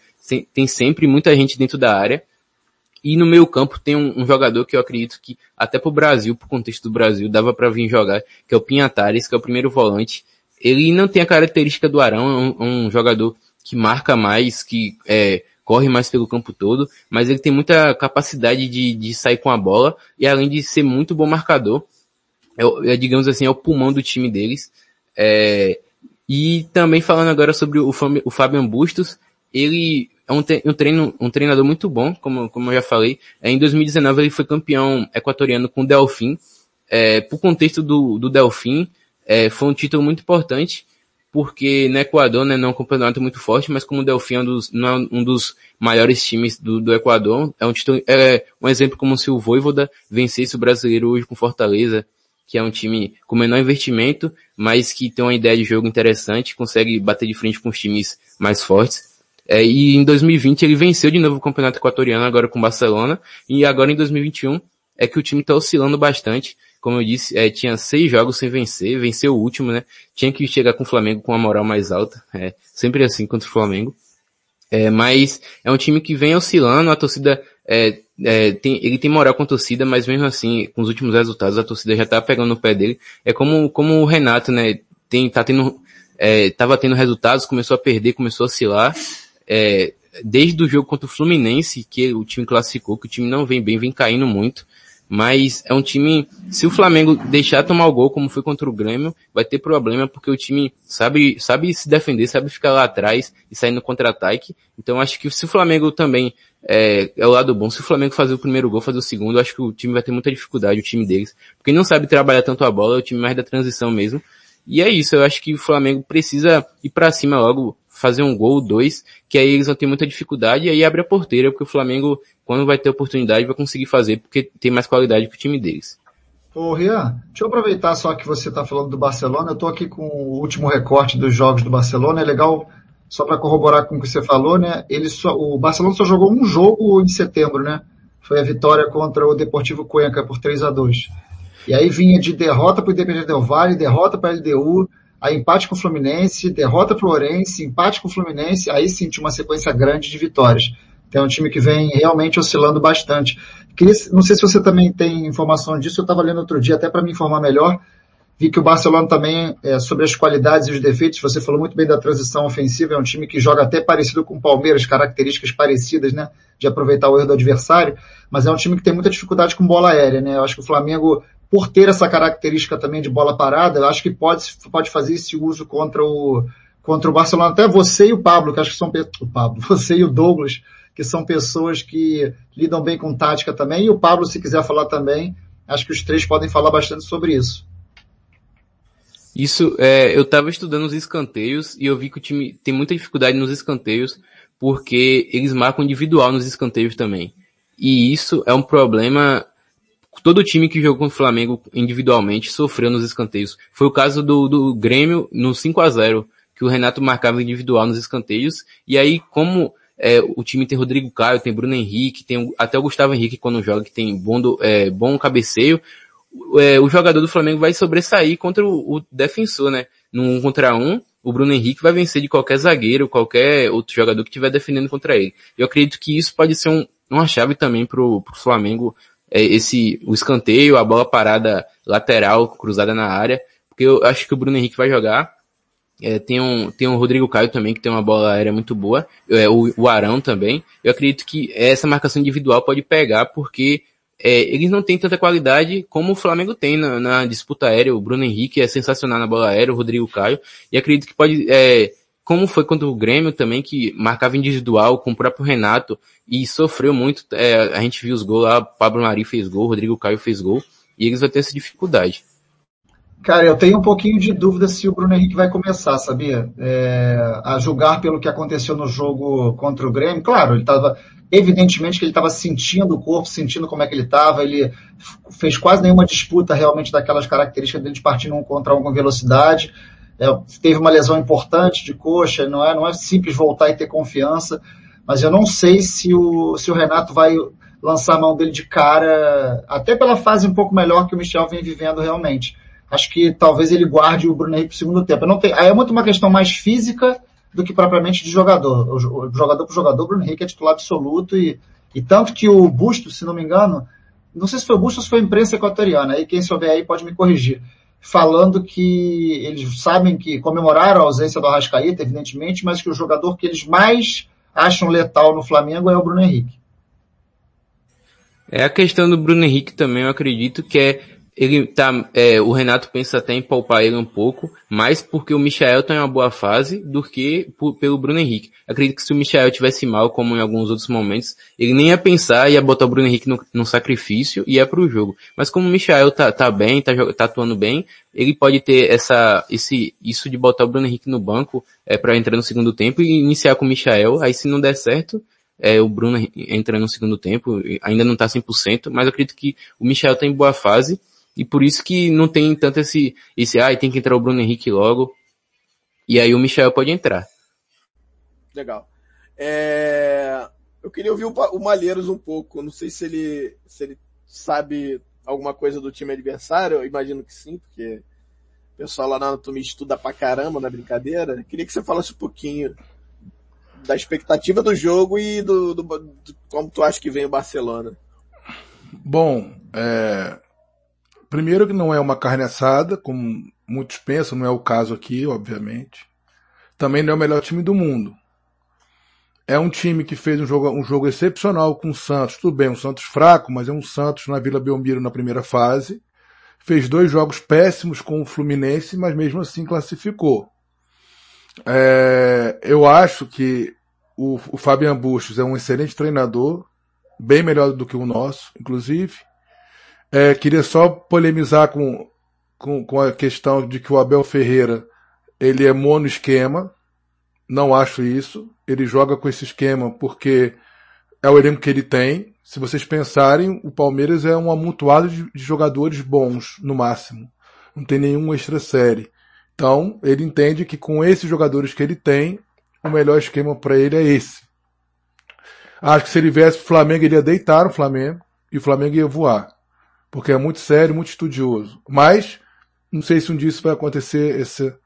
Tem, sempre muita gente dentro da área. E no meio campo tem um, um, jogador que eu acredito que até pro Brasil, pro contexto do Brasil, dava para vir jogar, que é o Pinhatares, que é o primeiro volante ele não tem a característica do Arão, é um, um jogador que marca mais, que é, corre mais pelo campo todo, mas ele tem muita capacidade de, de sair com a bola e além de ser muito bom marcador, é, é digamos assim, é o pulmão do time deles. É, e também falando agora sobre o, o Fabian Bustos, ele é um, um, treino, um treinador muito bom, como, como eu já falei. É, em 2019 ele foi campeão equatoriano com o Delfim. É, por contexto do, do Delfim, é, foi um título muito importante, porque no Equador né, não é um campeonato muito forte, mas como o Delfim é um dos, não é um dos maiores times do, do Equador, é um título, é um exemplo como se o Voivoda vencesse o brasileiro hoje com Fortaleza, que é um time com menor investimento, mas que tem uma ideia de jogo interessante, consegue bater de frente com os times mais fortes. É, e em 2020 ele venceu de novo o campeonato equatoriano, agora com o Barcelona, e agora em 2021 é que o time está oscilando bastante. Como eu disse, é, tinha seis jogos sem vencer, venceu o último, né? Tinha que chegar com o Flamengo com uma moral mais alta, é, sempre assim contra o Flamengo. É, mas é um time que vem oscilando, a torcida é, é, tem, ele tem moral com a torcida, mas mesmo assim, com os últimos resultados, a torcida já tá pegando no pé dele. É como, como o Renato, né, tem, tá tendo, é, tava tendo resultados, começou a perder, começou a oscilar, é, desde o jogo contra o Fluminense, que o time classificou, que o time não vem bem, vem caindo muito. Mas é um time, se o Flamengo deixar tomar o gol, como foi contra o Grêmio, vai ter problema porque o time sabe, sabe se defender, sabe ficar lá atrás e sair no contra-ataque. Então acho que se o Flamengo também é, é o lado bom. Se o Flamengo fazer o primeiro gol, fazer o segundo, acho que o time vai ter muita dificuldade, o time deles. Porque não sabe trabalhar tanto a bola, é o time mais da transição mesmo. E é isso, eu acho que o Flamengo precisa ir para cima logo, fazer um gol, dois, que aí eles vão ter muita dificuldade e aí abre a porteira, porque o Flamengo, quando vai ter oportunidade, vai conseguir fazer, porque tem mais qualidade que o time deles. Ô, Rian, deixa eu aproveitar só que você está falando do Barcelona. Eu estou aqui com o último recorte dos jogos do Barcelona. É legal só para corroborar com o que você falou, né? Ele só, o Barcelona só jogou um jogo em setembro, né? Foi a vitória contra o Deportivo Cuenca por 3 a 2 E aí vinha de derrota para o Independente Del Valle, derrota para a LDU, aí empate com o Fluminense, derrota para o Orense, empate com o Fluminense, aí sim uma sequência grande de vitórias. Então é um time que vem realmente oscilando bastante. Queria, não sei se você também tem informação disso, eu estava lendo outro dia até para me informar melhor, Vi que o Barcelona também, é, sobre as qualidades e os defeitos, você falou muito bem da transição ofensiva, é um time que joga até parecido com o Palmeiras, características parecidas, né? De aproveitar o erro do adversário, mas é um time que tem muita dificuldade com bola aérea, né? Eu acho que o Flamengo, por ter essa característica também de bola parada, eu acho que pode, pode fazer esse uso contra o, contra o Barcelona. Até você e o Pablo, que acho que são, o Pablo, você e o Douglas, que são pessoas que lidam bem com tática também, e o Pablo, se quiser falar também, acho que os três podem falar bastante sobre isso. Isso, é, eu tava estudando os escanteios e eu vi que o time tem muita dificuldade nos escanteios porque eles marcam individual nos escanteios também. E isso é um problema. Todo time que jogou com o Flamengo individualmente sofreu nos escanteios. Foi o caso do, do Grêmio no 5 a 0 que o Renato marcava individual nos escanteios. E aí, como é, o time tem Rodrigo Caio, tem Bruno Henrique, tem até o Gustavo Henrique quando joga, que tem bom, do, é, bom cabeceio, é, o jogador do Flamengo vai sobressair contra o, o defensor, né? Num um contra um, o Bruno Henrique vai vencer de qualquer zagueiro, qualquer outro jogador que estiver defendendo contra ele. Eu acredito que isso pode ser um, uma chave também pro, pro Flamengo, esse, o escanteio, a bola parada lateral, cruzada na área, porque eu acho que o Bruno Henrique vai jogar. É, tem um, tem um Rodrigo Caio também, que tem uma bola aérea muito boa, é, o, o Arão também. Eu acredito que essa marcação individual pode pegar, porque é, eles não têm tanta qualidade como o Flamengo tem na, na, disputa aérea. O Bruno Henrique é sensacional na bola aérea, o Rodrigo Caio. E acredito que pode, é, como foi contra o Grêmio também, que marcava individual com o próprio Renato e sofreu muito. É, a gente viu os gols lá, Pablo Mari fez gol, Rodrigo Caio fez gol. E eles vão ter essa dificuldade. Cara, eu tenho um pouquinho de dúvida se o Bruno Henrique vai começar, sabia? É, a julgar pelo que aconteceu no jogo contra o Grêmio. Claro, ele estava Evidentemente que ele estava sentindo o corpo, sentindo como é que ele estava, ele fez quase nenhuma disputa realmente daquelas características dele de partir um contra um com velocidade. É, teve uma lesão importante de coxa, não é, não é simples voltar e ter confiança, mas eu não sei se o, se o Renato vai lançar a mão dele de cara, até pela fase um pouco melhor que o Michel vem vivendo realmente. Acho que talvez ele guarde o Bruno Henrique pro segundo tempo. não tem, aí é muito uma questão mais física do que propriamente de jogador. O, jogador por jogador, o Bruno Henrique é titular absoluto e, e tanto que o Bustos, se não me engano, não sei se foi o Bustos ou se foi a imprensa equatoriana, aí quem souber aí pode me corrigir, falando que eles sabem que comemoraram a ausência do Arrascaíta, evidentemente, mas que o jogador que eles mais acham letal no Flamengo é o Bruno Henrique. É a questão do Bruno Henrique também, eu acredito que é ele tá, é, o Renato pensa até em poupar ele um pouco, mais porque o Michael tá em uma boa fase do que por, pelo Bruno Henrique. Acredito que se o Michael tivesse mal, como em alguns outros momentos, ele nem ia pensar, ia botar o Bruno Henrique no, sacrifício e ia pro jogo. Mas como o Michael tá, tá bem, tá, tá atuando bem, ele pode ter essa, esse, isso de botar o Bruno Henrique no banco, é, para entrar no segundo tempo e iniciar com o Michael, aí se não der certo, é, o Bruno entra no segundo tempo, ainda não tá 100%, mas eu acredito que o Michel tá em boa fase, e por isso que não tem tanto esse, esse, ah, tem que entrar o Bruno Henrique logo. E aí o Michel pode entrar. Legal. É... Eu queria ouvir o Malheiros um pouco. Não sei se ele, se ele sabe alguma coisa do time adversário. Eu imagino que sim, porque o pessoal lá na anatomia estuda pra caramba na brincadeira. Queria que você falasse um pouquinho da expectativa do jogo e do, do, do como tu acha que vem o Barcelona. Bom, é, Primeiro que não é uma carne assada, como muitos pensam, não é o caso aqui, obviamente. Também não é o melhor time do mundo. É um time que fez um jogo, um jogo excepcional com o Santos. Tudo bem, um Santos fraco, mas é um Santos na Vila Belmiro na primeira fase. Fez dois jogos péssimos com o Fluminense, mas mesmo assim classificou. É, eu acho que o, o Fabian Bustos é um excelente treinador, bem melhor do que o nosso, inclusive. É, queria só polemizar com, com, com a questão de que o Abel Ferreira ele é mono esquema. Não acho isso. Ele joga com esse esquema porque é o elenco que ele tem. Se vocês pensarem, o Palmeiras é um amontoado de, de jogadores bons, no máximo. Não tem nenhum extra série. Então, ele entende que com esses jogadores que ele tem, o melhor esquema para ele é esse. Acho que se ele viesse o Flamengo, ele ia deitar o Flamengo e o Flamengo ia voar porque é muito sério, muito estudioso. Mas não sei se um dia isso vai acontecer, essa,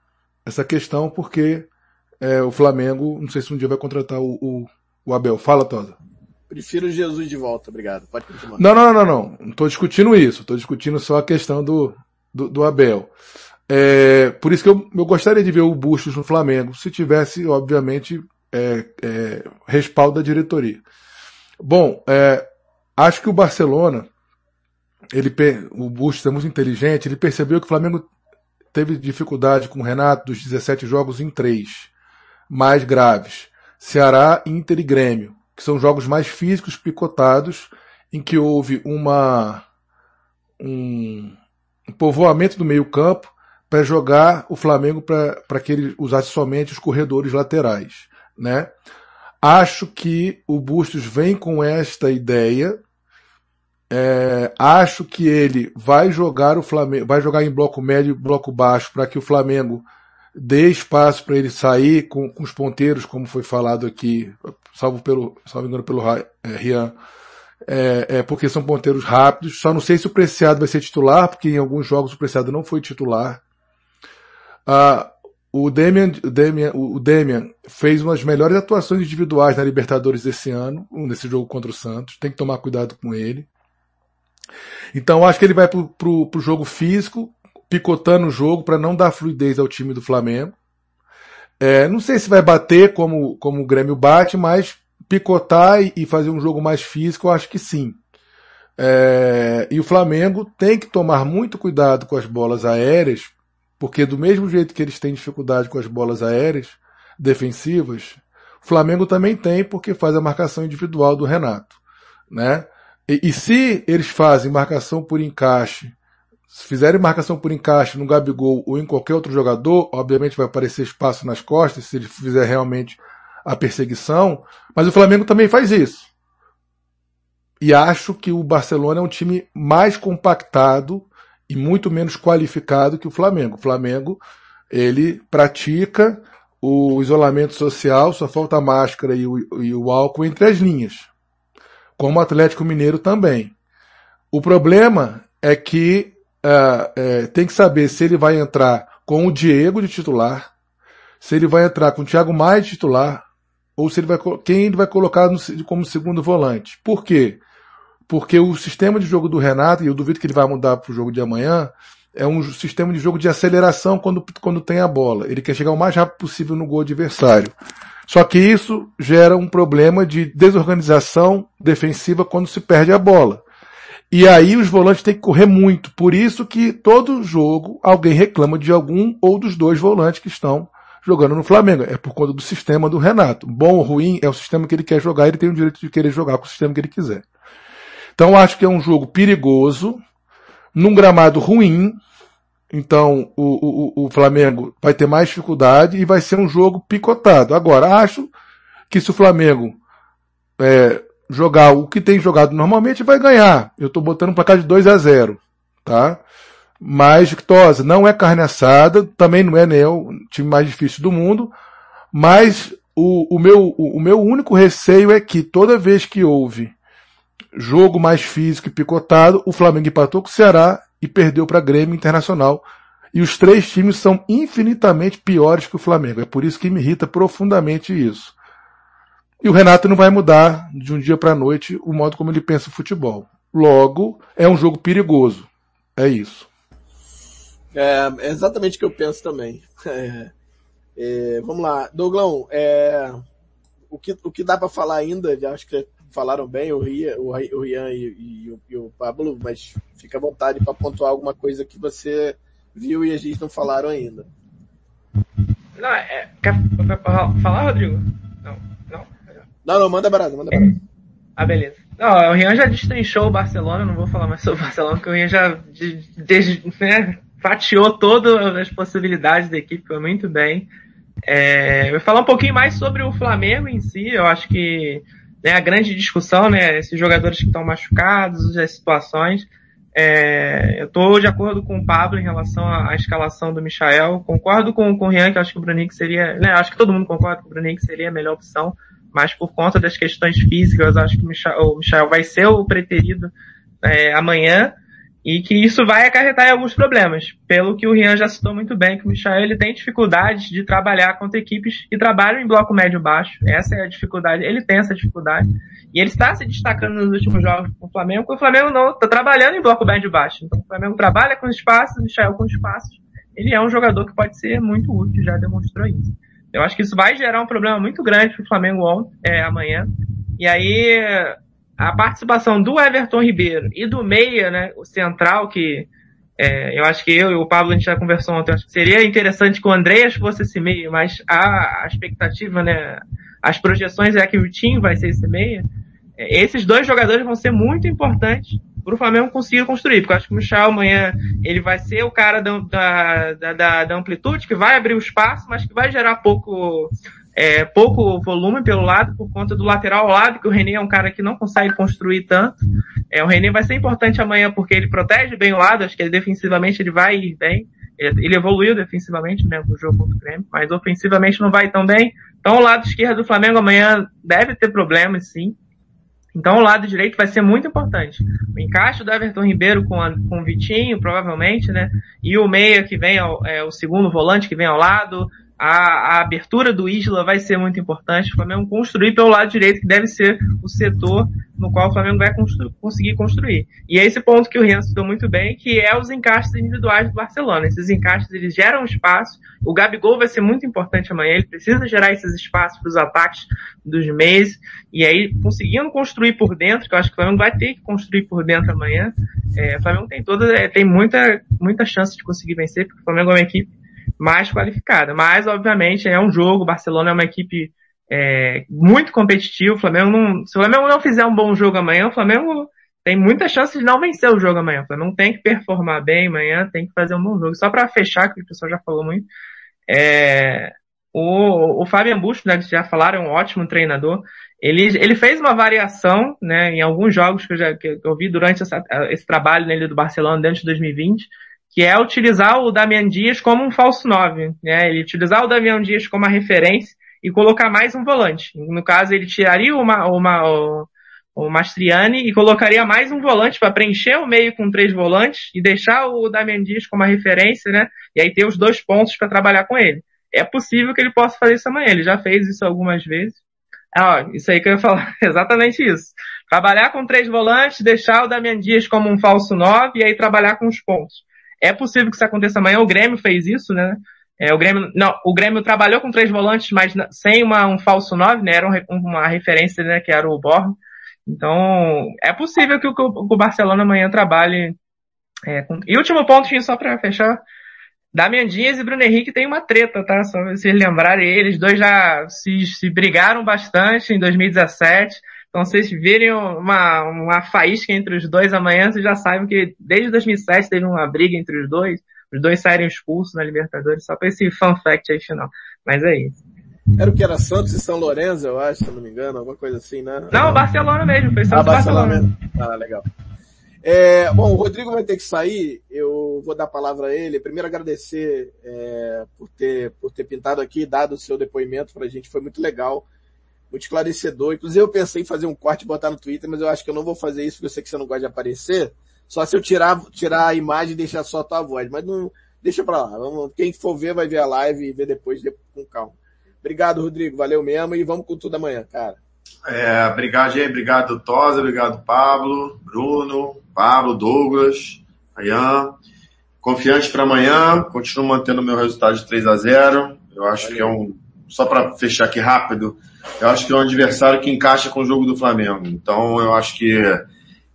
essa questão, porque é, o Flamengo, não sei se um dia vai contratar o, o, o Abel. Fala, Tosa. Prefiro Jesus de volta, obrigado. Pode continuar. Não, não, não, não. Não estou discutindo isso. Estou discutindo só a questão do, do, do Abel. É, por isso que eu, eu gostaria de ver o Bustos no Flamengo, se tivesse, obviamente, é, é, respaldo da diretoria. Bom, é, acho que o Barcelona ele, o Bustos é muito inteligente, ele percebeu que o Flamengo teve dificuldade com o Renato dos 17 jogos em três mais graves. Ceará, Inter e Grêmio, que são jogos mais físicos, picotados, em que houve uma um, um povoamento do meio campo para jogar o Flamengo para que ele usasse somente os corredores laterais, né? Acho que o Bustos vem com esta ideia é, acho que ele vai jogar o Flamengo, vai jogar em bloco médio e bloco baixo para que o Flamengo dê espaço para ele sair com, com, os ponteiros, como foi falado aqui, salvo pelo, salvo engano pelo é, Rian, é, é, porque são ponteiros rápidos. Só não sei se o Preciado vai ser titular, porque em alguns jogos o Preciado não foi titular. Ah, o Demian, o o Demian fez umas melhores atuações individuais na Libertadores esse ano, nesse jogo contra o Santos. Tem que tomar cuidado com ele. Então acho que ele vai pro, pro jogo físico, picotando o jogo para não dar fluidez ao time do Flamengo. É, não sei se vai bater como, como o Grêmio bate, mas picotar e, e fazer um jogo mais físico, eu acho que sim. É, e o Flamengo tem que tomar muito cuidado com as bolas aéreas, porque do mesmo jeito que eles têm dificuldade com as bolas aéreas defensivas, o Flamengo também tem, porque faz a marcação individual do Renato, né? E, e, se eles fazem marcação por encaixe, se fizerem marcação por encaixe no Gabigol ou em qualquer outro jogador, obviamente vai aparecer espaço nas costas se ele fizer realmente a perseguição, mas o Flamengo também faz isso. E acho que o Barcelona é um time mais compactado e muito menos qualificado que o Flamengo. O Flamengo, ele pratica o isolamento social, só falta a máscara e o, e o álcool entre as linhas como o Atlético Mineiro também. O problema é que uh, tem que saber se ele vai entrar com o Diego de titular, se ele vai entrar com o Thiago Maia de titular, ou se ele vai, quem ele vai colocar no, como segundo volante. Por quê? Porque o sistema de jogo do Renato, e eu duvido que ele vai mudar para o jogo de amanhã, é um sistema de jogo de aceleração quando, quando tem a bola. Ele quer chegar o mais rápido possível no gol adversário. Só que isso gera um problema de desorganização defensiva quando se perde a bola. E aí os volantes têm que correr muito. Por isso que todo jogo alguém reclama de algum ou dos dois volantes que estão jogando no Flamengo. É por conta do sistema do Renato. Bom ou ruim é o sistema que ele quer jogar, ele tem o direito de querer jogar com o sistema que ele quiser. Então acho que é um jogo perigoso, num gramado ruim. Então o, o, o Flamengo vai ter mais dificuldade e vai ser um jogo picotado. Agora, acho que se o Flamengo é, jogar o que tem jogado normalmente, vai ganhar. Eu estou botando um placar de 2 a 0 tá? Mas Victosa não é carne assada, também não é nem o time mais difícil do mundo, mas o, o, meu, o, o meu único receio é que toda vez que houve jogo mais físico e picotado, o Flamengo empatou com o Ceará e perdeu para Grêmio Internacional. E os três times são infinitamente piores que o Flamengo. É por isso que me irrita profundamente isso. E o Renato não vai mudar de um dia para a noite o modo como ele pensa o futebol. Logo, é um jogo perigoso. É isso. É, é exatamente o que eu penso também. É, é, vamos lá, Douglão, é, o, que, o que dá para falar ainda, acho que falaram bem o Rian, o, o Rian e, e, e, o Pablo, mas fica à vontade para pontuar alguma coisa que você viu e a gente não falaram ainda. Não, é, quer falar, Rodrigo? Não, não. Não, não, manda brasa, manda brasa. Ah, beleza. Não, o Rian já destrinchou o Barcelona, não vou falar mais sobre o Barcelona, porque o Rian já de, de, né, fatiou todas as possibilidades da equipe, foi muito bem. É, vou falar um pouquinho mais sobre o Flamengo em si, eu acho que né, a grande discussão, né, esses jogadores que estão machucados, as situações. É, eu estou de acordo com o Pablo em relação à, à, escalação do Michael. Concordo com, com o Rian, que acho que o Bruninho seria, né, acho que todo mundo concorda que o Bruninho seria a melhor opção, mas por conta das questões físicas, acho que o Michael, o Michael vai ser o preterido é, amanhã e que isso vai acarretar em alguns problemas. Pelo que o Rian já citou muito bem, que o Michel ele tem dificuldades de trabalhar contra equipes que trabalham em bloco médio-baixo. Essa é a dificuldade, ele tem essa dificuldade. E ele está se destacando nos últimos jogos com o Flamengo, o Flamengo não está trabalhando em bloco médio-baixo. Então o Flamengo trabalha com espaços, o Michel com espaços. Ele é um jogador que pode ser muito útil, já demonstrou isso. Eu acho que isso vai gerar um problema muito grande para o Flamengo ontem, é, amanhã. E aí, a participação do Everton Ribeiro e do Meia, né, o central, que é, eu acho que eu e o Pablo a gente já conversou ontem, acho que seria interessante que o Andreas fosse esse meia, mas a, a expectativa, né, as projeções é que o Tim vai ser esse meia. É, esses dois jogadores vão ser muito importantes para o Flamengo conseguir construir, porque eu acho que o Michel amanhã ele vai ser o cara da, da, da, da amplitude, que vai abrir o espaço, mas que vai gerar pouco é, pouco volume pelo lado, por conta do lateral ao lado, que o René é um cara que não consegue construir tanto. É, o René vai ser importante amanhã porque ele protege bem o lado, acho que ele defensivamente ele vai ir bem. Ele evoluiu defensivamente, né, no jogo contra o Grêmio, mas ofensivamente não vai tão bem. Então o lado esquerdo do Flamengo amanhã deve ter problemas, sim. Então o lado direito vai ser muito importante. O encaixe do Everton Ribeiro com, a, com o Vitinho, provavelmente, né? E o meia que vem, ao, é, o segundo volante que vem ao lado, a, a, abertura do Isla vai ser muito importante. O Flamengo construir pelo lado direito, que deve ser o setor no qual o Flamengo vai constru conseguir construir. E é esse ponto que o Rian citou muito bem, que é os encaixes individuais do Barcelona. Esses encaixes, eles geram espaço. O Gabigol vai ser muito importante amanhã. Ele precisa gerar esses espaços para os ataques dos meses. E aí, conseguindo construir por dentro, que eu acho que o Flamengo vai ter que construir por dentro amanhã. É, o Flamengo tem toda, é, tem muita, muita chance de conseguir vencer, porque o Flamengo é uma equipe mais qualificada. Mas, obviamente, é um jogo. O Barcelona é uma equipe é, muito competitiva. O Flamengo não, se o Flamengo não fizer um bom jogo amanhã, o Flamengo tem muita chance de não vencer o jogo amanhã. O Flamengo tem que performar bem amanhã, tem que fazer um bom jogo. Só para fechar, que o pessoal já falou muito, é, o, o Fabian Bush, né, que já falaram, é um ótimo treinador. Ele, ele fez uma variação, né, em alguns jogos que eu já que eu vi durante essa, esse trabalho nele do Barcelona de 2020 que é utilizar o Damian Dias como um falso 9, né? Ele utilizar o Damian Dias como uma referência e colocar mais um volante. No caso, ele tiraria uma, uma, o, o Mastriani e colocaria mais um volante para preencher o meio com três volantes e deixar o Damian Dias como referência, né? E aí ter os dois pontos para trabalhar com ele. É possível que ele possa fazer isso amanhã. Ele já fez isso algumas vezes. Ah, isso aí que eu ia falar. Exatamente isso. Trabalhar com três volantes, deixar o Damian Dias como um falso 9 e aí trabalhar com os pontos. É possível que isso aconteça amanhã. O Grêmio fez isso, né? É, o Grêmio, não, o Grêmio trabalhou com três volantes, mas sem uma, um falso nove, né? Era um, uma referência, né? Que era o Borro. Então, é possível que o, o Barcelona amanhã trabalhe. É, com... E último ponto, só para fechar. Damian Dias e Bruno Henrique tem uma treta, tá? Só vocês lembrarem, eles dois já se, se brigaram bastante em 2017. Então, vocês virem uma, uma faísca entre os dois amanhã, vocês já sabem que desde 2007 teve uma briga entre os dois. Os dois saíram expulsos na Libertadores, só pra esse fun fact aí final. Mas é isso. Era o que era Santos e São Lourenço, eu acho, se não me engano, alguma coisa assim, né? Não, Barcelona mesmo, foi Santos ah, Barcelona. Barcelona. Ah, legal. É, bom, o Rodrigo vai ter que sair, eu vou dar a palavra a ele. Primeiro agradecer é, por, ter, por ter pintado aqui, dado o seu depoimento pra gente, foi muito legal, muito esclarecedor. Inclusive eu pensei em fazer um corte e botar no Twitter, mas eu acho que eu não vou fazer isso porque eu sei que você não gosta de aparecer. Só se eu tirar, tirar a imagem e deixar só a tua voz, mas não, deixa pra lá. Vamos, quem for ver vai ver a live e ver depois, depois com calma. Obrigado, Rodrigo, valeu mesmo e vamos com tudo amanhã, cara. É, obrigado, gente. Obrigado, Tosa. Obrigado, Pablo, Bruno, Pablo, Douglas, Ayan. Confiante para amanhã. Continuo mantendo meu resultado de 3 a 0 Eu acho Valeu. que é um. Só para fechar aqui rápido, eu acho que é um adversário que encaixa com o jogo do Flamengo. Então eu acho que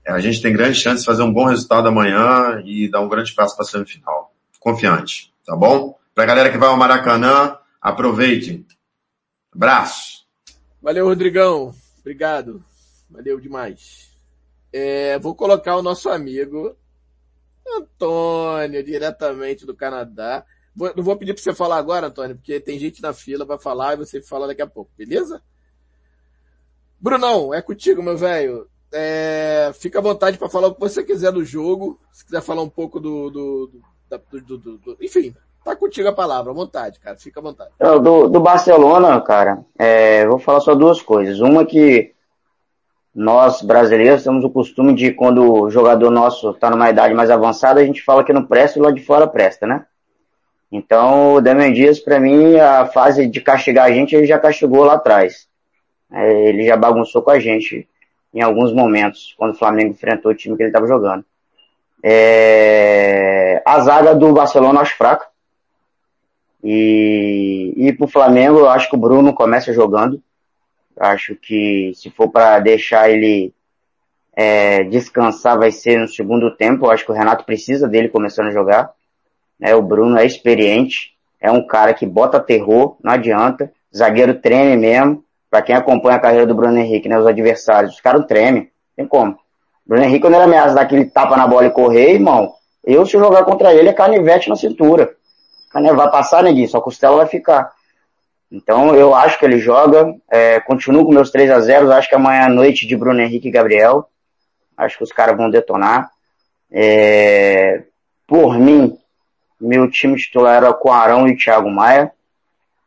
é, a gente tem grande chance de fazer um bom resultado amanhã e dar um grande passo para a semifinal. Confiante, tá bom? Para a galera que vai ao Maracanã, aproveitem. Abraço. Valeu, Rodrigão. Obrigado. Valeu demais. É, vou colocar o nosso amigo Antônio, diretamente do Canadá. Vou, não vou pedir para você falar agora, Antônio, porque tem gente na fila para falar e você fala daqui a pouco, beleza? Brunão, é contigo, meu velho. É, fica à vontade para falar o que você quiser do jogo. Se quiser falar um pouco do, do, do, do, do, do enfim, Tá contigo a palavra, à vontade, cara. Fica à vontade. Do, do Barcelona, cara, é, vou falar só duas coisas. Uma que nós, brasileiros, temos o costume de, quando o jogador nosso tá numa idade mais avançada, a gente fala que não presta e lá de fora presta, né? Então, o Damian Dias, para mim, a fase de castigar a gente, ele já castigou lá atrás. É, ele já bagunçou com a gente em alguns momentos, quando o Flamengo enfrentou o time que ele estava jogando. É... A zaga do Barcelona acho fraca. E, e pro Flamengo, eu acho que o Bruno começa jogando. Acho que se for para deixar ele é, descansar, vai ser no segundo tempo. Eu acho que o Renato precisa dele começando a jogar. É, o Bruno é experiente, é um cara que bota terror, não adianta. Zagueiro treme mesmo. Para quem acompanha a carreira do Bruno Henrique, né, os adversários, os caras tremem. Tem como. Bruno Henrique, quando ele ameaça dar aquele tapa na bola e correr, irmão, eu se jogar contra ele é canivete na cintura né, vai passar, né, Gui? Sua costela vai ficar. Então, eu acho que ele joga. É, continuo com meus 3 a 0 Acho que amanhã à noite de Bruno Henrique e Gabriel. Acho que os caras vão detonar. É, por mim, meu time titular era com Arão e Thiago Maia.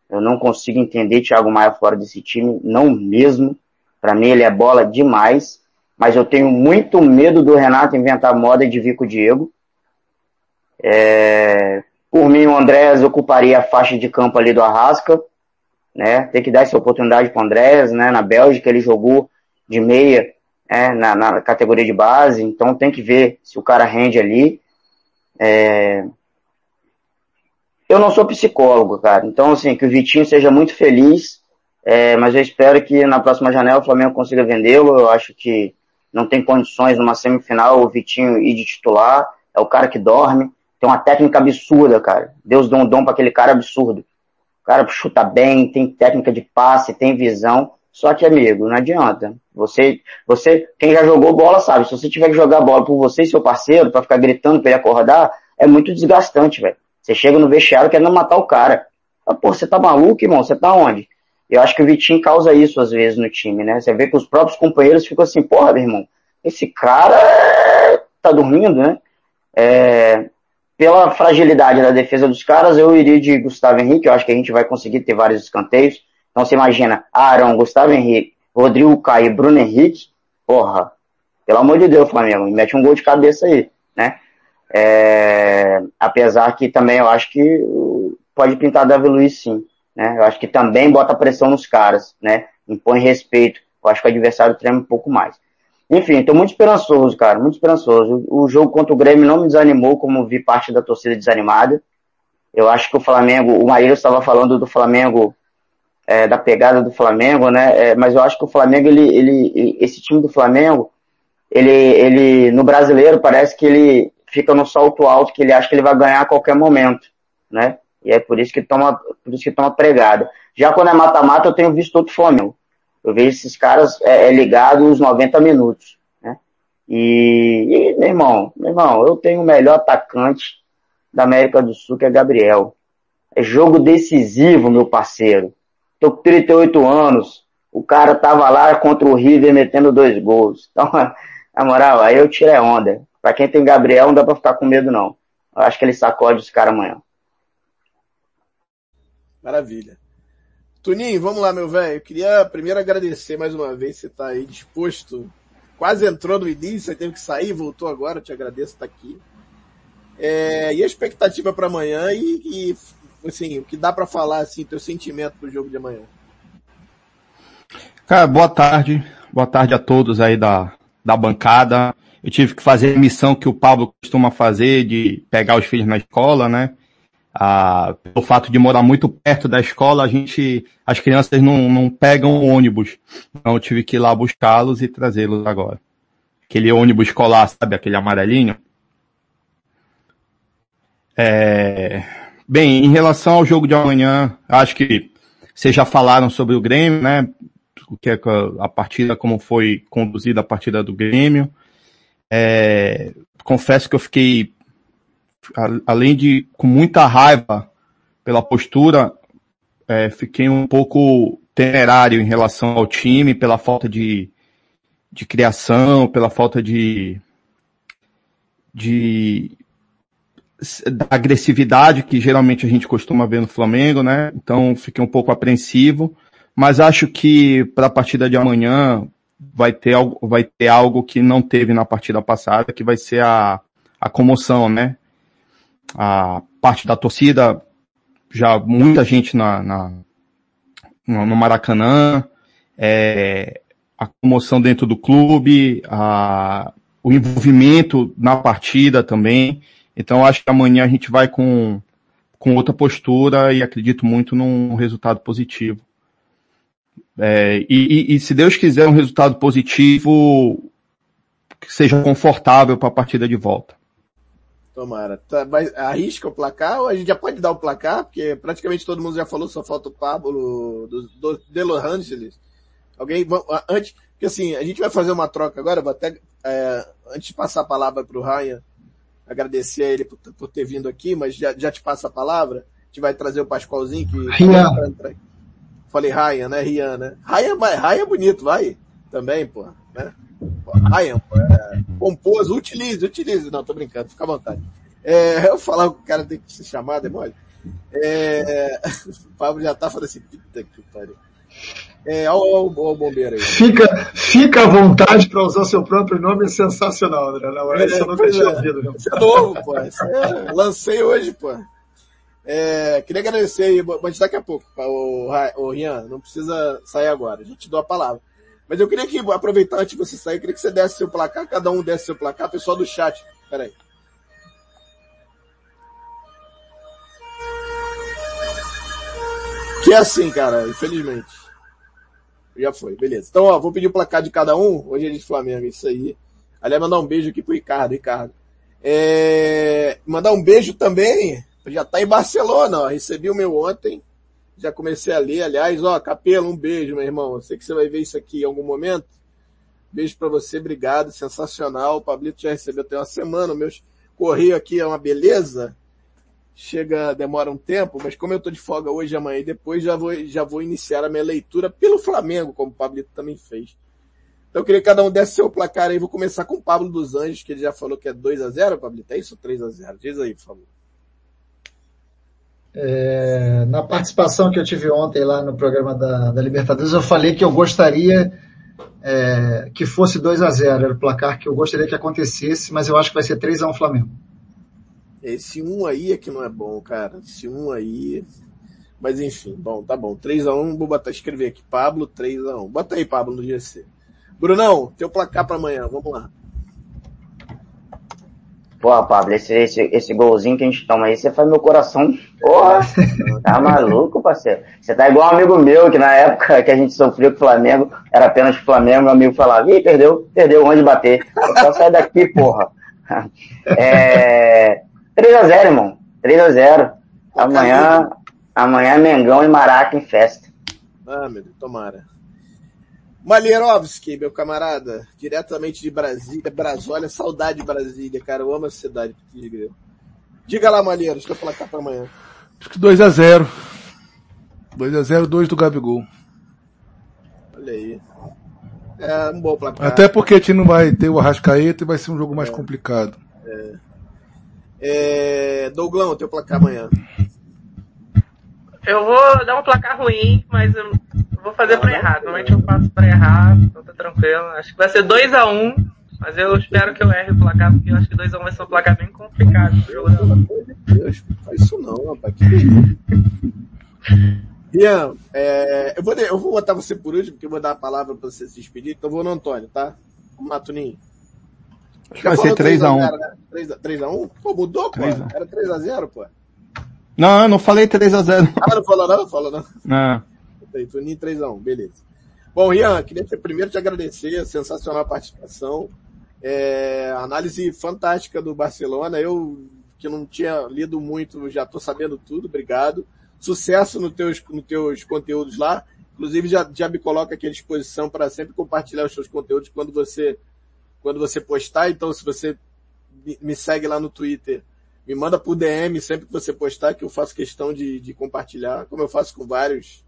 Eu não consigo entender Thiago Maia fora desse time, não mesmo. Para mim ele é bola demais, mas eu tenho muito medo do Renato inventar moda de vir com o Diego. É, por mim, o Andrés ocuparia a faixa de campo ali do Arrasca, né? Tem que dar essa oportunidade para o Andrés, né? Na Bélgica ele jogou de meia, né? na, na, categoria de base, então tem que ver se o cara rende ali. É... Eu não sou psicólogo, cara, então assim, que o Vitinho seja muito feliz, é, mas eu espero que na próxima janela o Flamengo consiga vendê-lo. Eu acho que não tem condições numa semifinal o Vitinho ir de titular, é o cara que dorme tem uma técnica absurda, cara. Deus deu um dom para aquele cara absurdo. O cara chuta bem, tem técnica de passe, tem visão. Só que, amigo, não adianta. Você, você, quem já jogou bola sabe, se você tiver que jogar bola por você e seu parceiro, para ficar gritando pra ele acordar, é muito desgastante, velho. Você chega no vestiário querendo matar o cara. Ah, pô, você tá maluco, irmão? Você tá onde? Eu acho que o Vitinho causa isso às vezes no time, né? Você vê que os próprios companheiros ficam assim, porra, meu irmão, esse cara tá dormindo, né? É, pela fragilidade da defesa dos caras, eu iria de Gustavo Henrique. Eu acho que a gente vai conseguir ter vários escanteios. Então você imagina, Arão, Gustavo Henrique, Rodrigo Caio, Bruno Henrique. Porra, pelo amor de Deus, Flamengo, mete um gol de cabeça aí, né? É, apesar que também eu acho que pode pintar Davi Luiz sim, né? Eu acho que também bota pressão nos caras, né? Impõe respeito. Eu acho que o adversário treme um pouco mais. Enfim, estou muito esperançoso, cara, muito esperançoso. O jogo contra o Grêmio não me desanimou, como vi parte da torcida desanimada. Eu acho que o Flamengo, o Maíra estava falando do Flamengo, é, da pegada do Flamengo, né? É, mas eu acho que o Flamengo, ele, ele, esse time do Flamengo, ele, ele, no brasileiro parece que ele fica no salto alto, que ele acha que ele vai ganhar a qualquer momento, né? E é por isso que toma, por isso que toma pregada. Já quando é mata-mata, eu tenho visto outro Flamengo. Eu vejo esses caras é, é ligado uns 90 minutos, né? E, e, meu irmão, meu irmão, eu tenho o melhor atacante da América do Sul, que é Gabriel. É jogo decisivo, meu parceiro. Tô com 38 anos. O cara tava lá contra o River metendo dois gols. Então, na moral, aí eu tirei onda. Pra quem tem Gabriel, não dá pra ficar com medo, não. Eu acho que ele sacode os caras amanhã. Maravilha. Tuninho, vamos lá, meu velho. Eu queria primeiro agradecer mais uma vez você tá aí disposto. Quase entrou no início, aí teve que sair, voltou agora. Eu te agradeço estar tá aqui. É, e a expectativa para amanhã e, e, assim, o que dá para falar assim, teu sentimento pro jogo de amanhã. Cara, boa tarde. Boa tarde a todos aí da, da bancada. Eu tive que fazer a missão que o Pablo costuma fazer de pegar os filhos na escola, né? Ah, pelo fato de morar muito perto da escola, a gente, as crianças não, não pegam ônibus. Então eu tive que ir lá buscá-los e trazê-los agora. Aquele ônibus escolar, sabe? Aquele amarelinho. É... Bem, em relação ao jogo de amanhã, acho que vocês já falaram sobre o Grêmio, né? O que é a partida, como foi conduzida a partida do Grêmio. É... Confesso que eu fiquei além de com muita raiva pela postura, é, fiquei um pouco temerário em relação ao time, pela falta de, de criação, pela falta de, de da agressividade que geralmente a gente costuma ver no Flamengo, né? Então fiquei um pouco apreensivo, mas acho que para a partida de amanhã vai ter algo, vai ter algo que não teve na partida passada, que vai ser a, a comoção, né? a parte da torcida, já muita gente na, na no Maracanã, é, a comoção dentro do clube, a, o envolvimento na partida também. Então acho que amanhã a gente vai com, com outra postura e acredito muito num resultado positivo. É, e, e, e, se Deus quiser um resultado positivo, que seja confortável para a partida de volta. Tomara. Tá, mas arrisca o placar ou a gente já pode dar o placar? Porque praticamente todo mundo já falou, só falta o Pablo do, do de Los Angeles. Alguém, antes, porque assim, a gente vai fazer uma troca agora, vou até, é, antes de passar a palavra para o Ryan, agradecer a ele por, por, ter vindo aqui, mas já, já te passa a palavra, a gente vai trazer o Pascoalzinho que... Rian. Falei Ryan, né? Rian, né? Ryan, Ryan é bonito, vai. Também, pô, né? Ryan, é, compôs, utilize, utilize. Não, tô brincando, fica à vontade. É, eu falar que o cara tem que se chamar, demole. É, o Pablo já tá falando assim, puta que pariu. É, olha o bombeiro aí. Fica, fica à vontade para usar seu próprio nome, é sensacional, André. Não, é, isso eu nunca tinha é. ouvido. Né? Isso é novo, pô. É, lancei hoje, pô. É, queria agradecer aí, mas daqui a pouco, o, o Rian, não precisa sair agora, a gente dá a palavra. Mas eu queria que, aproveitar antes de você sair, queria que você desse seu placar, cada um desse seu placar, pessoal do chat. Peraí. Que é assim, cara, infelizmente. Já foi, beleza. Então, ó, vou pedir o placar de cada um. Hoje é de Flamengo, isso aí. Aliás, mandar um beijo aqui pro Ricardo, Ricardo. É... Mandar um beijo também. Já tá em Barcelona, ó. Recebi o meu ontem já comecei a ler, aliás, ó, Capelo, um beijo, meu irmão. Eu sei que você vai ver isso aqui em algum momento. Beijo para você, obrigado, sensacional. O Pablito já recebeu até uma semana, o meu correio aqui é uma beleza. Chega, demora um tempo, mas como eu tô de folga hoje, amanhã e depois, já vou, já vou iniciar a minha leitura pelo Flamengo, como o Pablito também fez. Então eu queria que cada um desse seu placar aí. Vou começar com o Pablo dos Anjos, que ele já falou que é 2 a 0 Pablito. É isso 3 a 0 Diz aí, por favor. É, na participação que eu tive ontem lá no programa da, da Libertadores, eu falei que eu gostaria é, que fosse 2 a 0 Era o placar que eu gostaria que acontecesse, mas eu acho que vai ser 3 a 1 Flamengo. Esse 1 aí é que não é bom, cara. Esse 1 aí. Mas enfim, bom, tá bom. 3 a 1 vou botar, escrever aqui. Pablo, 3 a 1 Bota aí, Pablo, no GC. Brunão, teu placar para amanhã, vamos lá. Porra, Pablo, esse, esse, esse golzinho que a gente toma aí, você faz meu coração. Porra, tá maluco, parceiro? Você tá igual um amigo meu, que na época que a gente sofreu com o Flamengo, era apenas o Flamengo, meu amigo falava, ih, perdeu, perdeu onde bater. Só sai daqui, porra. É, 3x0, irmão. 3x0. Amanhã, amanhã Mengão e Maraca em festa. Ah, meu Deus, tomara. Malierovski, meu camarada, diretamente de Brasília, Brasólia, saudade de Brasília, cara, eu amo essa cidade. Diga lá, Malheiros, que eu falar pra amanhã. Acho que 2x0. 2x0, 2 do Gabigol. Olha aí. É um bom placar. Até porque a gente não vai ter o Arrascaeta e vai ser um jogo mais é. complicado. É. é. Douglão, teu placar amanhã. Eu vou dar um placar ruim, mas eu vou fazer pra errar. Normalmente eu faço pra errar, então tá tranquilo. Acho que vai ser 2x1, um, mas eu espero que eu erre o placar, porque eu acho que 2x1 um vai ser um placar bem complicado pro jogo. Pelo amor de Deus, faz isso não, rapaz. Que Ian, é, eu, vou, eu vou botar você por último, porque eu vou dar a palavra pra você se despedir, então eu vou no Antônio, tá? Vamos lá, Tuninho. Acho que vai ser 3x1. Né? 3x1? Pô, mudou, pô. Era 3x0, pô. Não, eu não falei 3x0. Ah, não falou não? Não falou não. Não. Tuninho 3x1, beleza. Bom, Ian, queria primeiro te agradecer, sensacional a participação. É, análise fantástica do Barcelona. Eu, que não tinha lido muito, já estou sabendo tudo, obrigado. Sucesso nos teus, nos teus conteúdos lá. Inclusive, já, já me coloca aqui à disposição para sempre compartilhar os seus conteúdos quando você, quando você postar. Então, se você me segue lá no Twitter, me manda por DM sempre que você postar, que eu faço questão de, de compartilhar, como eu faço com vários,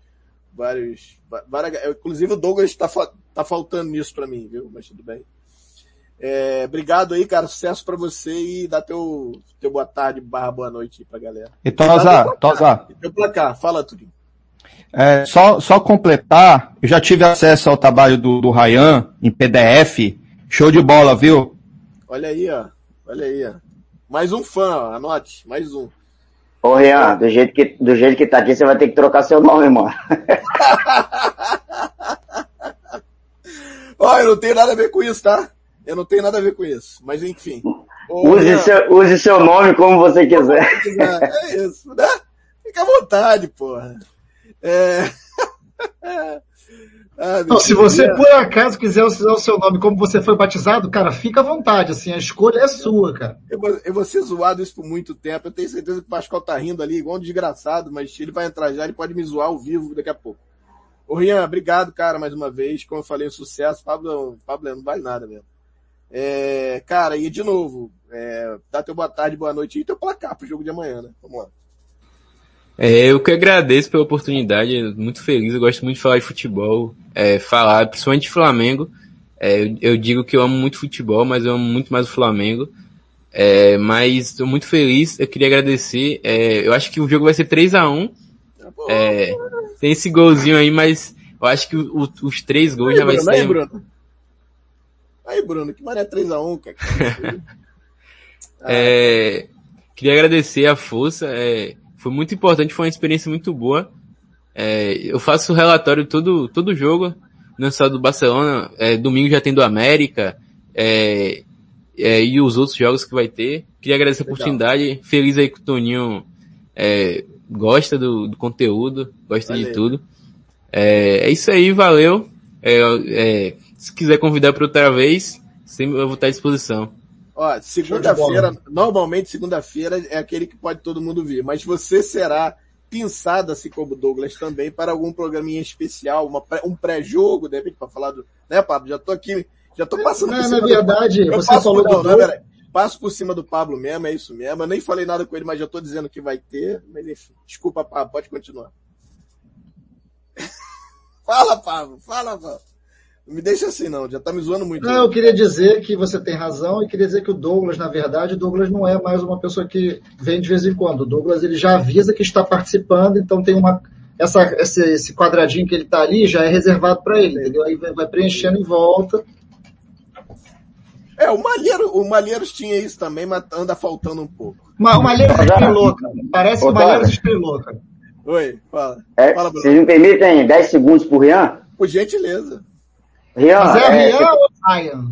vários, várias, inclusive o Douglas está tá faltando nisso para mim, viu? Mas tudo bem. É, obrigado aí, cara. Sucesso para você e dá teu, teu boa tarde, barra boa noite aí pra galera. E Tosa, Tosa. Teu placar, fala tudo. É, só, só completar, eu já tive acesso ao trabalho do, do Ryan em PDF. Show de bola, viu? Olha aí, ó. Olha aí, ó. Mais um fã, ó. anote, mais um. Ô, Rian, do jeito, que, do jeito que tá aqui, você vai ter que trocar seu nome, mano. Ó, eu não tenho nada a ver com isso, tá? Eu não tenho nada a ver com isso. Mas enfim. Ô, use, Rian, seu, use seu nome como você quiser. É isso, né? Fica à vontade, porra. É... Ah, não, se você por acaso quiser usar o seu nome como você foi batizado, cara, fica à vontade, assim, a escolha é sua, cara. Eu, eu vou ser zoado isso por muito tempo. Eu tenho certeza que o Pascoal tá rindo ali, igual um desgraçado, mas ele vai entrar já, ele pode me zoar ao vivo daqui a pouco. Ô Rian, obrigado, cara, mais uma vez. Como eu falei, um sucesso. Pablo, Pablo não vale nada mesmo. É, cara, e de novo, é, dá teu boa tarde, boa noite e teu placar pro jogo de amanhã, né? Vamos lá. É, eu que agradeço pela oportunidade, muito feliz, eu gosto muito de falar de futebol, é, falar, principalmente de Flamengo. É, eu, eu, digo que eu amo muito futebol, mas eu amo muito mais o Flamengo. É, mas estou muito feliz, eu queria agradecer. É, eu acho que o jogo vai ser 3 a 1 é, Tem esse golzinho aí, mas eu acho que o, os três gols aí, já vai Bruno, ser. Aí, Bruno. Aí, Bruno, que maré 3x1, cara. é, queria agradecer a força. É, foi muito importante, foi uma experiência muito boa. É, eu faço relatório todo, todo jogo, não só do Barcelona, é, domingo já tem do América, é, é, e os outros jogos que vai ter. Queria agradecer a oportunidade, feliz aí que o Toninho é, gosta do, do, conteúdo, gosta valeu. de tudo. É, é, isso aí, valeu. É, se quiser convidar para outra vez, sempre eu vou estar à disposição. Ó, segunda-feira, normalmente segunda-feira é aquele que pode todo mundo vir, mas você será pensado assim como Douglas também para algum programinha especial, uma, um pré-jogo, de repente para falar do, né, Pablo? Já tô aqui, já tô passando não, por cima. Na verdade, do... você falou por, não, do... não, passo por cima do Pablo mesmo, é isso mesmo. Eu nem falei nada com ele, mas já tô dizendo que vai ter, mas enfim. Desculpa, Pablo, pode continuar. fala, Pablo, fala, Pablo. Me deixa assim não, já tá me zoando muito. Não, eu queria dizer que você tem razão e queria dizer que o Douglas, na verdade, o Douglas não é mais uma pessoa que vem de vez em quando. O Douglas ele já avisa que está participando, então tem uma essa, esse, esse quadradinho que ele está ali já é reservado para ele, entendeu? Aí vai, vai, preenchendo em volta. É, o Malheiro, o Malheiros tinha isso também, mas anda faltando um pouco. o Malheiros estrelou, cara. Parece que o Malheiros estrelou, cara. Oi, fala. É, fala vocês me permitem 10 segundos por Rian? Por gentileza. Rian, Mas é, é Rian ou Ryan?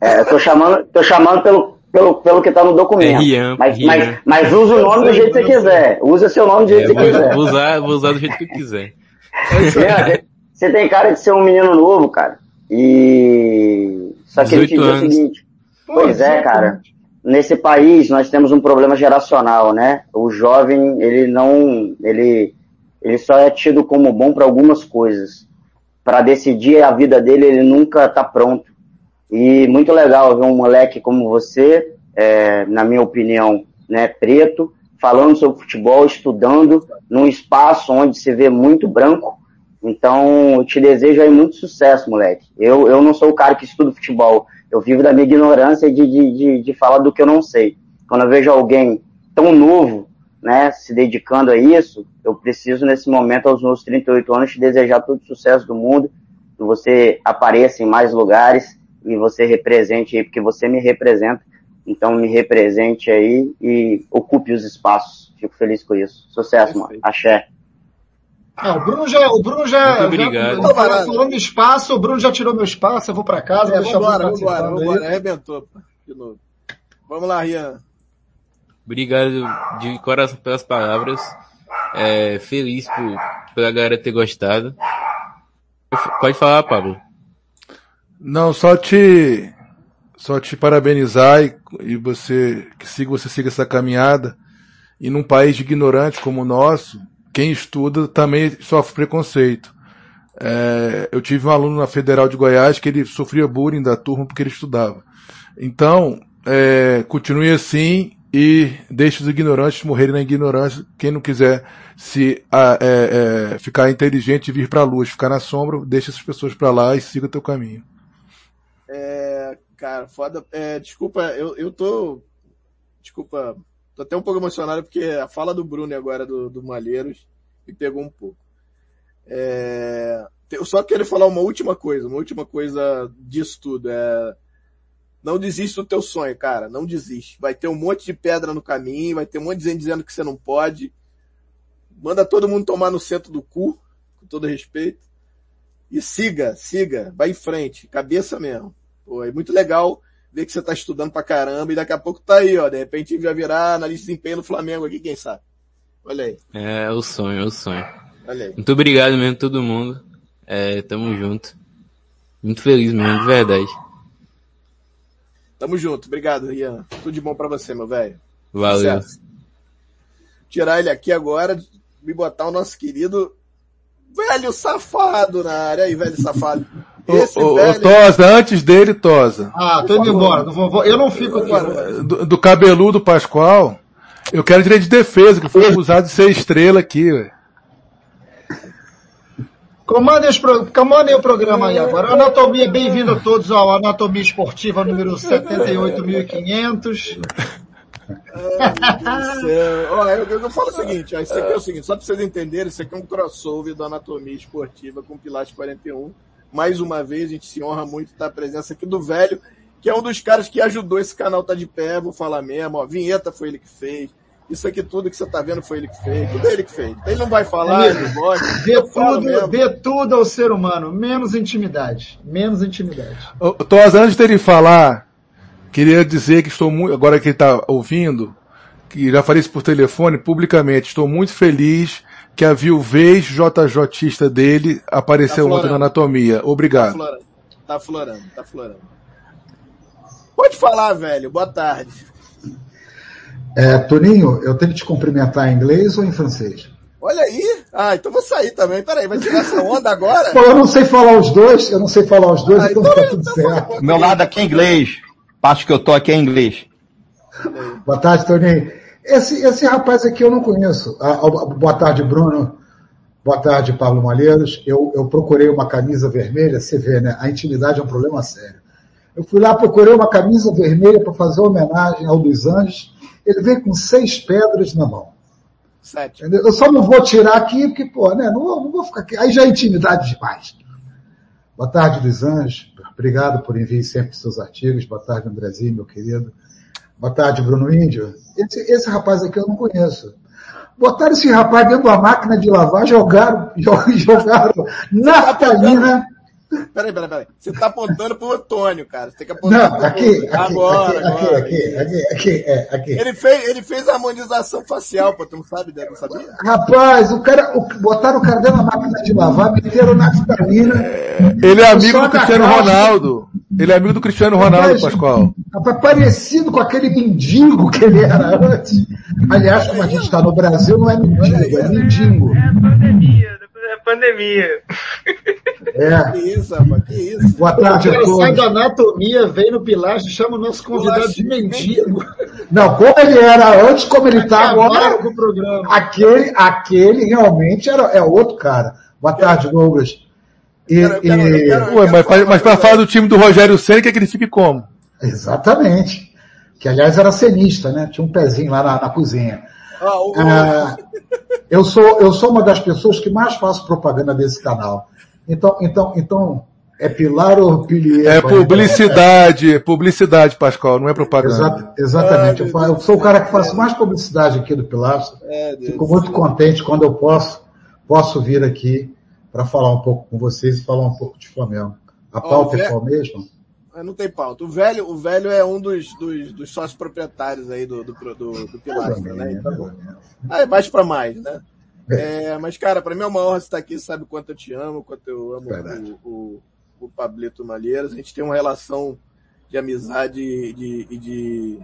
É, eu tô chamando, tô chamando pelo, pelo, pelo que tá no documento. É Rian, mas, Rian. Mas, mas usa o nome do jeito que você quiser. Usa seu nome do jeito é, que você quiser. Vou usar, vou usar do jeito que eu quiser. Rian, você tem cara de ser um menino novo, cara. E. Só que ele te diz o seguinte. Pois é, cara. Nesse país nós temos um problema geracional, né? O jovem, ele não. Ele, ele só é tido como bom para algumas coisas. Para decidir a vida dele, ele nunca está pronto. E muito legal ver um moleque como você, é, na minha opinião, né, preto, falando sobre futebol, estudando num espaço onde se vê muito branco. Então, eu te desejo aí muito sucesso, moleque. Eu, eu não sou o cara que estuda futebol. Eu vivo da minha ignorância de, de, de, de falar do que eu não sei. Quando eu vejo alguém tão novo, né, se dedicando a isso, eu preciso nesse momento, aos meus 38 anos, te desejar todo o sucesso do mundo, que você apareça em mais lugares e você represente aí, porque você me representa. Então me represente aí e ocupe os espaços. Fico feliz com isso. Sucesso, mano. Axé. Ah, o Bruno já, o Bruno já, Muito obrigado. já falando espaço, o Bruno já tirou meu espaço, eu vou para casa, é, deixa vambora, vambora, vambora, arrebentou, de novo. Vamos lá, Rian. Obrigado de coração pelas palavras. É, feliz por, pela galera ter gostado. Pode falar, Pablo. Não, só te, só te parabenizar e, e você, que siga, você siga essa caminhada. E num país ignorante como o nosso, quem estuda também sofre preconceito. É, eu tive um aluno na Federal de Goiás que ele sofria bullying da turma porque ele estudava. Então, é, continue assim e deixe os ignorantes morrerem na ignorância. Quem não quiser se é, é, ficar inteligente e vir para a luz, ficar na sombra, deixe essas pessoas para lá e siga o teu caminho. É, cara, foda. É, desculpa, eu, eu tô. Desculpa, tô até um pouco emocionado porque a fala do Bruno agora do, do Malheiros me pegou um pouco. É, eu só quero falar uma última coisa, uma última coisa disso tudo. É, não desista do teu sonho, cara. Não desiste. Vai ter um monte de pedra no caminho, vai ter um monte de gente dizendo que você não pode. Manda todo mundo tomar no centro do cu, com todo respeito. E siga, siga, vai em frente, cabeça mesmo. Pô, é muito legal ver que você tá estudando pra caramba e daqui a pouco tá aí, ó. De repente vai virar analista de desempenho no Flamengo aqui, quem sabe. Olha aí. É, é o sonho, é o sonho. Olha aí. Muito obrigado mesmo todo mundo. É, tamo junto. Muito feliz mesmo, de verdade. Tamo junto. Obrigado, Rian. Tudo de bom pra você, meu velho. Valeu. Sucesso. Tirar ele aqui agora e botar o nosso querido velho safado na área aí, velho safado. Esse o, velho... Tosa, antes dele, Tosa. Ah, tô indo embora. Eu não fico aqui. Do, do cabeludo Pascoal, eu quero direito de defesa, que foi acusado de ser estrela aqui, velho. Comandem, pro... Comandem o programa aí agora. Anatomia, bem-vindo a todos ao Anatomia Esportiva número 78.500. Olha, eu, eu, falo o seguinte, ó, isso aqui é o seguinte, só para vocês entenderem, isso aqui é um crossover do Anatomia Esportiva com Pilates 41. Mais uma vez, a gente se honra muito da presença aqui do velho, que é um dos caras que ajudou esse canal tá de pé, vou falar mesmo, ó, vinheta foi ele que fez, isso aqui tudo que você tá vendo foi ele que fez. Tudo ele que fez. Ele não vai falar, ele, gosta. Vê tudo, vê tudo ao ser humano, menos intimidade. Menos intimidade. Tos, antes dele falar, queria dizer que estou muito, agora que ele está ouvindo, que já falei isso por telefone, publicamente, estou muito feliz que a viuvez JJista dele apareceu tá ontem na anatomia. Obrigado. Tá florando, tá florando, tá florando. Pode falar, velho. Boa tarde. É, Toninho, eu tenho que te cumprimentar em inglês ou em francês? Olha aí. Ah, então vou sair também. Peraí, vai tirar essa onda agora? Pô, eu não sei falar os dois, eu não sei falar os dois, ah, então, então tá tudo então, certo. Meu lado aqui é inglês. Parte que eu tô aqui é inglês. Boa tarde, Toninho. Esse, esse rapaz aqui eu não conheço. Ah, boa tarde, Bruno. Boa tarde, Pablo Malheiros. Eu, eu procurei uma camisa vermelha, você vê, né? A intimidade é um problema sério. Eu fui lá, procurei uma camisa vermelha para fazer homenagem ao dos Anjos ele vem com seis pedras na mão. Sete. Entendeu? Eu só não vou tirar aqui, porque, pô, né, não, vou, não vou ficar aqui. Aí já é intimidade demais. Boa tarde, Luiz Anjos. Obrigado por enviar sempre seus artigos. Boa tarde, Andrezinho, meu querido. Boa tarde, Bruno Índio. Esse, esse rapaz aqui eu não conheço. Botaram esse rapaz dentro da máquina de lavar, jogaram, jogaram naftalina, Peraí, peraí, peraí. Você tá apontando pro Antônio, cara. Você tem que apontar Não, aqui, aqui, agora, aqui, agora. Aqui, aqui, aqui, é, aqui. Ele fez, ele fez harmonização facial, pô, tu não sabe, não sabia? Rapaz, o cara, o, botaram o cara dentro da máquina de lavar, meteram na vitamina. Ele é amigo do Cristiano Ronaldo. Ele é amigo do Cristiano Ronaldo, rapaz, Pascoal. Rapaz, parecido com aquele mendigo que ele era antes. Aliás, como a gente está no Brasil, não é mendigo, é mendigo. É pandemia, é pandemia. É. Que isso, rapaz, que isso. Boa tarde a todos. sai da anatomia, vem no pilar, chama o nosso convidado de mendigo. Não, como ele era antes, como ele está agora, aquele, aquele realmente era, é outro cara. Boa tarde, Douglas. E, quero, quero, e... Quero, Ué, mas, para falar do time do Rogério Senna, quer que ele fique como? Exatamente. Que aliás era cenista, né? Tinha um pezinho lá na, na cozinha. Ah, o... ah, eu, sou, eu sou uma das pessoas que mais faço propaganda desse canal. Então, então, então, é Pilar ou Pilier? É publicidade, é publicidade, Pascoal, não é propaganda. Exato, exatamente. eu, eu, sou o cara que faço mais publicidade aqui do Pilar. É, Fico muito contente quando eu posso, posso vir aqui para falar um pouco com vocês e falar um pouco de Flamengo. A pauta oh, é qual mesmo? Não tem pauta. O velho, o velho é um dos, dos, dos sócios proprietários aí do, do, do, do Pilastra, né? Então, aí mais para mais, né? É, mas, cara, para mim é uma honra estar aqui, sabe quanto eu te amo, quanto eu amo o, o, o, Pablito Malheiros. A gente tem uma relação de amizade e de, de, de,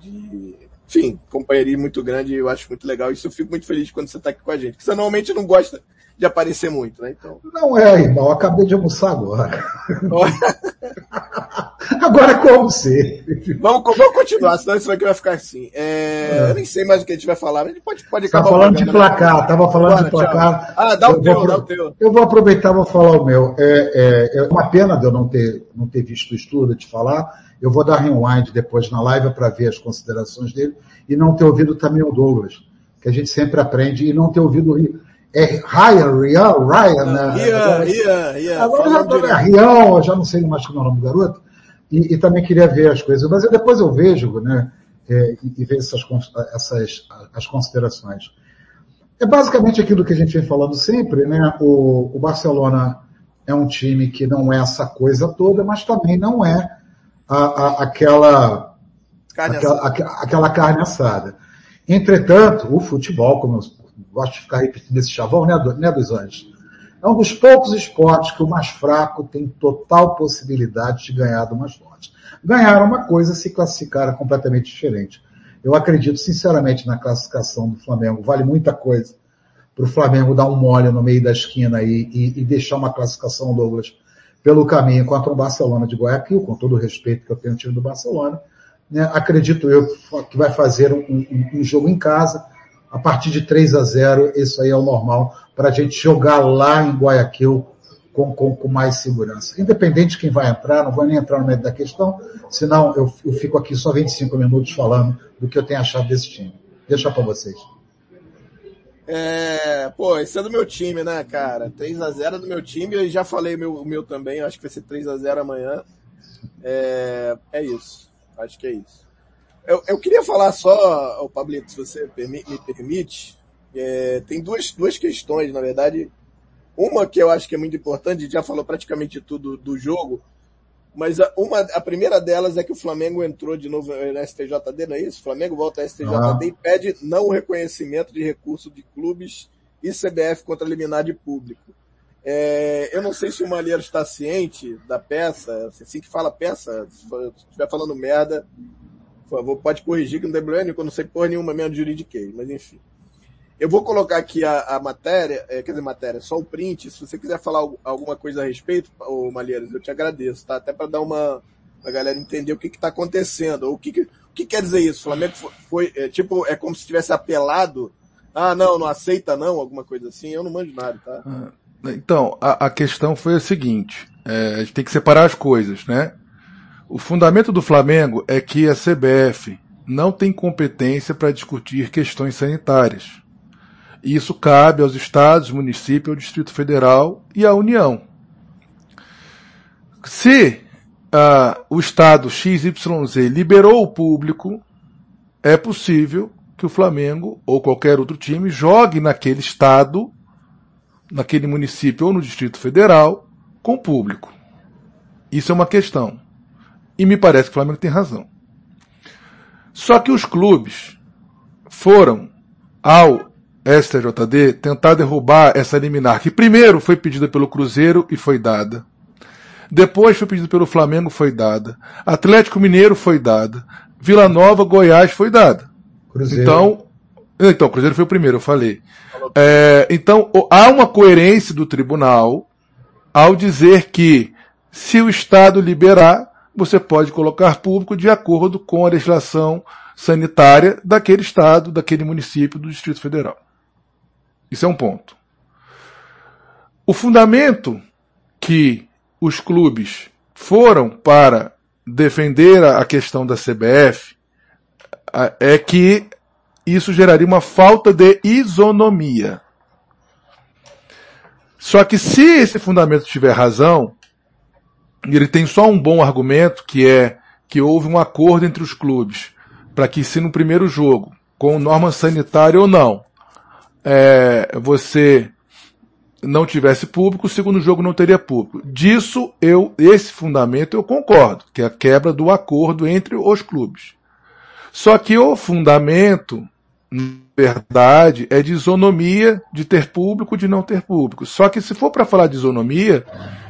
de, enfim, companheirismo muito grande eu acho muito legal. Isso eu fico muito feliz quando você está aqui com a gente. Porque você normalmente não gosta de aparecer muito, né? Então. Não é, irmão, acabei de almoçar agora. agora como ser? Vamos, vamos continuar, senão isso aqui vai ficar assim. É, é. Eu nem sei mais o que a gente vai falar, mas a gente pode, pode acabar. Tava falando de placar, né? tava falando de placar. Ah, dá o teu, dá o teu. Eu vou aproveitar e vou falar o meu. É, é, é uma pena de eu não ter, não ter visto o estudo de falar. Eu vou dar rewind depois na live para ver as considerações dele e não ter ouvido também o Douglas, que a gente sempre aprende, e não ter ouvido o é Ryan, Rian, Ryan, né? Rian, Rian, Rian. Agora já tô, Rian, já não sei mais como é o nome do garoto. E, e, também queria ver as coisas, mas eu, depois eu vejo, né? É, e, e vejo essas, essas as considerações. É basicamente aquilo que a gente vem falando sempre, né? O, o Barcelona é um time que não é essa coisa toda, mas também não é a, a, aquela, carne aquela, aquela carne assada. Entretanto, o futebol, como eu gosto de ficar repetindo esse chavão, né, né dos anjos? É um dos poucos esportes que o mais fraco tem total possibilidade de ganhar do mais forte. Ganhar uma coisa, se classificar é completamente diferente. Eu acredito sinceramente na classificação do Flamengo. Vale muita coisa para o Flamengo dar um mole no meio da esquina aí e, e, deixar uma classificação, Douglas, pelo caminho contra o Barcelona de Guayaquil, com todo o respeito que eu tenho ao time do Barcelona. Né? Acredito eu que vai fazer um, um, um jogo em casa a partir de 3 a 0, isso aí é o normal para a gente jogar lá em Guayaquil com, com, com, mais segurança. Independente de quem vai entrar, não vou nem entrar no meio da questão, senão eu, eu fico aqui só 25 minutos falando do que eu tenho achado desse time. Deixa para vocês. É, pô, esse é do meu time, né, cara? 3 a 0 do meu time, eu já falei meu, o meu também, acho que vai ser 3 a 0 amanhã. É, é isso. Acho que é isso. Eu, eu queria falar só, o Pablito, se você me permite, é, tem duas, duas questões, na verdade. Uma que eu acho que é muito importante, já falou praticamente tudo do jogo, mas a, uma, a primeira delas é que o Flamengo entrou de novo na STJD, não é isso? O Flamengo volta à STJD ah. e pede não reconhecimento de recurso de clubes e CBF contra liminar de público. É, eu não sei se o Malheiro está ciente da peça, assim que fala peça, se estiver falando merda, por favor, pode corrigir que não tem problema eu não sei porra nenhuma mesmo de mas enfim. Eu vou colocar aqui a, a matéria, é, quer dizer, matéria, só o print. Se você quiser falar alguma coisa a respeito, ô Malheiros, eu te agradeço, tá? Até para dar uma. a galera entender o que está acontecendo. O que, que, o que quer dizer isso? O Flamengo foi, foi é, tipo, é como se tivesse apelado. Ah, não, não aceita não, alguma coisa assim. Eu não manjo nada, tá? Ah, então, a, a questão foi a seguinte: é, a gente tem que separar as coisas, né? O fundamento do Flamengo é que a CBF não tem competência para discutir questões sanitárias. Isso cabe aos estados, municípios, ao Distrito Federal e à União. Se uh, o estado XYZ liberou o público, é possível que o Flamengo ou qualquer outro time jogue naquele estado, naquele município ou no Distrito Federal com público. Isso é uma questão. E me parece que o Flamengo tem razão. Só que os clubes foram ao STJD tentar derrubar essa liminar, que primeiro foi pedida pelo Cruzeiro e foi dada. Depois foi pedida pelo Flamengo, foi dada. Atlético Mineiro foi dada. Vila Nova, Goiás foi dada. Cruzeiro. Então, então, Cruzeiro foi o primeiro, eu falei. É, então, há uma coerência do tribunal ao dizer que se o Estado liberar, você pode colocar público de acordo com a legislação sanitária daquele Estado, daquele município, do Distrito Federal. Isso é um ponto. O fundamento que os clubes foram para defender a questão da CBF é que isso geraria uma falta de isonomia. Só que se esse fundamento tiver razão, ele tem só um bom argumento, que é que houve um acordo entre os clubes para que se no primeiro jogo, com norma sanitária ou não, é, você não tivesse público, o segundo jogo não teria público. Disso eu, esse fundamento eu concordo, que é a quebra do acordo entre os clubes. Só que o fundamento verdade, é de isonomia de ter público, de não ter público. Só que se for para falar de isonomia,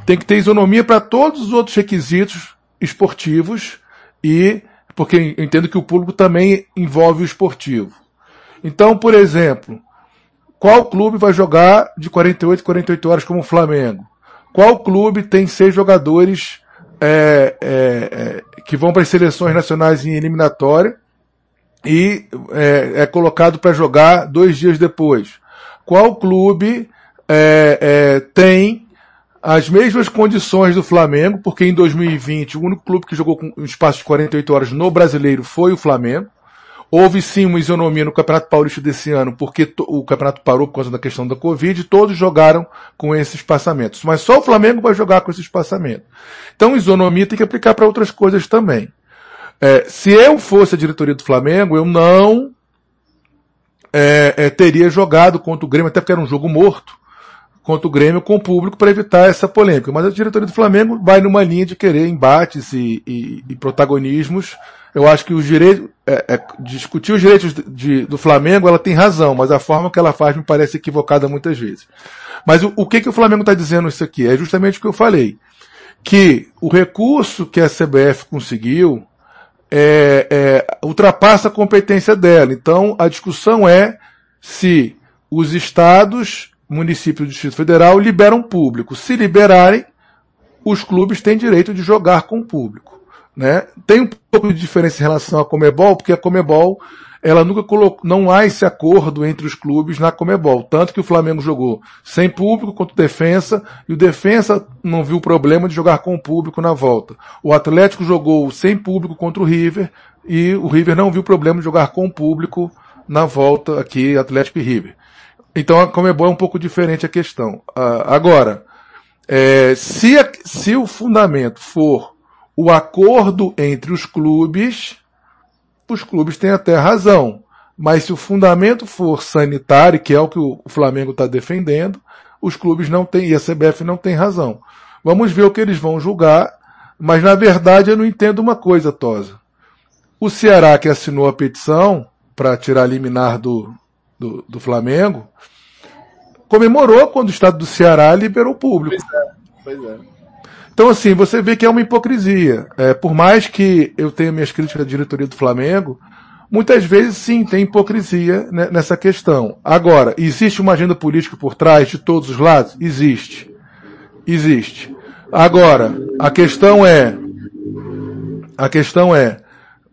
tem que ter isonomia para todos os outros requisitos esportivos e porque eu entendo que o público também envolve o esportivo. Então, por exemplo, qual clube vai jogar de 48 48 horas como o Flamengo? Qual clube tem seis jogadores é, é, é, que vão para as seleções nacionais em eliminatória e é, é colocado para jogar dois dias depois. Qual clube é, é, tem as mesmas condições do Flamengo, porque em 2020 o único clube que jogou com um espaço de 48 horas no brasileiro foi o Flamengo. Houve sim uma isonomia no Campeonato Paulista desse ano, porque o campeonato parou por causa da questão da Covid, e todos jogaram com esses espaçamentos. Mas só o Flamengo vai jogar com esse espaçamento. Então, isonomia tem que aplicar para outras coisas também. É, se eu fosse a diretoria do Flamengo, eu não é, é, teria jogado contra o Grêmio, até porque era um jogo morto, contra o Grêmio com o público para evitar essa polêmica. Mas a diretoria do Flamengo vai numa linha de querer embates e, e, e protagonismos. Eu acho que os direitos, é, é, discutir os direitos de, de, do Flamengo, ela tem razão, mas a forma que ela faz me parece equivocada muitas vezes. Mas o, o que, que o Flamengo está dizendo isso aqui? É justamente o que eu falei. Que o recurso que a CBF conseguiu, é, é, ultrapassa a competência dela. Então, a discussão é se os estados, municípios do Distrito Federal liberam público. Se liberarem, os clubes têm direito de jogar com público. Né? Tem um pouco de diferença em relação à Comebol, porque a Comebol ela nunca colocou, não há esse acordo entre os clubes na Comebol. Tanto que o Flamengo jogou sem público contra o Defensa, e o Defensa não viu problema de jogar com o público na volta. O Atlético jogou sem público contra o River, e o River não viu problema de jogar com o público na volta aqui, Atlético e River. Então a Comebol é um pouco diferente a questão. Uh, agora, é, se, se o fundamento for o acordo entre os clubes, os clubes têm até razão. Mas se o fundamento for sanitário, que é o que o Flamengo está defendendo, os clubes não têm, e a CBF não tem razão. Vamos ver o que eles vão julgar, mas na verdade eu não entendo uma coisa, Tosa. O Ceará que assinou a petição para tirar a liminar do, do, do, Flamengo, comemorou quando o estado do Ceará liberou o público. Pois é, pois é. Então, assim, você vê que é uma hipocrisia. É, por mais que eu tenha minhas críticas à diretoria do Flamengo, muitas vezes sim tem hipocrisia nessa questão. Agora, existe uma agenda política por trás de todos os lados? Existe. Existe. Agora, a questão é, a questão é,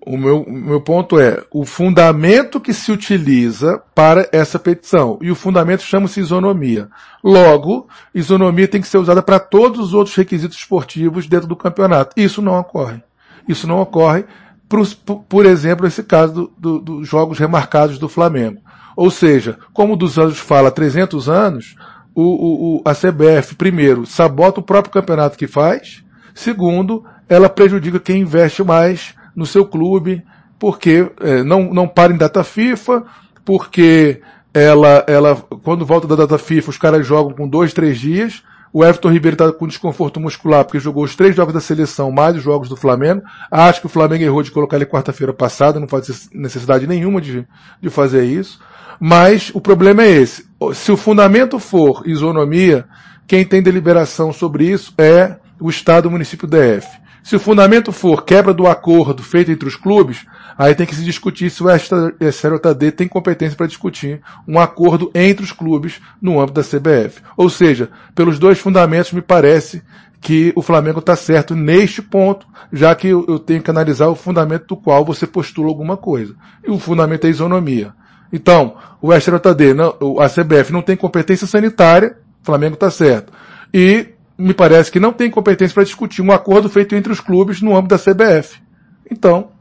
o meu, o meu ponto é o fundamento que se utiliza para essa petição. E o fundamento chama-se isonomia. Logo, isonomia tem que ser usada para todos os outros requisitos esportivos dentro do campeonato. Isso não ocorre. Isso não ocorre, por, por exemplo, esse caso dos do, do jogos remarcados do Flamengo. Ou seja, como dos anos fala 300 anos, o, o, a CBF, primeiro, sabota o próprio campeonato que faz. Segundo, ela prejudica quem investe mais no seu clube, porque é, não, não para em data FIFA, porque ela, ela, quando volta da data FIFA, os caras jogam com dois, três dias, O Everton Ribeiro está com desconforto muscular porque jogou os três jogos da seleção mais os jogos do Flamengo. Acho que o Flamengo errou de colocar ele quarta-feira passada, não faz necessidade nenhuma de, de fazer isso. Mas o problema é esse. Se o fundamento for isonomia, quem tem deliberação sobre isso é o Estado, o município DF. Se o fundamento for quebra do acordo feito entre os clubes, Aí tem que se discutir se o STJD tem competência para discutir um acordo entre os clubes no âmbito da CBF. Ou seja, pelos dois fundamentos me parece que o Flamengo está certo neste ponto, já que eu tenho que analisar o fundamento do qual você postula alguma coisa. E o fundamento é a isonomia. Então, o STJD, a CBF não tem competência sanitária, o Flamengo está certo. E me parece que não tem competência para discutir um acordo feito entre os clubes no âmbito da CBF. Então,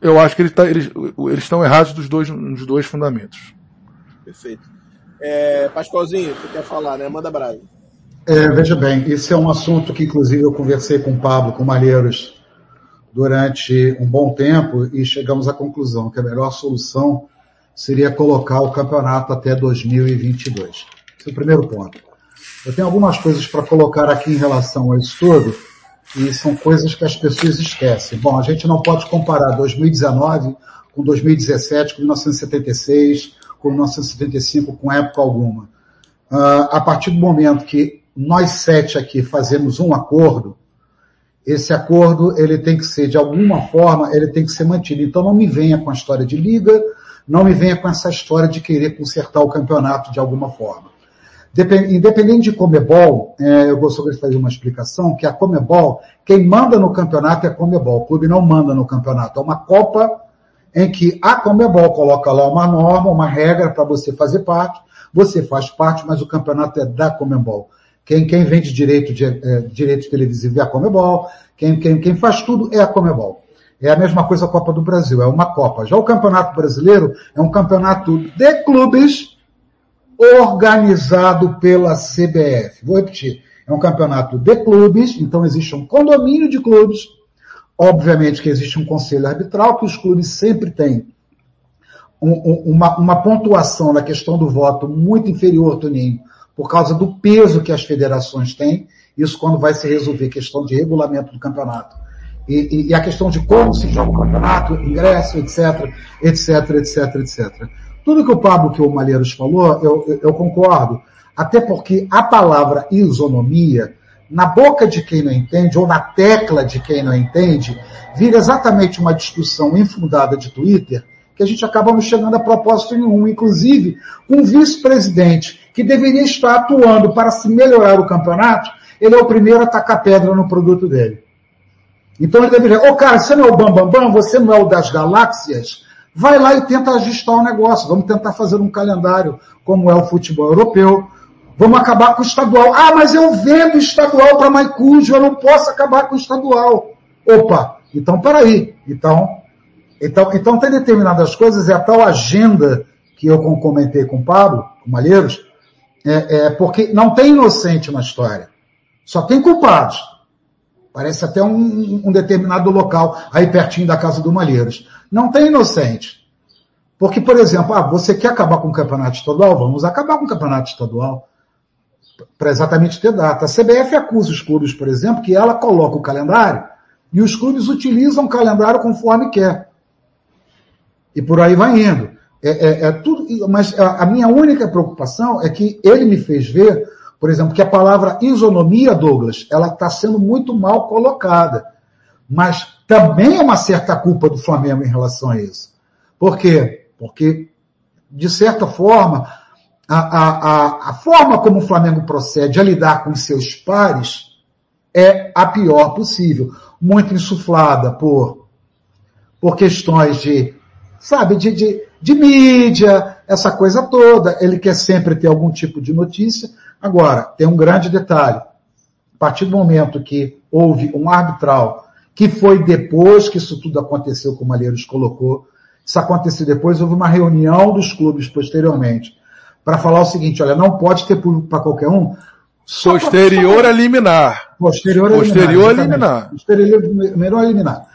eu acho que ele tá, eles, eles estão errados dos dois, nos dois fundamentos. Perfeito. É, Pascoalzinho, tu quer falar, né? Manda brasa. É, veja bem, esse é um assunto que inclusive eu conversei com o Pablo, com o Malheiros, durante um bom tempo e chegamos à conclusão que a melhor solução seria colocar o campeonato até 2022. Esse é o primeiro ponto. Eu tenho algumas coisas para colocar aqui em relação a isso tudo, e são coisas que as pessoas esquecem. Bom, a gente não pode comparar 2019 com 2017, com 1976, com 1975, com época alguma. Uh, a partir do momento que nós sete aqui fazemos um acordo, esse acordo ele tem que ser, de alguma forma, ele tem que ser mantido. Então não me venha com a história de liga, não me venha com essa história de querer consertar o campeonato de alguma forma. Independente de Comebol, é, eu gostaria de fazer uma explicação, que a Comebol, quem manda no campeonato é a Comebol, o clube não manda no campeonato. É uma Copa em que a Comebol coloca lá uma norma, uma regra para você fazer parte, você faz parte, mas o campeonato é da Comebol. Quem, quem vende direito, de, é, direito televisivo é a Comebol, quem, quem, quem faz tudo é a Comebol. É a mesma coisa a Copa do Brasil, é uma Copa. Já o Campeonato Brasileiro é um campeonato de clubes organizado pela CBF. Vou repetir. É um campeonato de clubes, então existe um condomínio de clubes. Obviamente que existe um conselho arbitral, que os clubes sempre têm um, um, uma, uma, pontuação na questão do voto muito inferior, Toninho, por causa do peso que as federações têm. Isso quando vai se resolver questão de regulamento do campeonato. E, e, e a questão de como se joga o campeonato, ingresso, etc, etc, etc, etc. Tudo que o Pablo, que o Malheiros falou, eu, eu, concordo. Até porque a palavra isonomia, na boca de quem não entende, ou na tecla de quem não entende, vira exatamente uma discussão infundada de Twitter, que a gente acaba não chegando a propósito nenhum, inclusive um vice-presidente que deveria estar atuando para se melhorar o campeonato, ele é o primeiro a tacar pedra no produto dele. Então ele deveria, ô oh, cara, você não é o Bambambam, Bam, Bam, você não é o das galáxias, vai lá e tenta ajustar o negócio. Vamos tentar fazer um calendário como é o futebol europeu. Vamos acabar com o estadual. Ah, mas eu vendo estadual para Maicujo, eu não posso acabar com o estadual. Opa, então peraí. Então, então, então tem determinadas coisas, é a tal agenda que eu comentei com o Pablo, com o Malheiros, é, é, porque não tem inocente na história. Só tem culpados. Parece até um, um, determinado local aí pertinho da casa do Malheiros. Não tem inocente. Porque, por exemplo, ah, você quer acabar com o campeonato estadual? Vamos acabar com o campeonato estadual. Para exatamente ter data. A CBF acusa os clubes, por exemplo, que ela coloca o calendário e os clubes utilizam o calendário conforme quer. E por aí vai indo. É, é, é tudo, mas a, a minha única preocupação é que ele me fez ver, por exemplo, que a palavra isonomia, Douglas, ela está sendo muito mal colocada. Mas também é uma certa culpa do Flamengo em relação a isso. Por quê? Porque, de certa forma, a, a, a, forma como o Flamengo procede a lidar com seus pares é a pior possível. Muito insuflada por, por questões de, sabe, de, de, de mídia, essa coisa toda. Ele quer sempre ter algum tipo de notícia. Agora, tem um grande detalhe. A partir do momento que houve um arbitral que foi depois que isso tudo aconteceu, como o Malheiros colocou. Isso aconteceu depois, houve uma reunião dos clubes posteriormente, para falar o seguinte, olha, não pode ter público para qualquer um. Posterior a liminar. Posterior a Posterior liminar. Posterior a liminar.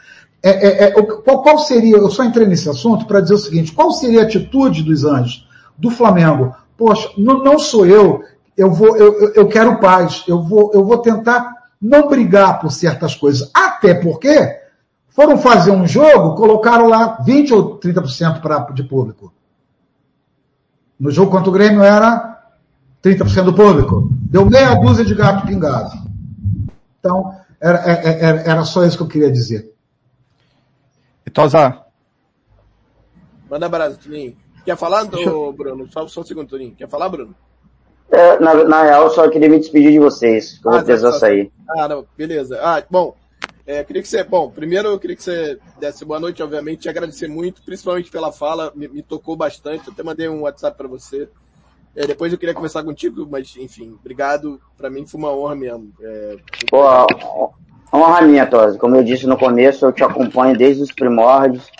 É, é, é, qual, qual, seria, eu só entrei nesse assunto para dizer o seguinte, qual seria a atitude dos anjos, do Flamengo? Poxa, não, não sou eu eu vou, eu, eu quero paz, eu vou, eu vou tentar não brigar por certas coisas. Até porque foram fazer um jogo, colocaram lá 20 ou 30% pra, de público. No jogo contra o Grêmio era 30% do público. Deu meia dúzia de gato pingado. Então, era, era, é, é, era só isso que eu queria dizer. Tosa. Manda abraço, Tuninho. Quer falar, eu... Bruno? Só, só um segundo, Tuninho. Quer falar, Bruno? É, na, na real, só queria me despedir de vocês, que eu ah, vou precisar só... sair. Ah, não, beleza. Ah, bom, é, queria que você, bom, primeiro eu queria que você desse boa noite, obviamente, te agradecer muito, principalmente pela fala, me, me tocou bastante, eu até mandei um WhatsApp para você. É, depois eu queria conversar contigo, mas enfim, obrigado, para mim foi uma honra mesmo. É, Pô, honra minha, Tosi, como eu disse no começo, eu te acompanho desde os primórdios,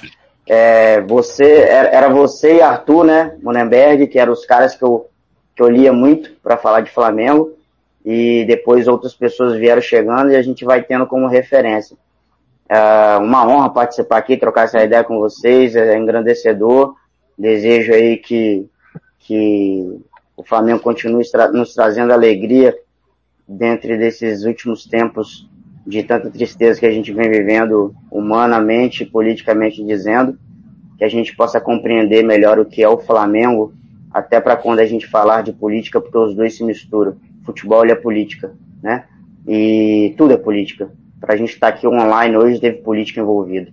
é, você, era você e Arthur, né, Monenberg, que eram os caras que eu que eu lia muito para falar de Flamengo, e depois outras pessoas vieram chegando e a gente vai tendo como referência. É uma honra participar aqui, trocar essa ideia com vocês, é engrandecedor. Desejo aí que, que o Flamengo continue nos trazendo alegria dentro desses últimos tempos de tanta tristeza que a gente vem vivendo humanamente politicamente dizendo, que a gente possa compreender melhor o que é o Flamengo até para quando a gente falar de política, porque os dois se misturam. Futebol a política, né? E tudo é política. Para a gente estar tá aqui online hoje, teve política envolvida.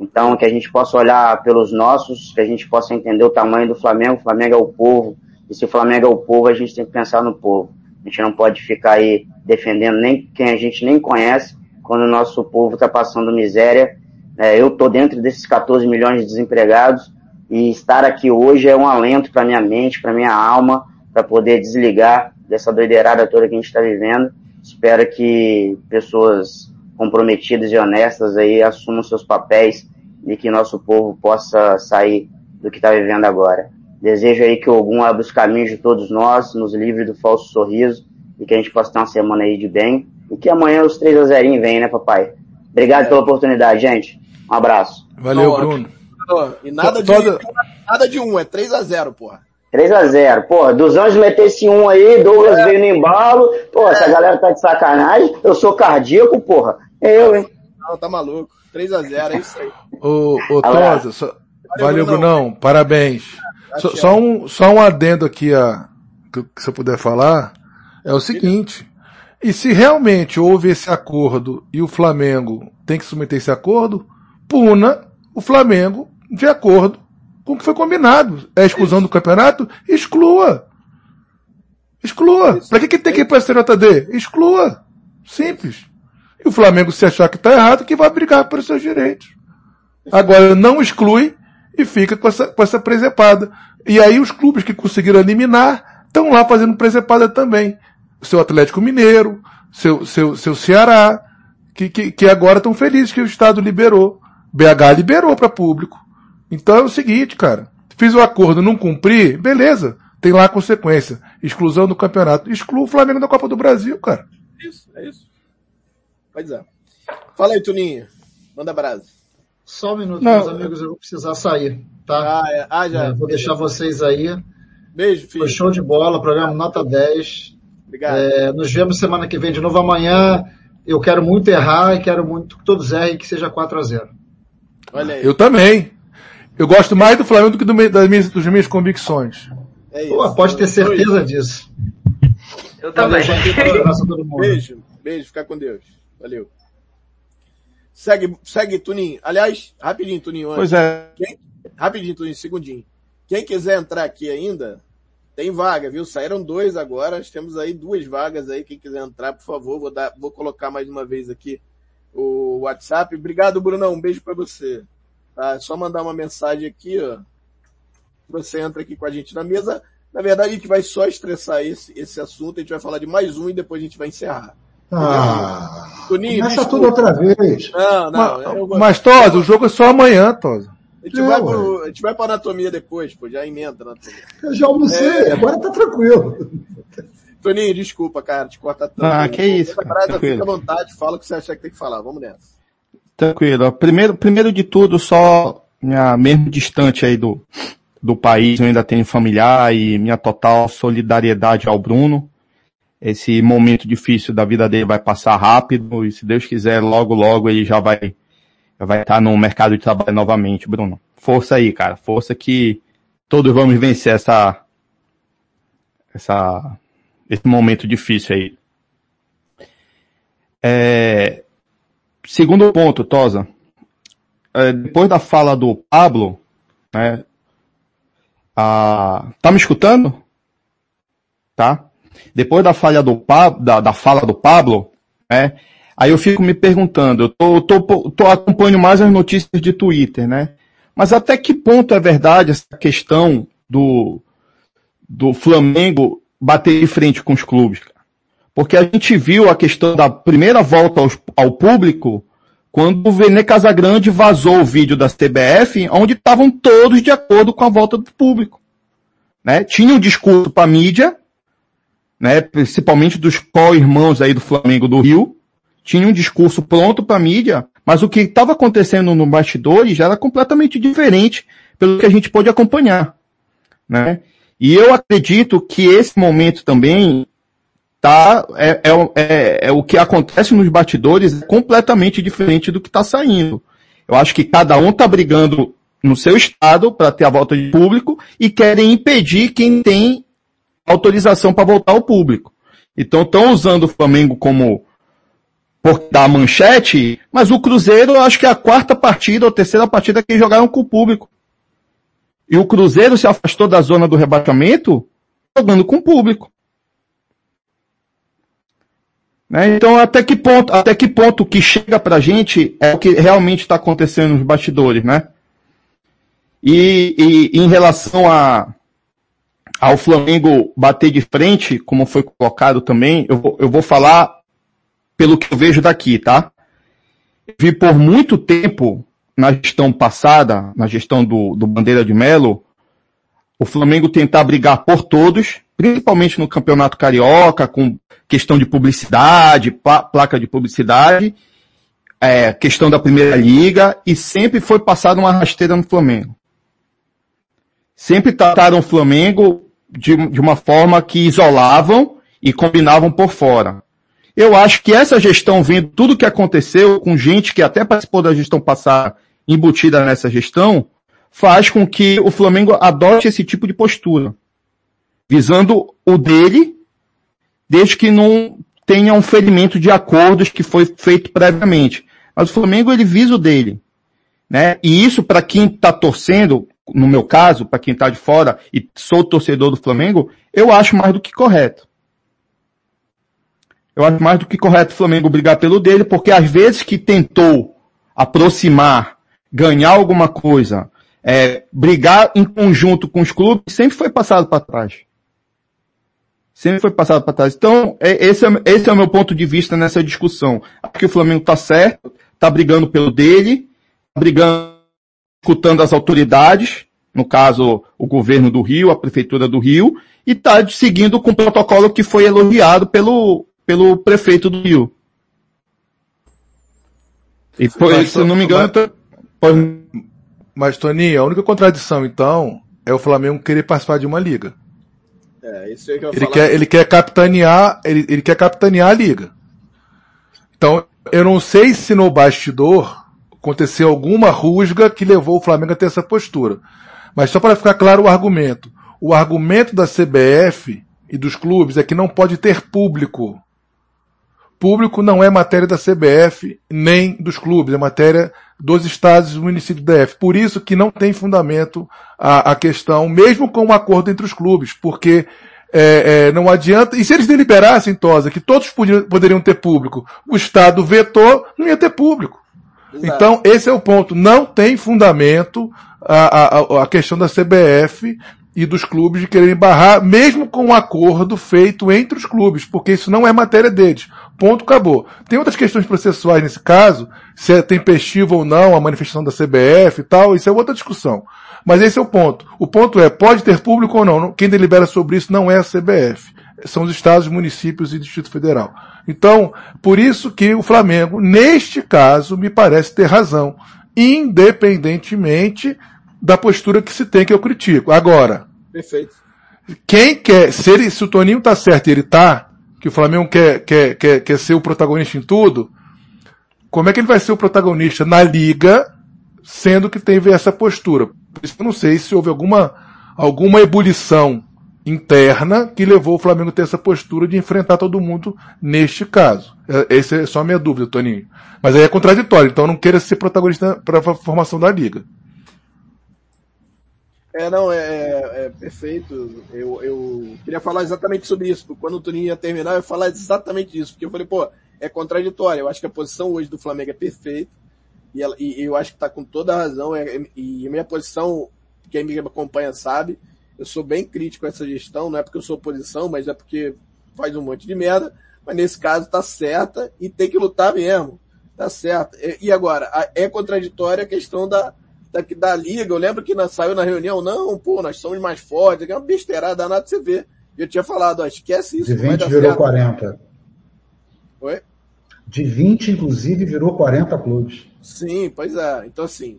Então, que a gente possa olhar pelos nossos, que a gente possa entender o tamanho do Flamengo. O Flamengo é o povo. E se o Flamengo é o povo, a gente tem que pensar no povo. A gente não pode ficar aí defendendo nem quem a gente nem conhece, quando o nosso povo está passando miséria. É, eu estou dentro desses 14 milhões de desempregados e estar aqui hoje é um alento para minha mente, para minha alma, para poder desligar dessa doideirada toda que a gente está vivendo. Espero que pessoas comprometidas e honestas aí assumam seus papéis e que nosso povo possa sair do que está vivendo agora. Desejo aí que algum abra os caminhos de todos nós, nos livre do falso sorriso e que a gente possa ter uma semana aí de bem e que amanhã os 3 a 0 vem, né, papai? Obrigado pela oportunidade, gente. Um abraço. Valeu, Bruno. E nada, de, nada de um, é 3x0, porra. 3x0. Porra, dos anjos meter esse um aí, Douglas é. veio no embalo. Pô, é. essa galera tá de sacanagem. Eu sou cardíaco, porra. É eu, hein? Não, tá maluco. 3x0, é isso aí. Ô, ô Tosa, só... valeu, Brunão. Parabéns. Só, só, um, só um adendo aqui, a, que, que você puder falar, é o seguinte. E se realmente houve esse acordo e o Flamengo tem que submeter esse acordo, puna o Flamengo de acordo com o que foi combinado. É exclusão do campeonato? Exclua. Exclua. Para que, que tem que ir para a STJD? Exclua. Simples. E o Flamengo, se achar que está errado, que vai brigar pelos seus direitos. Agora, não exclui e fica com essa, com essa presepada. E aí os clubes que conseguiram eliminar estão lá fazendo presepada também. Seu Atlético Mineiro, seu, seu, seu Ceará, que, que, que agora estão felizes que o Estado liberou. BH liberou para público. Então é o seguinte, cara. Fiz o acordo, não cumpri, beleza. Tem lá a consequência. Exclusão do campeonato. Exclua o Flamengo da Copa do Brasil, cara. Isso, é isso. Pois é. Fala aí, Tuninho. Manda brasa. Só um minuto, não. meus amigos, eu vou precisar sair, tá? Ah, é. ah já. É, vou deixar vocês aí. Beijo, filho. Foi show de bola, programa nota 10. Obrigado. É, nos vemos semana que vem de novo amanhã. Eu quero muito errar e quero muito que todos errem que seja 4 a 0 Olha aí. Eu também. Eu gosto mais do Flamengo do que do, das minhas, das minhas convicções. É isso. Pô, pode ter certeza disso. Eu também. Beijo, beijo, fica com Deus. Valeu. Segue, segue, Tuninho. Aliás, rapidinho, Tuninho. Pois é. Quem, rapidinho, Tuninho, segundinho. Quem quiser entrar aqui ainda, tem vaga, viu? Saíram dois agora, temos aí duas vagas aí. Quem quiser entrar, por favor, vou dar, vou colocar mais uma vez aqui o WhatsApp. Obrigado, Brunão. Um beijo para você. Tá? É só mandar uma mensagem aqui, ó. Você entra aqui com a gente na mesa. Na verdade, a gente vai só estressar esse, esse assunto. A gente vai falar de mais um e depois a gente vai encerrar. Ah, Toninho, começa tudo outra vez. Não, não. Mas, mas Tosa, o jogo é só amanhã, Tosa. A gente, é, vai pro, a gente vai pra anatomia depois, pô, já emenda a anatomia. Eu já almocei, é... agora tá tranquilo. Toninho, desculpa, cara, te cortar tanto. Ah, que isso. Cara, fica à vontade, fala o que você acha que tem que falar. Vamos nessa. Tranquilo. Primeiro, primeiro de tudo, só minha, mesmo distante aí do, do país, eu ainda tenho familiar e minha total solidariedade ao Bruno. esse momento difícil da vida dele vai passar rápido e se Deus quiser, logo logo ele já vai já vai estar no mercado de trabalho novamente, Bruno. Força aí, cara. Força que todos vamos vencer essa essa esse momento difícil aí. É, segundo ponto, Tosa. É, depois da fala do Pablo, né, a, tá me escutando? Tá? Depois da falha do da, da fala do Pablo, né, aí eu fico me perguntando, eu tô, tô, tô acompanhando mais as notícias de Twitter, né? Mas até que ponto é verdade essa questão do, do Flamengo bater de frente com os clubes? Porque a gente viu a questão da primeira volta aos, ao público quando o Vene Casagrande vazou o vídeo da CBF, onde estavam todos de acordo com a volta do público. Né? Tinha um discurso para a mídia, né? principalmente dos co-irmãos aí do Flamengo do Rio, tinha um discurso pronto para a mídia, mas o que estava acontecendo no bastidores já era completamente diferente pelo que a gente pôde acompanhar. Né? E eu acredito que esse momento também tá, é, é, é, é o que acontece nos batidores é completamente diferente do que está saindo. Eu acho que cada um está brigando no seu estado para ter a volta de público e querem impedir quem tem autorização para voltar ao público. Então estão usando o Flamengo como dar manchete, mas o Cruzeiro eu acho que é a quarta partida ou terceira partida que jogaram com o público. E o Cruzeiro se afastou da zona do rebaixamento jogando com o público. Né? Então, até que ponto, até que ponto que chega pra gente é o que realmente está acontecendo nos bastidores, né? E, e em relação a, ao Flamengo bater de frente, como foi colocado também, eu vou, eu vou falar pelo que eu vejo daqui, tá? vi por muito tempo na gestão passada, na gestão do, do Bandeira de Melo, o Flamengo tentar brigar por todos, principalmente no Campeonato Carioca, com questão de publicidade, placa de publicidade, é, questão da Primeira Liga, e sempre foi passada uma rasteira no Flamengo. Sempre trataram o Flamengo de, de uma forma que isolavam e combinavam por fora. Eu acho que essa gestão, vendo tudo que aconteceu com gente que até participou da gestão passada embutida nessa gestão, faz com que o Flamengo adote esse tipo de postura. Visando o dele, desde que não tenha um ferimento de acordos que foi feito previamente. Mas o Flamengo, ele visa o dele. Né? E isso, para quem está torcendo, no meu caso, para quem está de fora e sou torcedor do Flamengo, eu acho mais do que correto. Eu acho mais do que correto o Flamengo brigar pelo dele, porque às vezes que tentou aproximar ganhar alguma coisa, é, brigar em conjunto com os clubes, sempre foi passado para trás. Sempre foi passado para trás. Então, é, esse, é, esse é o meu ponto de vista nessa discussão. Acho que o Flamengo está certo, está brigando pelo dele, tá brigando, escutando as autoridades, no caso, o governo do Rio, a prefeitura do Rio, e está seguindo com o protocolo que foi elogiado pelo, pelo prefeito do Rio. E foi, se não me engano, mas, Toninho, a única contradição, então, é o Flamengo querer participar de uma liga. É, isso aí que eu ele, quer, ele quer capitanear, ele, ele quer capitanear a liga. Então, eu não sei se no bastidor aconteceu alguma rusga que levou o Flamengo a ter essa postura. Mas só para ficar claro o argumento. O argumento da CBF e dos clubes é que não pode ter público. Público não é matéria da CBF nem dos clubes, é matéria dos estados e municípios da F. Por isso que não tem fundamento a, a questão, mesmo com um acordo entre os clubes, porque é, é, não adianta. E se eles deliberassem, Tosa, que todos podiam, poderiam ter público, o Estado vetou, não ia ter público. Exato. Então, esse é o ponto. Não tem fundamento a, a, a questão da CBF e dos clubes de quererem barrar, mesmo com um acordo feito entre os clubes, porque isso não é matéria deles. Ponto, acabou. Tem outras questões processuais nesse caso, se é tempestivo ou não a manifestação da CBF e tal, isso é outra discussão. Mas esse é o ponto. O ponto é, pode ter público ou não. Quem delibera sobre isso não é a CBF. São os estados, municípios e Distrito Federal. Então, por isso que o Flamengo, neste caso, me parece ter razão. Independentemente da postura que se tem que eu critico. Agora, Perfeito. Quem quer, se, ele, se o Toninho tá certo e ele tá, que o Flamengo quer, quer, quer, quer ser o protagonista em tudo, como é que ele vai ser o protagonista na liga, sendo que teve essa postura? Por isso eu não sei se houve alguma, alguma ebulição interna que levou o Flamengo a ter essa postura de enfrentar todo mundo neste caso. É, essa é só a minha dúvida, Toninho. Mas aí é contraditório, então não queira ser protagonista para a formação da liga. É, não, é, é, é, perfeito. Eu, eu queria falar exatamente sobre isso. Quando o Toninho ia terminar, eu ia falar exatamente isso. Porque eu falei, pô, é contraditório. Eu acho que a posição hoje do Flamengo é perfeita. E, ela, e eu acho que está com toda a razão. É, e a minha posição, quem me acompanha sabe, eu sou bem crítico a essa gestão. Não é porque eu sou oposição, mas é porque faz um monte de merda. Mas nesse caso tá certa e tem que lutar mesmo. Tá certo. E, e agora, é contraditória a questão da, da, da liga. Eu lembro que na, saiu na reunião, não, pô, nós somos mais fortes. É uma besteirada danada você vê. Eu tinha falado, ó, esquece isso. De 20 virou certo. 40. Oi? De 20, inclusive, virou 40 clubes. Sim, pois é. Então, assim,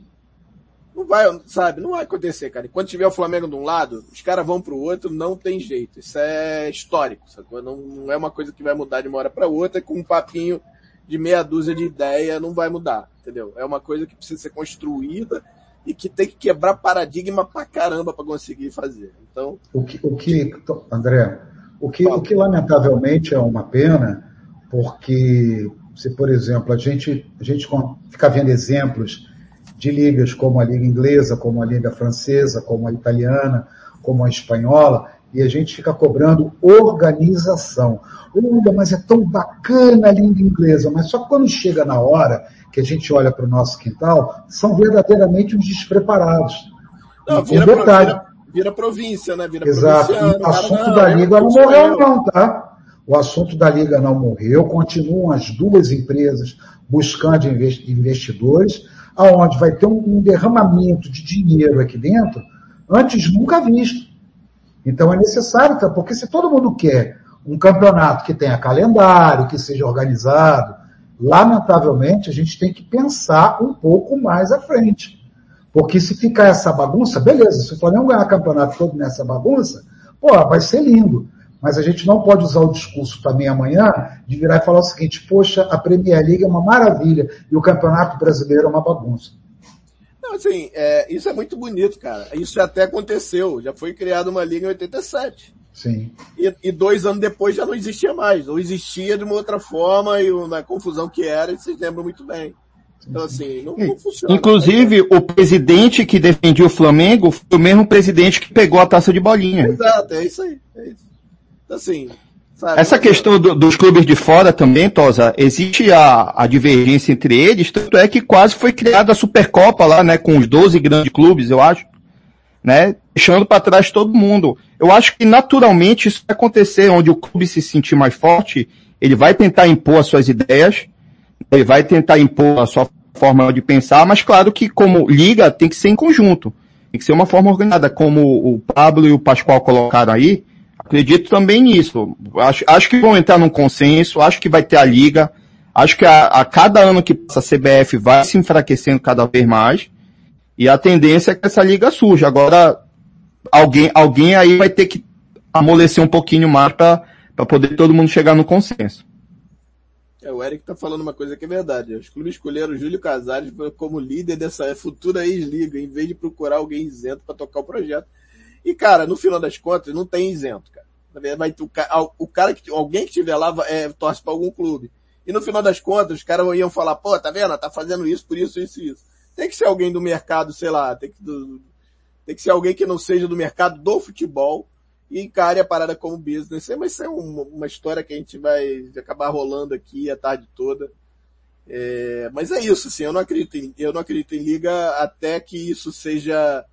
não vai, sabe, não vai acontecer, cara. Enquanto tiver o Flamengo de um lado, os caras vão pro outro, não tem jeito. Isso é histórico, sacou? Não, não é uma coisa que vai mudar de uma hora para outra, com um papinho de meia dúzia de ideia não vai mudar, entendeu? É uma coisa que precisa ser construída e que tem que quebrar paradigma pra caramba para conseguir fazer. Então, o que, o que André, o que, o que lamentavelmente é uma pena, porque se por exemplo a gente a gente fica vendo exemplos de ligas como a liga inglesa, como a liga francesa, como a italiana, como a espanhola, e a gente fica cobrando organização. Olha, mas é tão bacana a língua inglesa, mas só quando chega na hora que a gente olha para o nosso quintal, são verdadeiramente uns despreparados. Não, vira, um detalhe. Vira, vira, província, né? Vira Exato. O assunto da Liga não morreu não, tá? O assunto da Liga não morreu, continuam as duas empresas buscando investidores, aonde vai ter um derramamento de dinheiro aqui dentro, antes nunca visto. Então é necessário, porque se todo mundo quer um campeonato que tenha calendário, que seja organizado, lamentavelmente a gente tem que pensar um pouco mais à frente. Porque se ficar essa bagunça, beleza, se o Flamengo ganhar campeonato todo nessa bagunça, pô, vai ser lindo. Mas a gente não pode usar o discurso também amanhã de virar e falar o seguinte, poxa, a Premier League é uma maravilha e o Campeonato Brasileiro é uma bagunça. Não, assim, é, isso é muito bonito, cara. Isso até aconteceu. Já foi criada uma liga em 87. Sim. E, e, dois anos depois já não existia mais. Ou existia de uma outra forma e na confusão que era, vocês lembram muito bem. Então, assim, não, não funciona. Inclusive, o presidente que defendia o Flamengo foi o mesmo presidente que pegou a taça de bolinha. Exato, é isso aí. É isso. Então, assim, Sabe? Essa questão do, dos clubes de fora também, Tosa, existe a, a divergência entre eles, tanto é que quase foi criada a Supercopa lá, né, com os 12 grandes clubes, eu acho, né, deixando para trás todo mundo. Eu acho que naturalmente isso vai acontecer, onde o clube se sentir mais forte, ele vai tentar impor as suas ideias, ele vai tentar impor a sua forma de pensar, mas claro que como liga tem que ser em conjunto, tem que ser uma forma organizada, como o Pablo e o Pascoal colocaram aí, Acredito também nisso. Acho, acho que vão entrar num consenso, acho que vai ter a liga. Acho que a, a cada ano que passa a CBF vai se enfraquecendo cada vez mais. E a tendência é que essa liga surja. Agora, alguém, alguém aí vai ter que amolecer um pouquinho mais para poder todo mundo chegar no consenso. É, o Eric tá falando uma coisa que é verdade. Os clubes escolheram o Júlio Casares como líder dessa futura ex-liga, em vez de procurar alguém isento para tocar o projeto. E, cara, no final das contas, não tem isento, cara. Vai, o, o cara que, alguém que estiver lá é, torce para algum clube. E no final das contas, os caras iam falar, pô, tá vendo? Tá fazendo isso, por isso, isso e isso. Tem que ser alguém do mercado, sei lá, tem que, do, tem que ser alguém que não seja do mercado do futebol e encare a parada como business. Mas isso é uma, uma história que a gente vai acabar rolando aqui a tarde toda. É, mas é isso, assim, eu não acredito em, eu não acredito em liga até que isso seja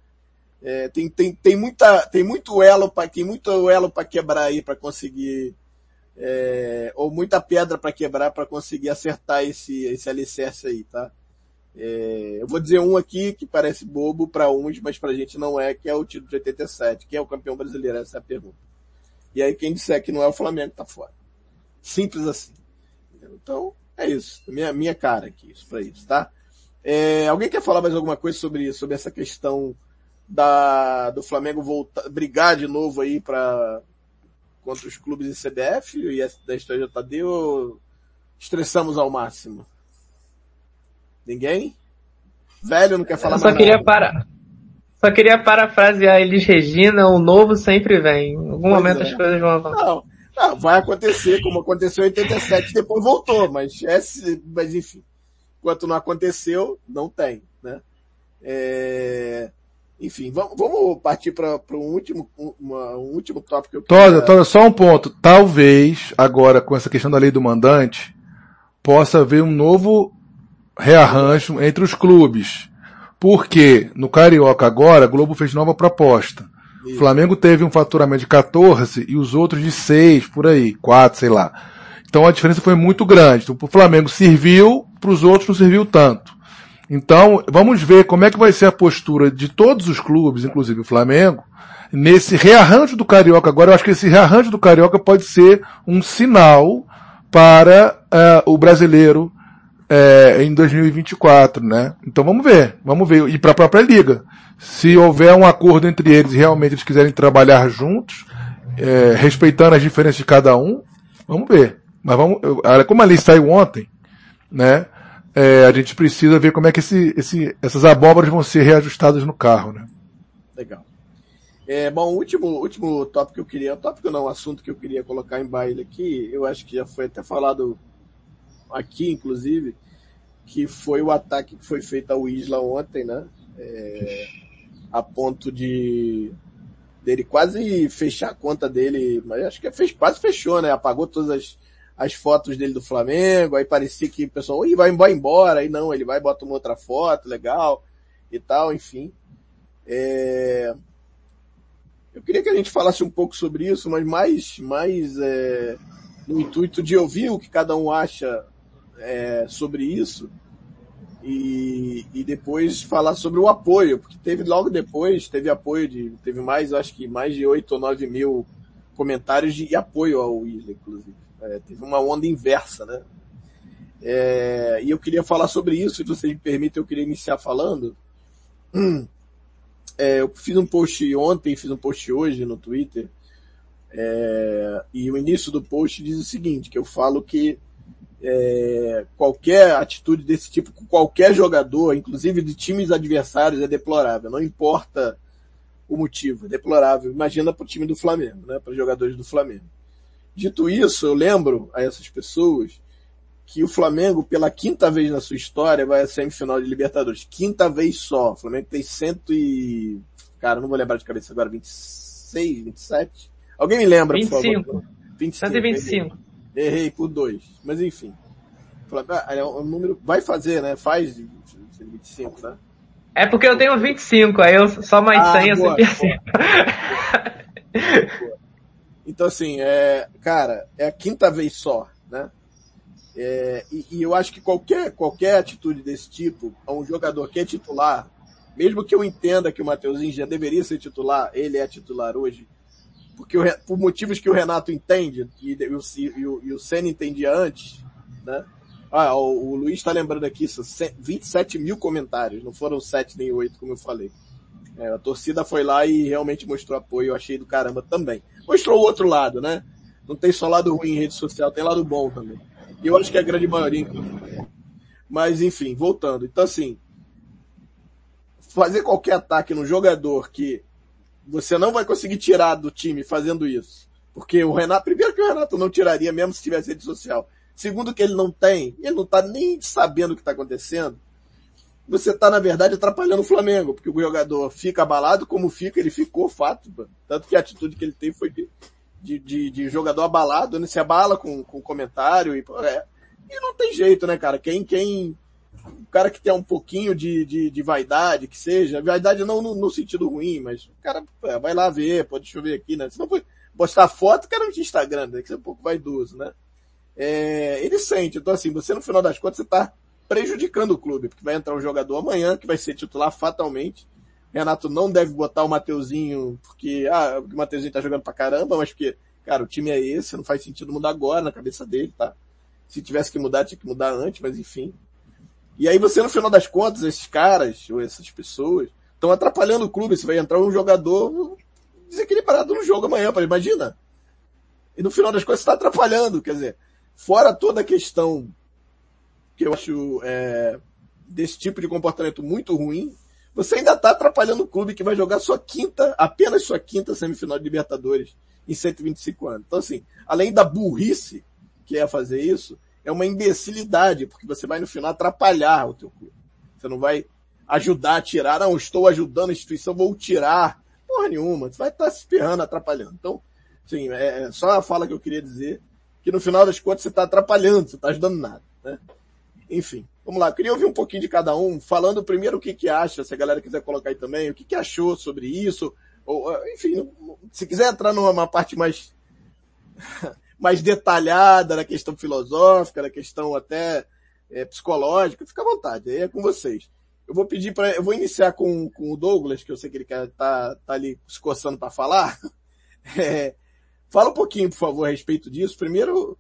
é, tem, tem, tem, muita, tem muito elo para tem muito elo para quebrar aí para conseguir é, ou muita pedra para quebrar para conseguir acertar esse esse alicerce aí, tá? É, eu vou dizer um aqui que parece bobo para uns, mas para a gente não é, que é o título de 87. Quem é o campeão brasileiro? Essa é a pergunta. E aí quem disser que não é o Flamengo tá fora. Simples assim. Então, é isso. Minha, minha cara aqui, isso para isso, tá? É, alguém quer falar mais alguma coisa sobre, sobre essa questão da, do Flamengo voltar, brigar de novo aí para contra os clubes e CBF e da STJD ou estressamos ao máximo? Ninguém? Velho não quer falar Eu só mais queria nada. parar. Só queria parafrasear Elis Regina, o novo sempre vem. Em algum Pois momento é. as coisas vão avançar. Não, não, vai acontecer como aconteceu em 87, depois voltou, mas, é, mas enfim. Enquanto não aconteceu, não tem, né? É, enfim, vamos, vamos partir para um último, uma, um último tópico que eu Tosa, Tosa, só um ponto. Talvez, agora, com essa questão da lei do mandante, possa haver um novo rearranjo entre os clubes. Porque no Carioca agora, a Globo fez nova proposta. O Flamengo teve um faturamento de 14 e os outros de 6, por aí, 4, sei lá. Então a diferença foi muito grande. Então, o Flamengo serviu, para os outros não serviu tanto. Então, vamos ver como é que vai ser a postura de todos os clubes, inclusive o Flamengo, nesse rearranjo do Carioca agora. Eu acho que esse rearranjo do Carioca pode ser um sinal para uh, o brasileiro uh, em 2024, né? Então vamos ver, vamos ver. E para a própria liga. Se houver um acordo entre eles e realmente eles quiserem trabalhar juntos, uh, respeitando as diferenças de cada um, vamos ver. Mas vamos, como a lei saiu ontem, né? É, a gente precisa ver como é que esse, esse, essas abóboras vão ser reajustadas no carro, né? Legal. É, bom, o último, último tópico que eu queria, tópico não, assunto que eu queria colocar em baile aqui, eu acho que já foi até falado aqui, inclusive, que foi o ataque que foi feito ao Isla ontem, né? É, a ponto de dele quase fechar a conta dele, mas acho que fez, quase fechou, né? Apagou todas as, as fotos dele do Flamengo, aí parecia que o pessoal, Ih, vai embora, aí não, ele vai bota uma outra foto, legal, e tal, enfim. É... Eu queria que a gente falasse um pouco sobre isso, mas mais, mais é, no intuito de ouvir o que cada um acha é, sobre isso e, e depois falar sobre o apoio, porque teve logo depois, teve apoio de, teve mais, acho que mais de 8 ou 9 mil comentários de apoio ao Isla, inclusive. É, teve uma onda inversa, né? É, e eu queria falar sobre isso, se você me permite, eu queria iniciar falando. É, eu fiz um post ontem, fiz um post hoje no Twitter, é, e o início do post diz o seguinte, que eu falo que é, qualquer atitude desse tipo com qualquer jogador, inclusive de times adversários, é deplorável. Não importa o motivo, é deplorável. Imagina para o time do Flamengo, né, para os jogadores do Flamengo. Dito isso, eu lembro a essas pessoas que o Flamengo, pela quinta vez na sua história, vai à semifinal de Libertadores. Quinta vez só. O Flamengo tem cento e... Cara, não vou lembrar de cabeça agora, 26, 27? Alguém me lembra, 25. por favor? 25. 125. Errei, por dois. Mas enfim. É um número... Vai fazer, né? Faz 25, né? É porque eu tenho 25, aí eu só mais Ah, 100 eu boa, sempre. Então, assim, é, cara, é a quinta vez só, né? É, e, e eu acho que qualquer, qualquer atitude desse tipo, a um jogador que é titular, mesmo que eu entenda que o Mateuzinho já deveria ser titular, ele é titular hoje, porque o por motivos que o Renato entende e, e o, e o, e o Senna entendia antes, né? Ah, o, o Luiz está lembrando aqui, isso, 27 mil comentários, não foram 7 nem 8, como eu falei. É, a torcida foi lá e realmente mostrou apoio, eu achei do caramba também. Mostrou o outro lado, né? Não tem só lado ruim em rede social, tem lado bom também. E eu acho que é a grande maioria. Mas enfim, voltando. Então assim, fazer qualquer ataque no jogador que você não vai conseguir tirar do time fazendo isso. Porque o Renato, primeiro que o Renato não tiraria mesmo se tivesse rede social. Segundo que ele não tem, ele não tá nem sabendo o que está acontecendo. Você tá, na verdade, atrapalhando o Flamengo, porque o jogador fica abalado como fica, ele ficou fato, mano. tanto que a atitude que ele teve foi de, de, de, de jogador abalado, né? se abala com, com comentário e, é. e não tem jeito, né, cara? Quem, quem, o cara que tem um pouquinho de, de, de vaidade, que seja, vaidade não no, no sentido ruim, mas o cara é, vai lá ver, pô, deixa eu ver aqui, né? Se não for postar foto, o cara não tinha Instagram, né? Que é um pouco vaidoso, né? É, ele sente. Então, assim, você no final das contas, você tá prejudicando o clube, porque vai entrar um jogador amanhã que vai ser titular fatalmente. Renato não deve botar o Mateuzinho porque, ah, o Mateuzinho tá jogando pra caramba, mas porque, cara, o time é esse, não faz sentido mudar agora na cabeça dele, tá? Se tivesse que mudar, tinha que mudar antes, mas enfim. E aí você, no final das contas, esses caras, ou essas pessoas, estão atrapalhando o clube. Você vai entrar um jogador desequilibrado no jogo amanhã, para imagina. E no final das contas está atrapalhando, quer dizer, fora toda a questão que eu acho é, desse tipo de comportamento muito ruim, você ainda está atrapalhando o clube que vai jogar sua quinta, apenas sua quinta semifinal de Libertadores em 125 anos. Então, assim, além da burrice que é fazer isso, é uma imbecilidade, porque você vai no final atrapalhar o teu clube. Você não vai ajudar a tirar, não, estou ajudando a instituição, vou tirar. Porra nenhuma, você vai estar tá se ferrando, atrapalhando. Então, sim, é, é só a fala que eu queria dizer, que no final das contas você está atrapalhando, você está ajudando nada. Né? Enfim, vamos lá. Eu queria ouvir um pouquinho de cada um, falando primeiro o que, que acha, se a galera quiser colocar aí também, o que, que achou sobre isso, ou, enfim, se quiser entrar numa parte mais, mais detalhada na questão filosófica, na questão até é, psicológica, fica à vontade, aí é com vocês. Eu vou pedir para, eu vou iniciar com, com o Douglas, que eu sei que ele quer tá, tá ali se coçando para falar. É, fala um pouquinho, por favor, a respeito disso. Primeiro,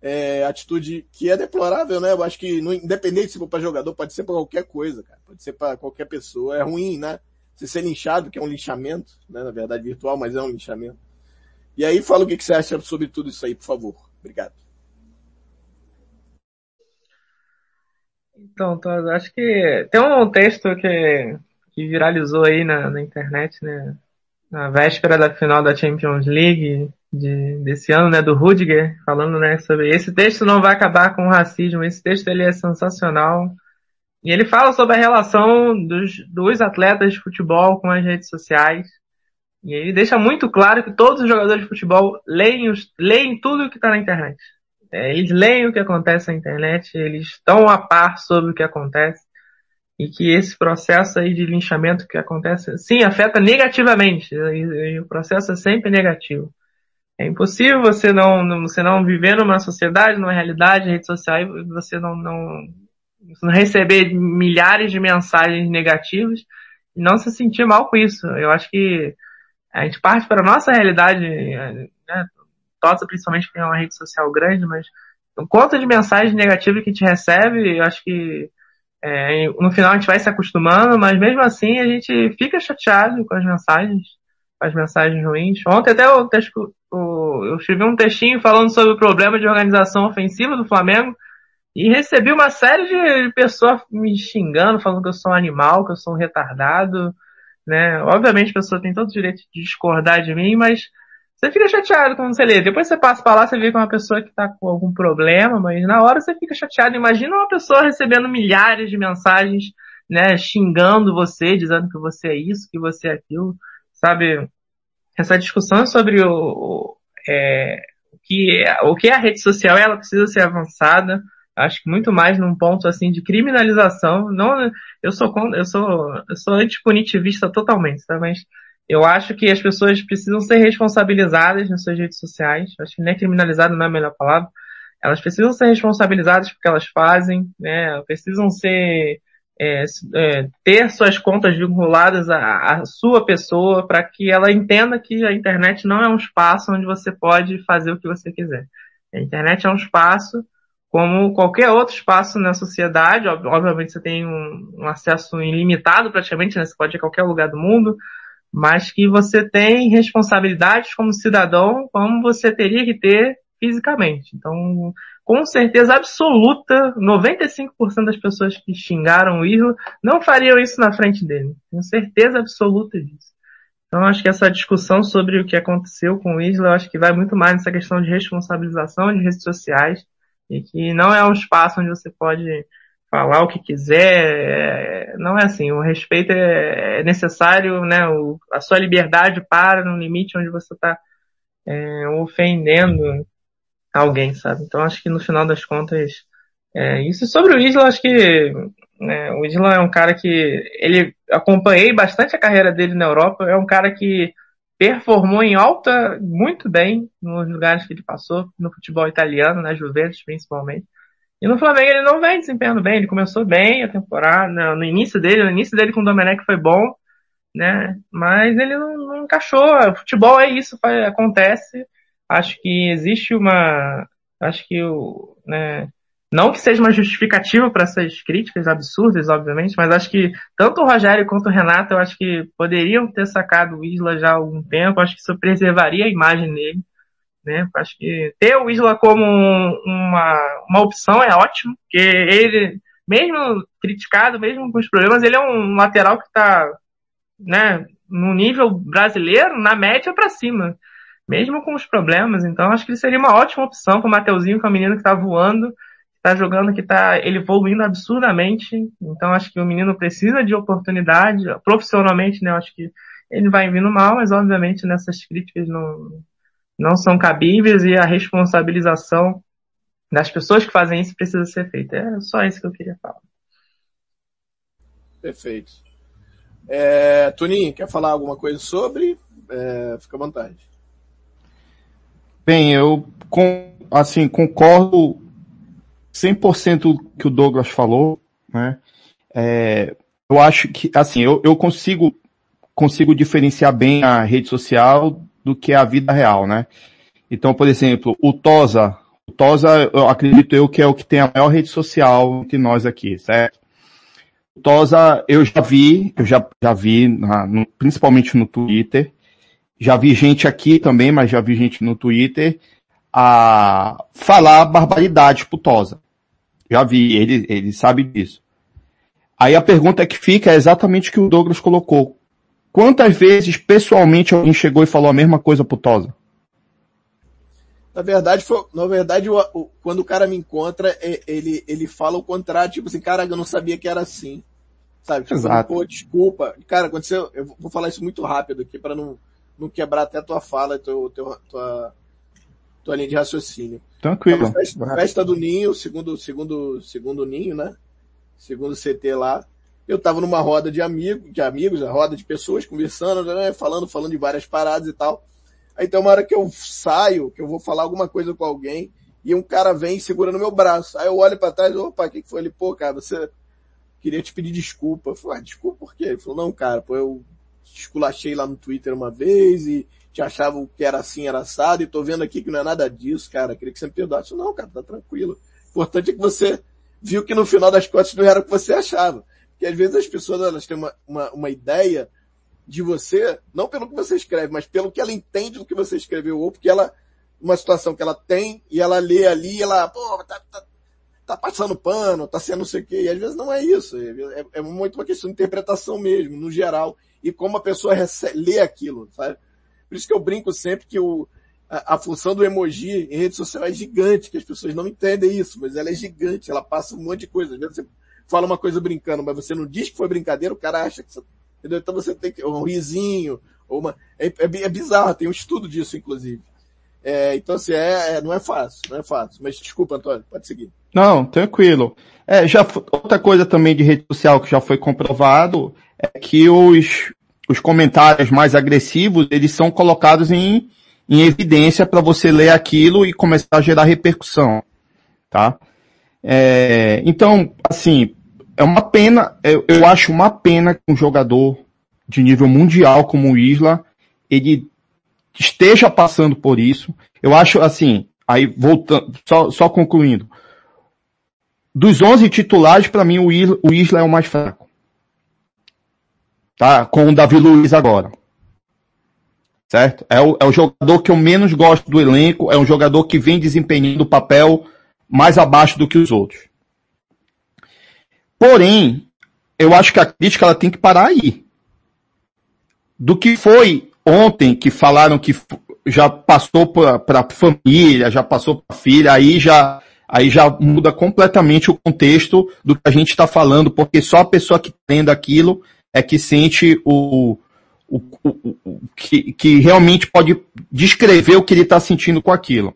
é, atitude que é deplorável, né? Eu acho que, no, independente se for para jogador, pode ser para qualquer coisa, cara. Pode ser para qualquer pessoa. É ruim, né? Se ser linchado, que é um linchamento, né? Na verdade virtual, mas é um linchamento. E aí fala o que, você acha sobre tudo isso aí, por favor. Obrigado. Então, acho que tem um texto que, que viralizou aí na, na internet, né? Na véspera da final da Champions League, de, desse ano, né, do Rudiger, falando, né, sobre esse texto não vai acabar com o racismo, esse texto ele é sensacional. E ele fala sobre a relação dos, dos atletas de futebol com as redes sociais. E ele deixa muito claro que todos os jogadores de futebol leem, os, leem tudo que está na internet. É, eles leem o que acontece na internet, eles estão a par sobre o que acontece. E que esse processo aí de linchamento que acontece, sim, afeta negativamente. E, e o processo é sempre negativo. É impossível você não, você não viver numa sociedade, numa realidade, rede social, e você não, não, não receber milhares de mensagens negativas e não se sentir mal com isso. Eu acho que a gente parte para a nossa realidade, né, Tosa principalmente porque é uma rede social grande, mas o quanto de mensagens negativas que a gente recebe, eu acho que é, no final a gente vai se acostumando, mas mesmo assim a gente fica chateado com as mensagens, com as mensagens ruins. Ontem até eu, eu escrevi um textinho falando sobre o problema de organização ofensiva do Flamengo e recebi uma série de pessoas me xingando, falando que eu sou um animal, que eu sou um retardado, né? Obviamente a pessoa tem todo o direito de discordar de mim, mas você fica chateado quando você lê. Depois você passa para lá, você vê que é uma pessoa que está com algum problema, mas na hora você fica chateado. Imagina uma pessoa recebendo milhares de mensagens, né, xingando você, dizendo que você é isso, que você é aquilo, sabe? essa discussão sobre o, o, é, o, que, o que é a rede social, ela precisa ser avançada. Acho que muito mais num ponto assim de criminalização. Não, eu sou eu sou eu sou antipunitivista totalmente, tá? Mas eu acho que as pessoas precisam ser responsabilizadas nas suas redes sociais. Acho que nem criminalizado não é a melhor palavra. Elas precisam ser responsabilizadas porque elas fazem, né? Precisam ser é, é, ter suas contas vinculadas à, à sua pessoa para que ela entenda que a internet não é um espaço onde você pode fazer o que você quiser. A internet é um espaço como qualquer outro espaço na sociedade. Obviamente você tem um, um acesso ilimitado praticamente, né? Você pode ir a qualquer lugar do mundo, mas que você tem responsabilidades como cidadão como você teria que ter fisicamente. Então, com certeza absoluta, 95% das pessoas que xingaram o Isla não fariam isso na frente dele. Tenho certeza absoluta disso. Então acho que essa discussão sobre o que aconteceu com o Isla, acho que vai muito mais nessa questão de responsabilização de redes sociais e que não é um espaço onde você pode falar o que quiser. Não é assim. O respeito é, é necessário, né? O, a sua liberdade para no limite onde você está é, ofendendo alguém, sabe? Então acho que no final das contas, é, isso sobre o Isla, acho que né, o Isla é um cara que ele acompanhei bastante a carreira dele na Europa, é um cara que performou em alta muito bem nos lugares que ele passou, no futebol italiano, na Juventus principalmente. E no Flamengo ele não vem desempenhando bem, ele começou bem a temporada, no início dele, no início dele com o Domenech foi bom, né? Mas ele não, não encaixou. O futebol é isso, acontece acho que existe uma, acho que o, né, não que seja uma justificativa para essas críticas absurdas, obviamente, mas acho que tanto o Rogério quanto o Renato, eu acho que poderiam ter sacado o Isla já há algum tempo, acho que isso preservaria a imagem dele, né? Acho que ter o Isla como uma, uma opção é ótimo, porque ele, mesmo criticado, mesmo com os problemas, ele é um lateral que está né, no nível brasileiro, na média para cima, mesmo com os problemas. Então acho que ele seria uma ótima opção para o Mateuzinho, que é um menino que está voando, está jogando, que está ele evoluindo absurdamente. Então acho que o menino precisa de oportunidade, profissionalmente, né? Acho que ele vai vindo mal, mas obviamente nessas críticas não, não são cabíveis e a responsabilização das pessoas que fazem isso precisa ser feita. É só isso que eu queria falar. Perfeito. É, Toninho, quer falar alguma coisa sobre? É, fica à vontade. Bem, eu com, assim, concordo 100% que o Douglas falou, né? É, eu acho que, assim, eu, eu consigo, consigo diferenciar bem a rede social do que a vida real, né? Então, por exemplo, o Tosa, o Tosa, eu acredito eu que é o que tem a maior rede social entre nós aqui, certo? O Tosa, eu já vi, eu já, já vi, na, no, principalmente no Twitter, já vi gente aqui também, mas já vi gente no Twitter a falar barbaridade pro Tosa. Já vi, ele, ele sabe disso. Aí a pergunta que fica é exatamente o que o Douglas colocou. Quantas vezes pessoalmente alguém chegou e falou a mesma coisa pro Tosa? Na verdade, foi, na verdade, o, o, quando o cara me encontra, ele, ele fala o contrário, tipo assim, cara, eu não sabia que era assim. Sabe? Tipo, Exato. Pô, desculpa. Cara, aconteceu, eu vou falar isso muito rápido aqui para não, não quebrar até a tua fala, teu, teu, tua, tua linha de raciocínio. Tranquilo. Festa, festa, do Ninho, segundo, segundo, segundo Ninho, né? Segundo CT lá eu estava numa roda de amigos, de amigos, a roda de pessoas conversando, né, falando, falando de várias paradas e tal. Aí tem uma hora que eu saio, que eu vou falar alguma coisa com alguém, e um cara vem segura no meu braço. Aí eu olho para trás, opa, o que, que foi? Ele, pô, cara, você queria te pedir desculpa. Eu falei, ah, desculpa por quê? Ele falou, não, cara, pô, eu esculachei lá no Twitter uma vez e te achava que era assim, era assado, e tô vendo aqui que não é nada disso, cara, queria que você me perdoasse. Não, cara, tá tranquilo. O importante é que você viu que no final das contas não era o que você achava que às vezes as pessoas elas têm uma, uma, uma ideia de você, não pelo que você escreve, mas pelo que ela entende do que você escreveu, ou porque ela, uma situação que ela tem, e ela lê ali, e ela, pô, tá, tá, tá passando pano, tá sendo não sei o quê, e às vezes não é isso, é, é muito uma questão de interpretação mesmo, no geral, e como a pessoa recebe, lê aquilo, sabe? Por isso que eu brinco sempre que o, a, a, função do emoji em rede social é gigante, que as pessoas não entendem isso, mas ela é gigante, ela passa um monte de coisa. Às vezes você fala uma coisa brincando, mas você não diz que foi brincadeira, o cara acha que você, entendeu? Então você tem que, um risinho, ou uma, é, é, é bizarro, tem um estudo disso, inclusive. É, então assim, é, é, não é fácil, não é fácil. Mas desculpa, Antônio, pode seguir. Não, tranquilo. É, já, outra coisa também de rede social que já foi comprovado é que os, os comentários mais agressivos, eles são colocados em, em evidência para você ler aquilo e começar a gerar repercussão, tá? É, então, assim, é uma pena, eu, eu acho uma pena que um jogador de nível mundial como o Isla, ele esteja passando por isso. Eu acho assim, aí voltando, só, só concluindo. Dos 11 titulares, para mim o Isla, o Isla é o mais fraco. Tá? Com o Davi Luiz agora. Certo? É o, é o jogador que eu menos gosto do elenco, é um jogador que vem desempenhando o papel mais abaixo do que os outros. Porém, eu acho que a crítica ela tem que parar aí. Do que foi ontem que falaram que já passou para a família, já passou para a filha, aí já aí já muda completamente o contexto do que a gente está falando, porque só a pessoa que tem aquilo é que sente o, o, o, o que, que realmente pode descrever o que ele está sentindo com aquilo,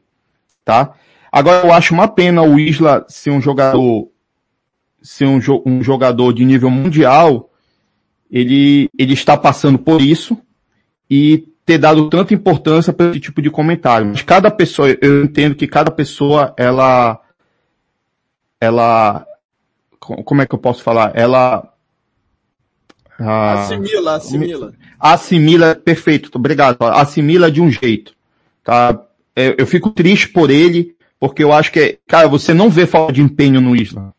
tá? Agora eu acho uma pena o Isla ser um jogador ser um, um jogador de nível mundial, ele, ele está passando por isso e ter dado tanta importância para esse tipo de comentário. Mas cada pessoa, eu entendo que cada pessoa, ela, ela, como é que eu posso falar? Ela, ah, assimila, assimila. Assimila, perfeito, obrigado. Assimila de um jeito, tá? Eu, eu fico triste por ele, porque eu acho que, cara, você não vê falta de empenho no Isla.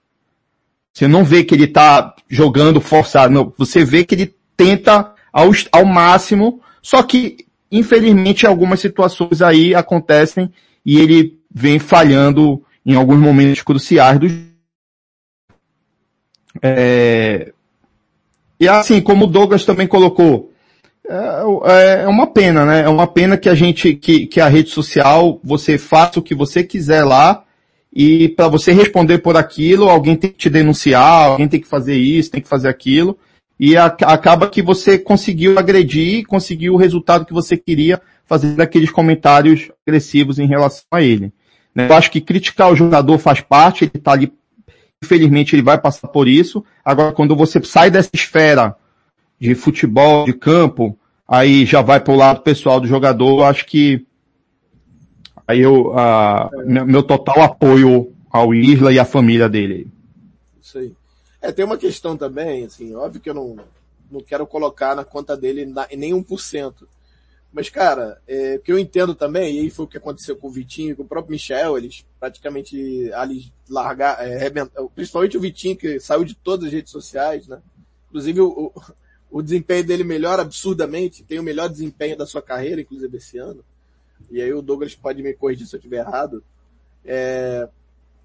Você não vê que ele tá jogando forçado, não. Você vê que ele tenta ao, ao máximo, só que infelizmente algumas situações aí acontecem e ele vem falhando em alguns momentos cruciais do é... E assim, como o Douglas também colocou, é, é, uma pena, né? É uma pena que a gente, que, que a rede social, você faça o que você quiser lá, e para você responder por aquilo, alguém tem que te denunciar, alguém tem que fazer isso, tem que fazer aquilo, e a, acaba que você conseguiu agredir, conseguiu o resultado que você queria, fazendo aqueles comentários agressivos em relação a ele. Né? Eu acho que criticar o jogador faz parte, ele está ali, infelizmente ele vai passar por isso. Agora, quando você sai dessa esfera de futebol, de campo, aí já vai para o lado pessoal do jogador, eu acho que aí eu, a, meu total apoio ao Isla e à família dele. Isso aí. É, tem uma questão também, assim, óbvio que eu não, não quero colocar na conta dele na, nem 1%. Mas, cara, é, o que eu entendo também, e aí foi o que aconteceu com o Vitinho, com o próprio Michel, eles praticamente ali largar, é, principalmente o Vitinho, que saiu de todas as redes sociais, né? Inclusive o, o desempenho dele melhora absurdamente, tem o melhor desempenho da sua carreira, inclusive esse ano. E aí o Douglas pode me corrigir se eu estiver errado. É,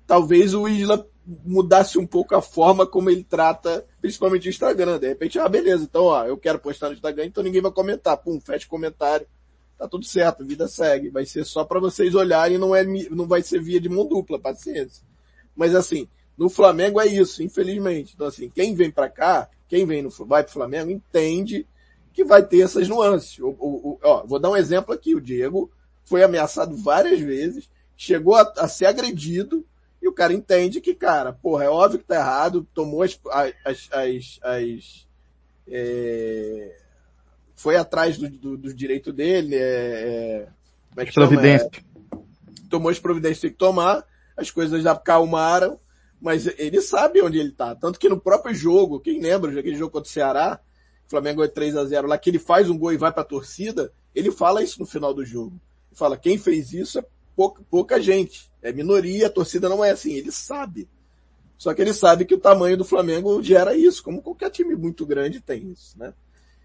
talvez o Isla mudasse um pouco a forma como ele trata, principalmente o Instagram. De repente, ah, beleza, então ó, eu quero postar no Instagram, então ninguém vai comentar. Pum, fecha comentário. Tá tudo certo, vida segue. Vai ser só para vocês olharem, não é, não vai ser via de mão dupla, paciência. Mas assim, no Flamengo é isso, infelizmente. Então assim, quem vem para cá, quem vem no, vai pro Flamengo entende que vai ter essas nuances. O, o, o, ó, vou dar um exemplo aqui. O Diego foi ameaçado várias vezes, chegou a, a, ser agredido, e o cara entende que, cara, porra, é óbvio que tá errado, tomou as, as, as, as é, foi atrás do, do, do direito dele, é, é, é providência. É, tomou as providências que tem que tomar, as coisas já acalmaram, mas ele sabe onde ele tá. Tanto que no próprio jogo, quem lembra daquele jogo contra o Ceará, o Flamengo é 3 a 0 lá, que ele faz um gol e vai pra torcida, ele fala isso no final do jogo. Ele fala, quem fez isso é pouca, pouca gente. É minoria, a torcida não é assim. Ele sabe. Só que ele sabe que o tamanho do Flamengo gera isso, como qualquer time muito grande tem isso, né?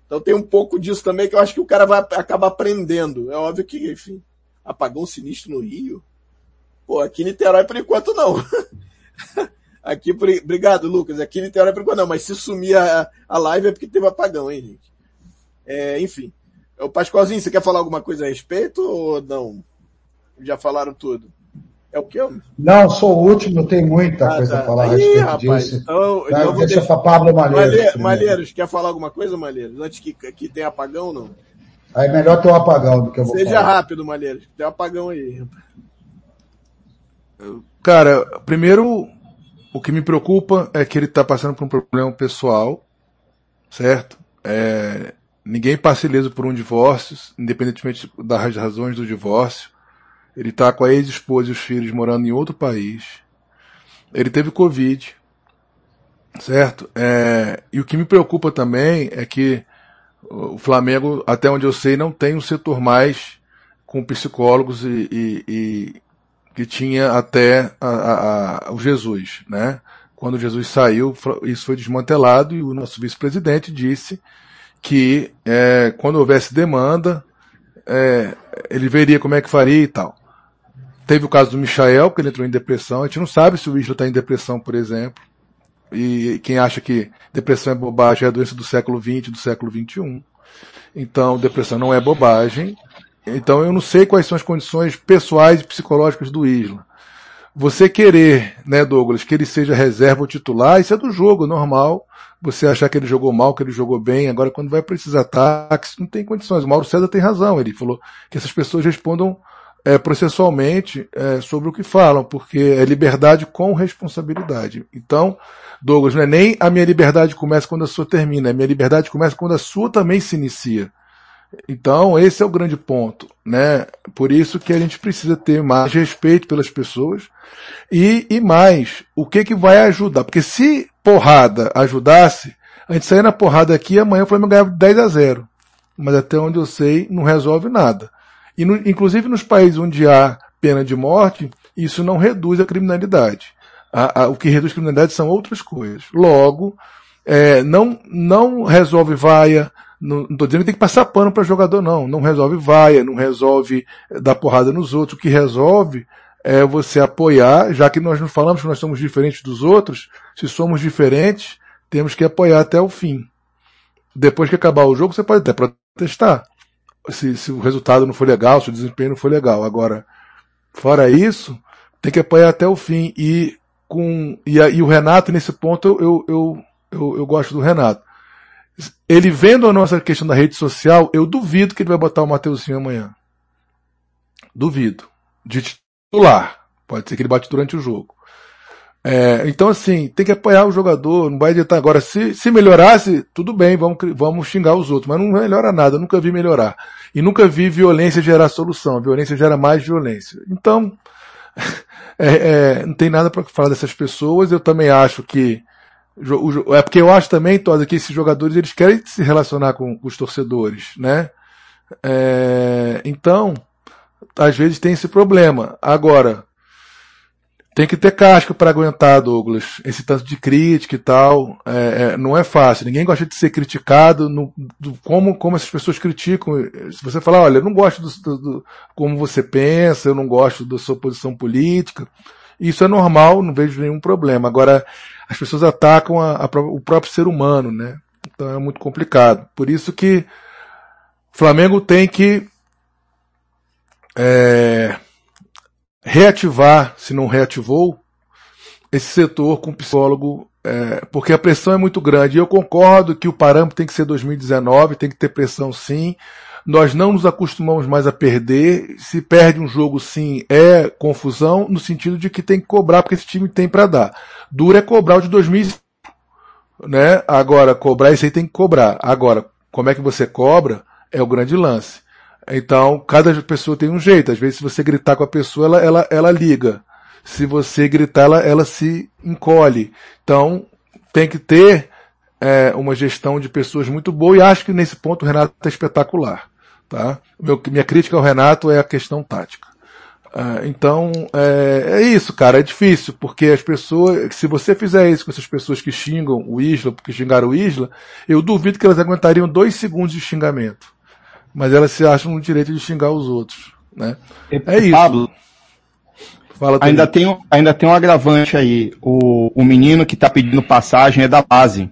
Então tem um pouco disso também que eu acho que o cara vai acabar aprendendo. É óbvio que, enfim, apagão sinistro no Rio. Pô, aqui em Niterói por enquanto não. Aqui, obrigado, Lucas. Aqui em Niterói, por não, mas se sumir a, a live é porque teve apagão, hein, gente? É, enfim. O Pascoalzinho, você quer falar alguma coisa a respeito ou não? Já falaram tudo? É o que eu? Não, sou o último, tem muita ah, coisa tá. a falar a respeito rapaz, disso. Então, tá, então deixa para Pablo Malheiros. Malheiros, quer falar alguma coisa, Malheiros? Antes que, que tenha apagão, não? Aí melhor ter um apagão do que eu vou Seja falar. rápido, Malheiros. Tem um apagão aí. Cara, primeiro, o que me preocupa é que ele está passando por um problema pessoal, certo? É, ninguém passa ileso por um divórcio, independentemente das razões do divórcio. Ele está com a ex-esposa e os filhos morando em outro país. Ele teve Covid, certo? É, e o que me preocupa também é que o Flamengo, até onde eu sei, não tem um setor mais com psicólogos e, e, e que tinha até a, a, a, o Jesus, né? Quando Jesus saiu, isso foi desmantelado e o nosso vice-presidente disse que é, quando houvesse demanda, é, ele veria como é que faria e tal. Teve o caso do Michael, que ele entrou em depressão. A gente não sabe se o Isla está em depressão, por exemplo. E quem acha que depressão é bobagem é a doença do século XX, do século XXI. Então, depressão não é bobagem. Então eu não sei quais são as condições pessoais e psicológicas do Isla. Você querer, né, Douglas, que ele seja reserva ou titular, isso é do jogo normal. Você achar que ele jogou mal, que ele jogou bem, agora quando vai para esses ataques, não tem condições. O Mauro César tem razão, ele falou que essas pessoas respondam é, processualmente é, sobre o que falam, porque é liberdade com responsabilidade. Então, Douglas, não é nem a minha liberdade começa quando a sua termina, a minha liberdade começa quando a sua também se inicia. Então, esse é o grande ponto, né? Por isso que a gente precisa ter mais respeito pelas pessoas e, e mais, o que que vai ajudar? Porque se porrada ajudasse, a gente sair na porrada aqui amanhã o Flamengo ganhava 10 a 0. Mas até onde eu sei, não resolve nada. E no, inclusive nos países onde há pena de morte, isso não reduz a criminalidade. A, a, o que reduz a criminalidade são outras coisas. Logo, é, não, não resolve vaia, Não, tô dizendo que tem que passar pano para jogador, não. Não resolve vaia, não resolve dar porrada nos outros. O que resolve é você apoiar, já que nós não falamos que nós somos diferentes dos outros, se somos diferentes, temos que apoiar até o fim. Depois que acabar o jogo, você pode até protestar. Se, se o resultado não for legal, se o desempenho não for legal. Agora, fora isso, tem que apoiar até o fim. E, com, e, e o Renato, nesse ponto, eu, eu, eu, eu gosto do Renato. Ele vendo a nossa questão da rede social, eu duvido que ele vai botar o Mateuzinho amanhã. Duvido. De titular. Pode ser que ele bate durante o jogo. É, então assim, tem que apoiar o jogador, não vai adiantar agora. Se, se melhorasse, tudo bem, vamos, vamos xingar os outros, mas não melhora nada, nunca vi melhorar. E nunca vi violência gerar solução, violência gera mais violência. Então, é, é, não tem nada para falar dessas pessoas, eu também acho que é porque eu acho também, Tosa, que esses jogadores eles querem se relacionar com, com os torcedores, né? É, então, às vezes tem esse problema. Agora, tem que ter casca para aguentar, Douglas. Esse tanto de crítica e tal, é, é, não é fácil. Ninguém gosta de ser criticado. No, do, como, como essas pessoas criticam. Se você falar, olha, eu não gosto do, do, do, como você pensa, eu não gosto da sua posição política, isso é normal, não vejo nenhum problema. Agora, as pessoas atacam a, a, o próprio ser humano, né? Então é muito complicado. Por isso que Flamengo tem que é, reativar, se não reativou, esse setor com psicólogo, é, porque a pressão é muito grande. Eu concordo que o parâmetro tem que ser 2019, tem que ter pressão sim. Nós não nos acostumamos mais a perder. Se perde um jogo sim, é confusão, no sentido de que tem que cobrar, porque esse time tem para dar. Dura é cobrar o de 2005. Né? Agora, cobrar isso aí tem que cobrar. Agora, como é que você cobra é o grande lance. Então, cada pessoa tem um jeito. Às vezes, se você gritar com a pessoa, ela, ela, ela liga. Se você gritar, ela, ela se encolhe. Então, tem que ter é, uma gestão de pessoas muito boa e acho que nesse ponto o Renato é espetacular. Tá? Meu, minha crítica ao Renato é a questão tática. Uh, então, é, é, isso, cara, é difícil, porque as pessoas, se você fizer isso com essas pessoas que xingam o Isla, porque xingaram o Isla, eu duvido que elas aguentariam dois segundos de xingamento mas elas se acham no direito de xingar os outros, né? É isso. Pablo, Fala ainda tem, ainda tem um agravante aí. O, o menino que está pedindo passagem é da base.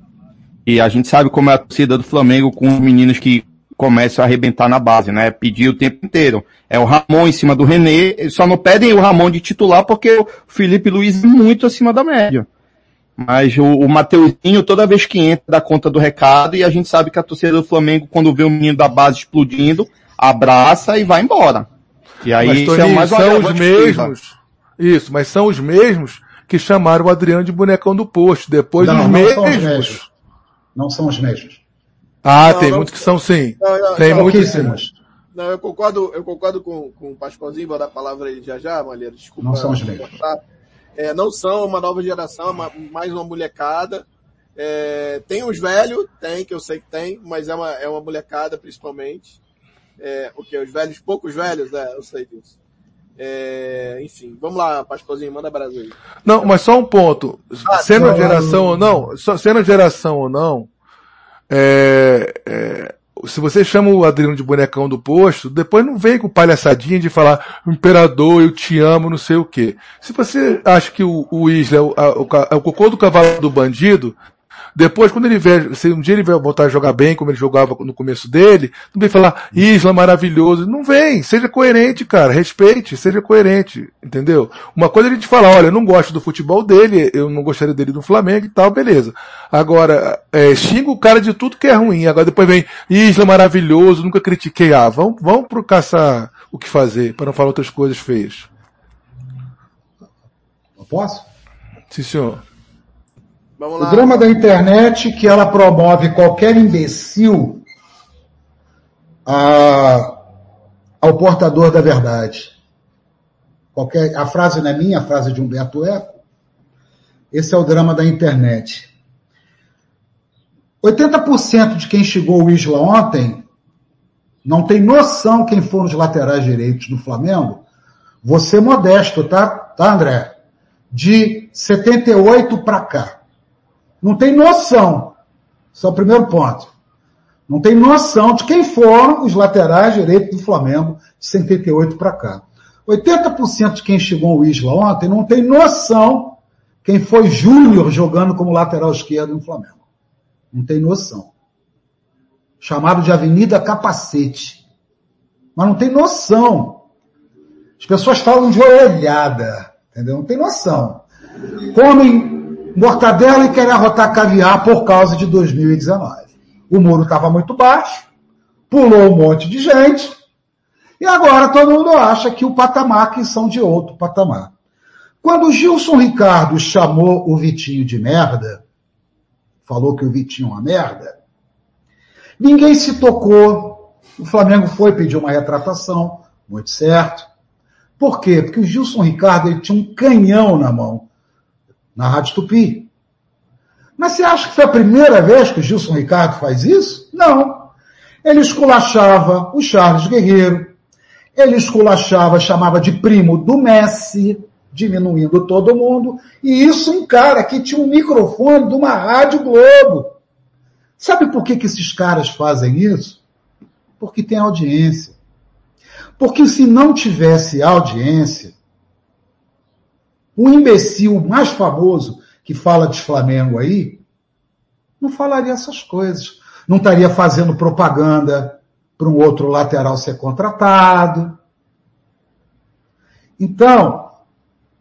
E a gente sabe como é a torcida do Flamengo com os meninos que começam a arrebentar na base, né? Pedir o tempo inteiro. É o Ramon em cima do René. Só não pedem o Ramon de titular porque o Felipe Luiz é muito acima da média. Mas o, o Mateuzinho, toda vez que entra, dá conta do recado e a gente sabe que a torcida do Flamengo, quando vê o menino da base explodindo, abraça e vai embora. E aí mas, Tony, é mais são os mesmos. Isso, mas são os mesmos que chamaram o Adriano de bonecão do posto. Depois não, os não mesmos. São os mesmos. Não são os mesmos. Ah, não, tem muitos que são sim. Não, tem muitíssimos. Não, eu concordo, eu concordo com, com o Pascoalzinho, vou dar a palavra aí já já, Malheiro, desculpa. Não são os mesmos. É, não são uma nova geração, é mais uma molecada. É, tem os velhos, tem, que eu sei que tem, mas é uma, é uma molecada principalmente. É, o que? Os velhos, poucos velhos, né? Eu sei disso. É, enfim, vamos lá, Pascoalzinho, manda Brasil. Não, mas só um ponto. Ah, sendo a geração ou não, sendo geração ou não, é, é, se você chama o Adriano de bonecão do posto, depois não vem com palhaçadinha de falar, imperador, eu te amo, não sei o quê. Se você acha que o, o Isla é o, a, o, é o cocô do cavalo do bandido, depois, quando ele vier, se um dia ele vai voltar a jogar bem, como ele jogava no começo dele, não vem falar, Isla maravilhoso. Não vem, seja coerente, cara, respeite, seja coerente, entendeu? Uma coisa é a gente falar, olha, eu não gosto do futebol dele, eu não gostaria dele no Flamengo e tal, beleza. Agora, é, xinga o cara de tudo que é ruim. Agora depois vem, Isla maravilhoso, nunca critiquei. Ah, vamos, vamos pro caçar o que fazer, para não falar outras coisas feias. Eu posso? Sim, senhor. Vamos lá. O drama da internet que ela promove qualquer imbecil a, ao portador da verdade. Qualquer, a frase não é minha, a frase é de Humberto Eco. Esse é o drama da internet. 80% de quem chegou o Isla ontem não tem noção quem foram os laterais direitos do Flamengo. Você modesto, tá? Tá, André? De 78 para cá. Não tem noção. Esse é o primeiro ponto. Não tem noção de quem foram os laterais direitos do Flamengo de 78 para cá. 80% de quem chegou ao Isla ontem não tem noção quem foi Júnior jogando como lateral esquerdo no Flamengo. Não tem noção. Chamado de Avenida Capacete. Mas não tem noção. As pessoas falam de orelhada. Entendeu? Não tem noção. Comem mortadela e querem arrotar caviar por causa de 2019. O muro estava muito baixo, pulou um monte de gente, e agora todo mundo acha que o patamar que são de outro patamar. Quando o Gilson Ricardo chamou o Vitinho de merda, falou que o Vitinho é uma merda, ninguém se tocou. O Flamengo foi pedir uma retratação, muito certo. Por quê? Porque o Gilson Ricardo ele tinha um canhão na mão, na Rádio Tupi. Mas você acha que foi a primeira vez que o Gilson Ricardo faz isso? Não. Ele esculachava o Charles Guerreiro, ele esculachava, chamava de primo do Messi, diminuindo todo mundo, e isso um cara que tinha um microfone de uma Rádio Globo. Sabe por que, que esses caras fazem isso? Porque tem audiência. Porque se não tivesse audiência, o imbecil mais famoso que fala de Flamengo aí, não falaria essas coisas. Não estaria fazendo propaganda para um outro lateral ser contratado. Então,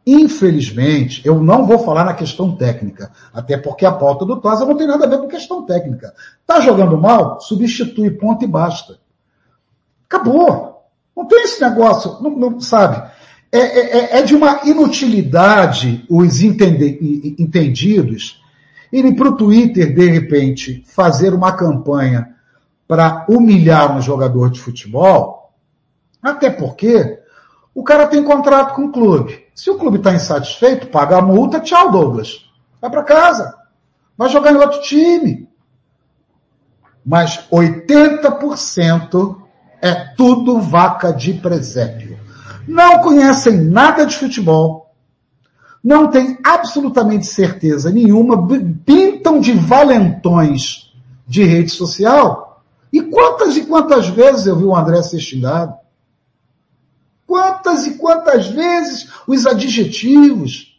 infelizmente, eu não vou falar na questão técnica, até porque a pauta do Tosa não tem nada a ver com questão técnica. Tá jogando mal? Substitui, ponto e basta. Acabou. Não tem esse negócio, não, não sabe? É, é, é, é de uma inutilidade os entende, entendidos irem para o Twitter, de repente, fazer uma campanha para humilhar um jogador de futebol, até porque o cara tem contrato com o clube. Se o clube está insatisfeito, paga a multa, tchau, Douglas. Vai para casa. Vai jogar em outro time. Mas 80% é tudo vaca de presépio não conhecem nada de futebol, não têm absolutamente certeza nenhuma, pintam de valentões de rede social. E quantas e quantas vezes eu vi o André ser xingado? Quantas e quantas vezes os adjetivos?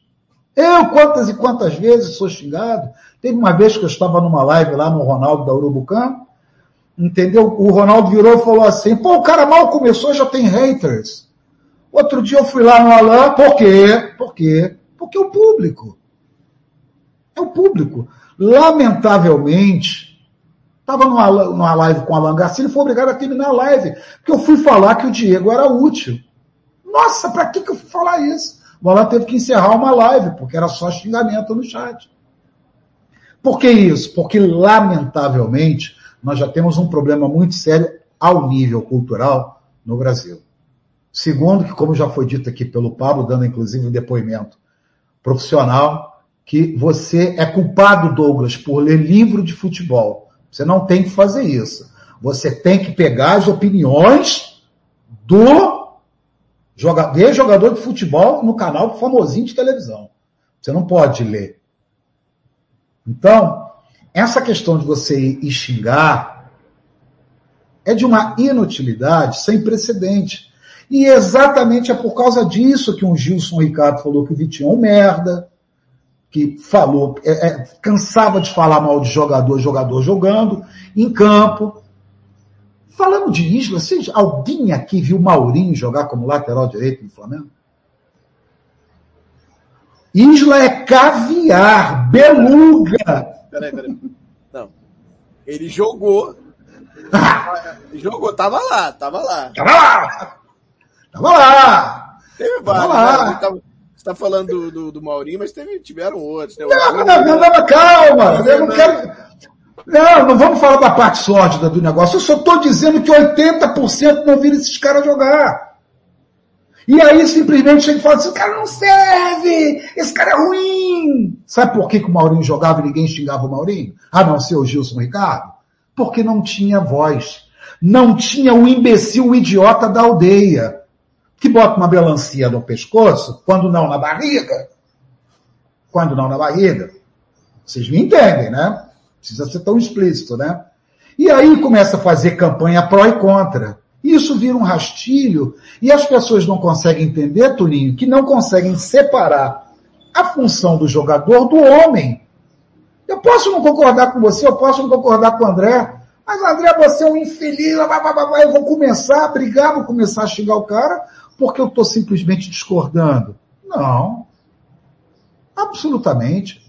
Eu, quantas e quantas vezes sou xingado? Teve uma vez que eu estava numa live lá no Ronaldo da Urubucã, entendeu? O Ronaldo virou e falou assim, pô, o cara mal começou já tem haters. Outro dia eu fui lá no Alain, por quê? Por quê? Porque é o público. É o público. Lamentavelmente, estava numa, numa live com o Alan Garcia, ele foi obrigado a terminar a live, porque eu fui falar que o Diego era útil. Nossa, para que, que eu fui falar isso? O Alan teve que encerrar uma live, porque era só xingamento no chat. Por que isso? Porque, lamentavelmente, nós já temos um problema muito sério ao nível cultural no Brasil. Segundo, que como já foi dito aqui pelo Pablo, dando inclusive um depoimento profissional, que você é culpado, Douglas, por ler livro de futebol. Você não tem que fazer isso. Você tem que pegar as opiniões do jogador, jogador de futebol no canal famosinho de televisão. Você não pode ler. Então, essa questão de você ir xingar é de uma inutilidade sem precedente. E exatamente é por causa disso que um Gilson Ricardo falou que o Vitinho é um merda, que falou, é, é, cansava de falar mal de jogador, jogador jogando em campo. Falando de Isla, seja, alguém aqui viu Maurinho jogar como lateral direito no Flamengo? Isla é caviar, beluga. Peraí, peraí. Não. Ele jogou. Ah. jogou, tava lá, tava lá. Tava lá! Tava lá! Teve vários. Tava lá. Né? Você está falando do, do, do, Maurinho, mas teve, tiveram outros. Né? Não, não, não, não, calma. Eu não quero. Não, não vamos falar da parte sórdida do negócio. Eu só estou dizendo que 80% não viram esses caras jogar. E aí simplesmente chega e fala assim, esse cara não serve, esse cara é ruim. Sabe por que, que o Maurinho jogava e ninguém xingava o Maurinho? A não ser o Gilson Ricardo? Porque não tinha voz. Não tinha o imbecil, o idiota da aldeia que bota uma melancia no pescoço, quando não na barriga. Quando não na barriga. Vocês me entendem, né? Precisa ser tão explícito, né? E aí começa a fazer campanha pró e contra. Isso vira um rastilho e as pessoas não conseguem entender, Tulinho, que não conseguem separar a função do jogador do homem. Eu posso não concordar com você, eu posso não concordar com o André, mas André, você é um infeliz, eu vou começar a brigar, vou começar a xingar o cara, porque eu estou simplesmente discordando. Não. Absolutamente.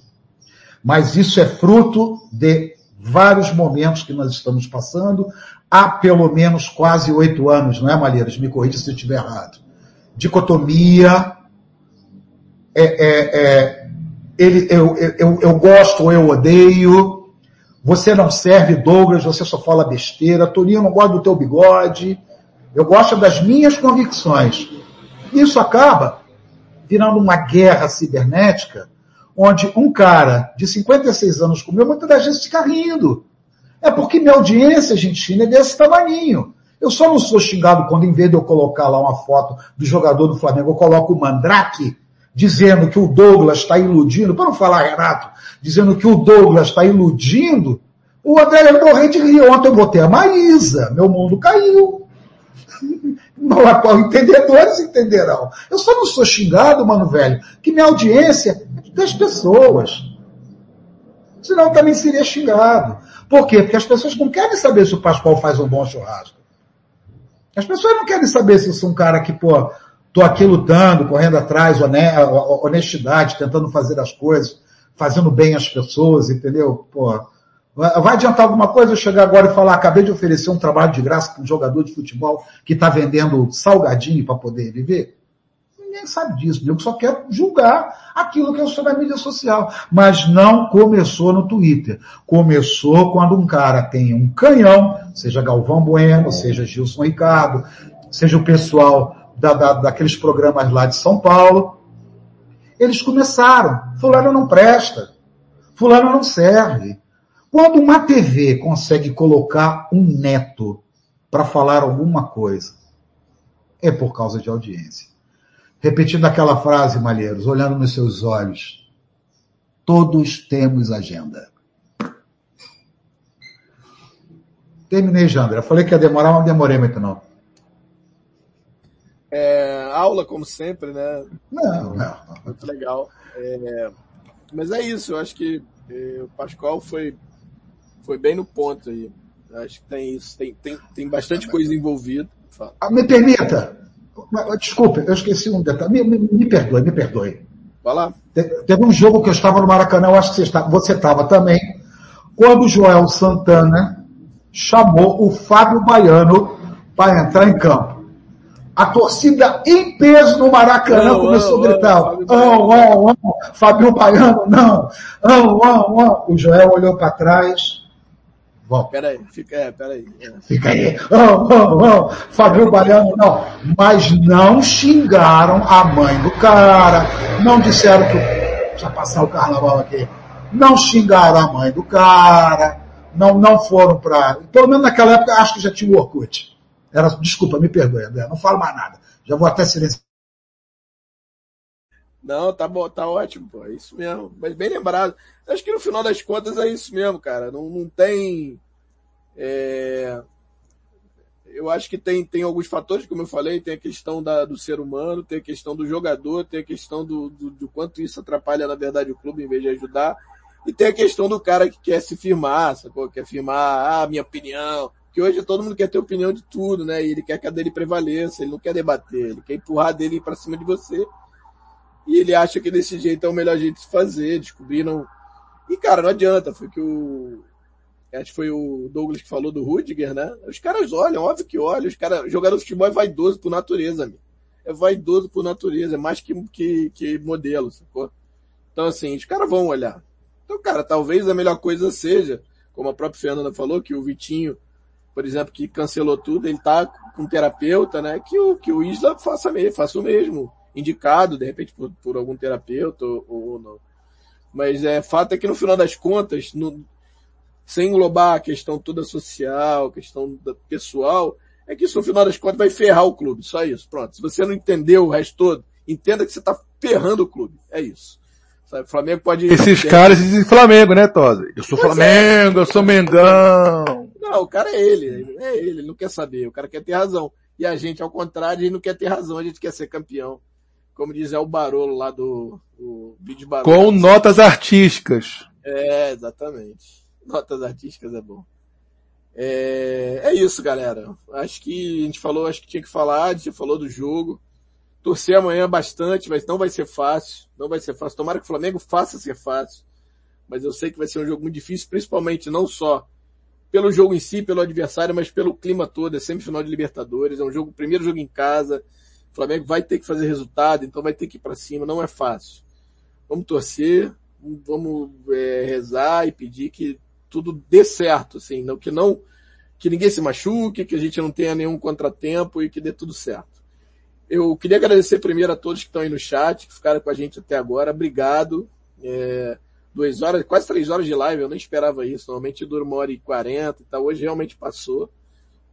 Mas isso é fruto de vários momentos que nós estamos passando, há pelo menos quase oito anos, não é, Malheiros? Me corrija se eu estiver errado. Dicotomia, é, é, é, ele, eu, eu, eu gosto ou eu odeio, você não serve Douglas, você só fala besteira, Toninho, eu não gosto do teu bigode, eu gosto das minhas convicções. Isso acaba virando uma guerra cibernética, onde um cara de 56 anos como eu, muitas das vezes fica rindo. É porque minha audiência, gente, é desse tamaninho. Eu só não sou xingado quando, em vez de eu colocar lá uma foto do jogador do Flamengo, eu coloco o Mandrake, dizendo que o Douglas está iludindo, para não falar Renato, dizendo que o Douglas está iludindo, o André morrer de rir. Ontem eu botei a Maísa, meu mundo caiu. Entendedores entenderão. Eu só não sou xingado, mano velho, que minha audiência é das pessoas. Senão também seria xingado. Por quê? Porque as pessoas não querem saber se o Pascoal faz um bom churrasco. As pessoas não querem saber se eu sou um cara que, pô, tô aqui lutando, correndo atrás, honestidade, tentando fazer as coisas, fazendo bem às pessoas, entendeu? Pô, vai adiantar alguma coisa eu chegar agora e falar, acabei de oferecer um trabalho de graça para um jogador de futebol que está vendendo salgadinho para poder viver? Ninguém sabe disso. Eu só quero julgar aquilo que eu sou na mídia social. Mas não começou no Twitter. Começou quando um cara tem um canhão, seja Galvão Bueno, seja Gilson Ricardo, seja o pessoal da, da, daqueles programas lá de São Paulo. Eles começaram. Fulano não presta. Fulano não serve. Quando uma TV consegue colocar um neto para falar alguma coisa, é por causa de audiência repetindo aquela frase, Malheiros, olhando nos seus olhos. Todos temos agenda. Terminei, Jandra. Eu falei que ia demorar, mas não demorei muito não. É, aula, como sempre, né? Não, não. Muito legal. É, mas é isso, eu acho que é, o Pascoal foi, foi bem no ponto aí. acho que tem isso, tem, tem, tem bastante coisa envolvida. Ah, me permita, Desculpe, eu esqueci um detalhe. Me, me, me perdoe, me perdoe. Vai lá. Teve um jogo que eu estava no Maracanã, eu acho que você estava, você estava também, quando o Joel Santana chamou o Fábio Baiano para entrar em campo. A torcida em peso no Maracanã não, começou não, a gritar, não, não, não, Fábio Baiano, não, não, não, não. O Joel olhou para trás, Bom. Peraí, fica, é, peraí. É. Fica aí. Oh, oh, oh. Fabio Baiano, não. Mas não xingaram a mãe do cara. Não disseram que. Deixa passar o carnaval aqui. Não xingaram a mãe do cara. Não, não foram para. Pelo menos naquela época, acho que já tinha o Orkut. Era, desculpa, me perdoe, André. Não falo mais nada. Já vou até silenciar. Não, tá bom, tá ótimo, pô. É isso mesmo. Mas bem lembrado. Acho que no final das contas é isso mesmo, cara. Não, não tem. É... Eu acho que tem, tem alguns fatores, como eu falei, tem a questão da, do ser humano, tem a questão do jogador, tem a questão do, do, do quanto isso atrapalha, na verdade, o clube em vez de ajudar. E tem a questão do cara que quer se firmar, sacou? Quer firmar, ah, minha opinião. Que hoje todo mundo quer ter opinião de tudo, né? E ele quer que a dele prevaleça, ele não quer debater, ele quer empurrar dele para cima de você. E ele acha que desse jeito é o melhor jeito de se fazer. Descobriram e, cara, não adianta. Foi que o. Acho que foi o Douglas que falou do Rudiger, né? Os caras olham, óbvio que olham. Os caras, jogador de futebol é vaidoso por natureza, amigo. É vaidoso por natureza, é mais que, que, que modelo, sacou? Então, assim, os caras vão olhar. Então, cara, talvez a melhor coisa seja, como a própria Fernanda falou, que o Vitinho, por exemplo, que cancelou tudo, ele tá com um terapeuta, né? Que o, que o Isla faça, faça o mesmo. Indicado, de repente, por, por algum terapeuta ou, ou não mas é fato é que no final das contas, no, sem englobar a questão toda social, a questão pessoal, é que isso no final das contas vai ferrar o clube. Só isso. Pronto. Se você não entendeu o resto todo, entenda que você está ferrando o clube. É isso. Sabe? O Flamengo pode. Esses caras dizem Flamengo, né, Tosa? Eu sou pois é. Flamengo, é. eu sou Mengão. Não, Não, o cara é ele, é ele, ele não quer saber, o cara quer ter razão. E a gente, ao contrário, a gente não quer ter razão, a gente quer ser campeão. Como diz o Barolo lá do, do vídeo Barolo. Com notas artísticas. É, exatamente. Notas artísticas é bom. É, é isso, galera. Acho que a gente falou, acho que tinha que falar, a gente falou do jogo. Torcer amanhã bastante, mas não vai ser fácil. Não vai ser fácil. Tomara que o Flamengo faça ser fácil. Mas eu sei que vai ser um jogo muito difícil, principalmente não só pelo jogo em si, pelo adversário, mas pelo clima todo. É semifinal de Libertadores, é um jogo, primeiro jogo em casa. O Flamengo vai ter que fazer resultado, então vai ter que ir para cima. Não é fácil. Vamos torcer, vamos é, rezar e pedir que tudo dê certo, assim, não, que não, que ninguém se machuque, que a gente não tenha nenhum contratempo e que dê tudo certo. Eu queria agradecer primeiro a todos que estão aí no chat, que ficaram com a gente até agora. Obrigado. É, duas horas, quase três horas de live, eu nem esperava isso. Normalmente dura uma hora e quarenta e tal. Hoje realmente passou.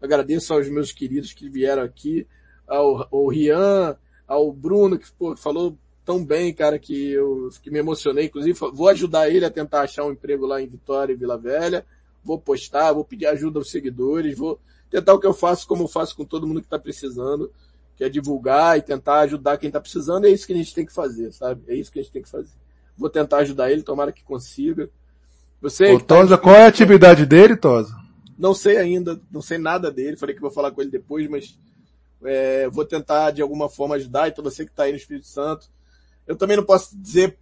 Agradeço aos meus queridos que vieram aqui, ao, ao Rian, ao Bruno, que pô, falou tão bem, cara, que eu que me emocionei. Inclusive, vou ajudar ele a tentar achar um emprego lá em Vitória e Vila Velha. Vou postar, vou pedir ajuda aos seguidores, vou tentar o que eu faço, como eu faço com todo mundo que está precisando, que é divulgar e tentar ajudar quem está precisando. É isso que a gente tem que fazer, sabe? É isso que a gente tem que fazer. Vou tentar ajudar ele, tomara que consiga. Você. Ô, Tosa, tá... qual é a atividade dele, Tosa? Não sei ainda, não sei nada dele. Falei que vou falar com ele depois, mas é, vou tentar de alguma forma ajudar. Então você que está aí no Espírito Santo, eu também não posso dizer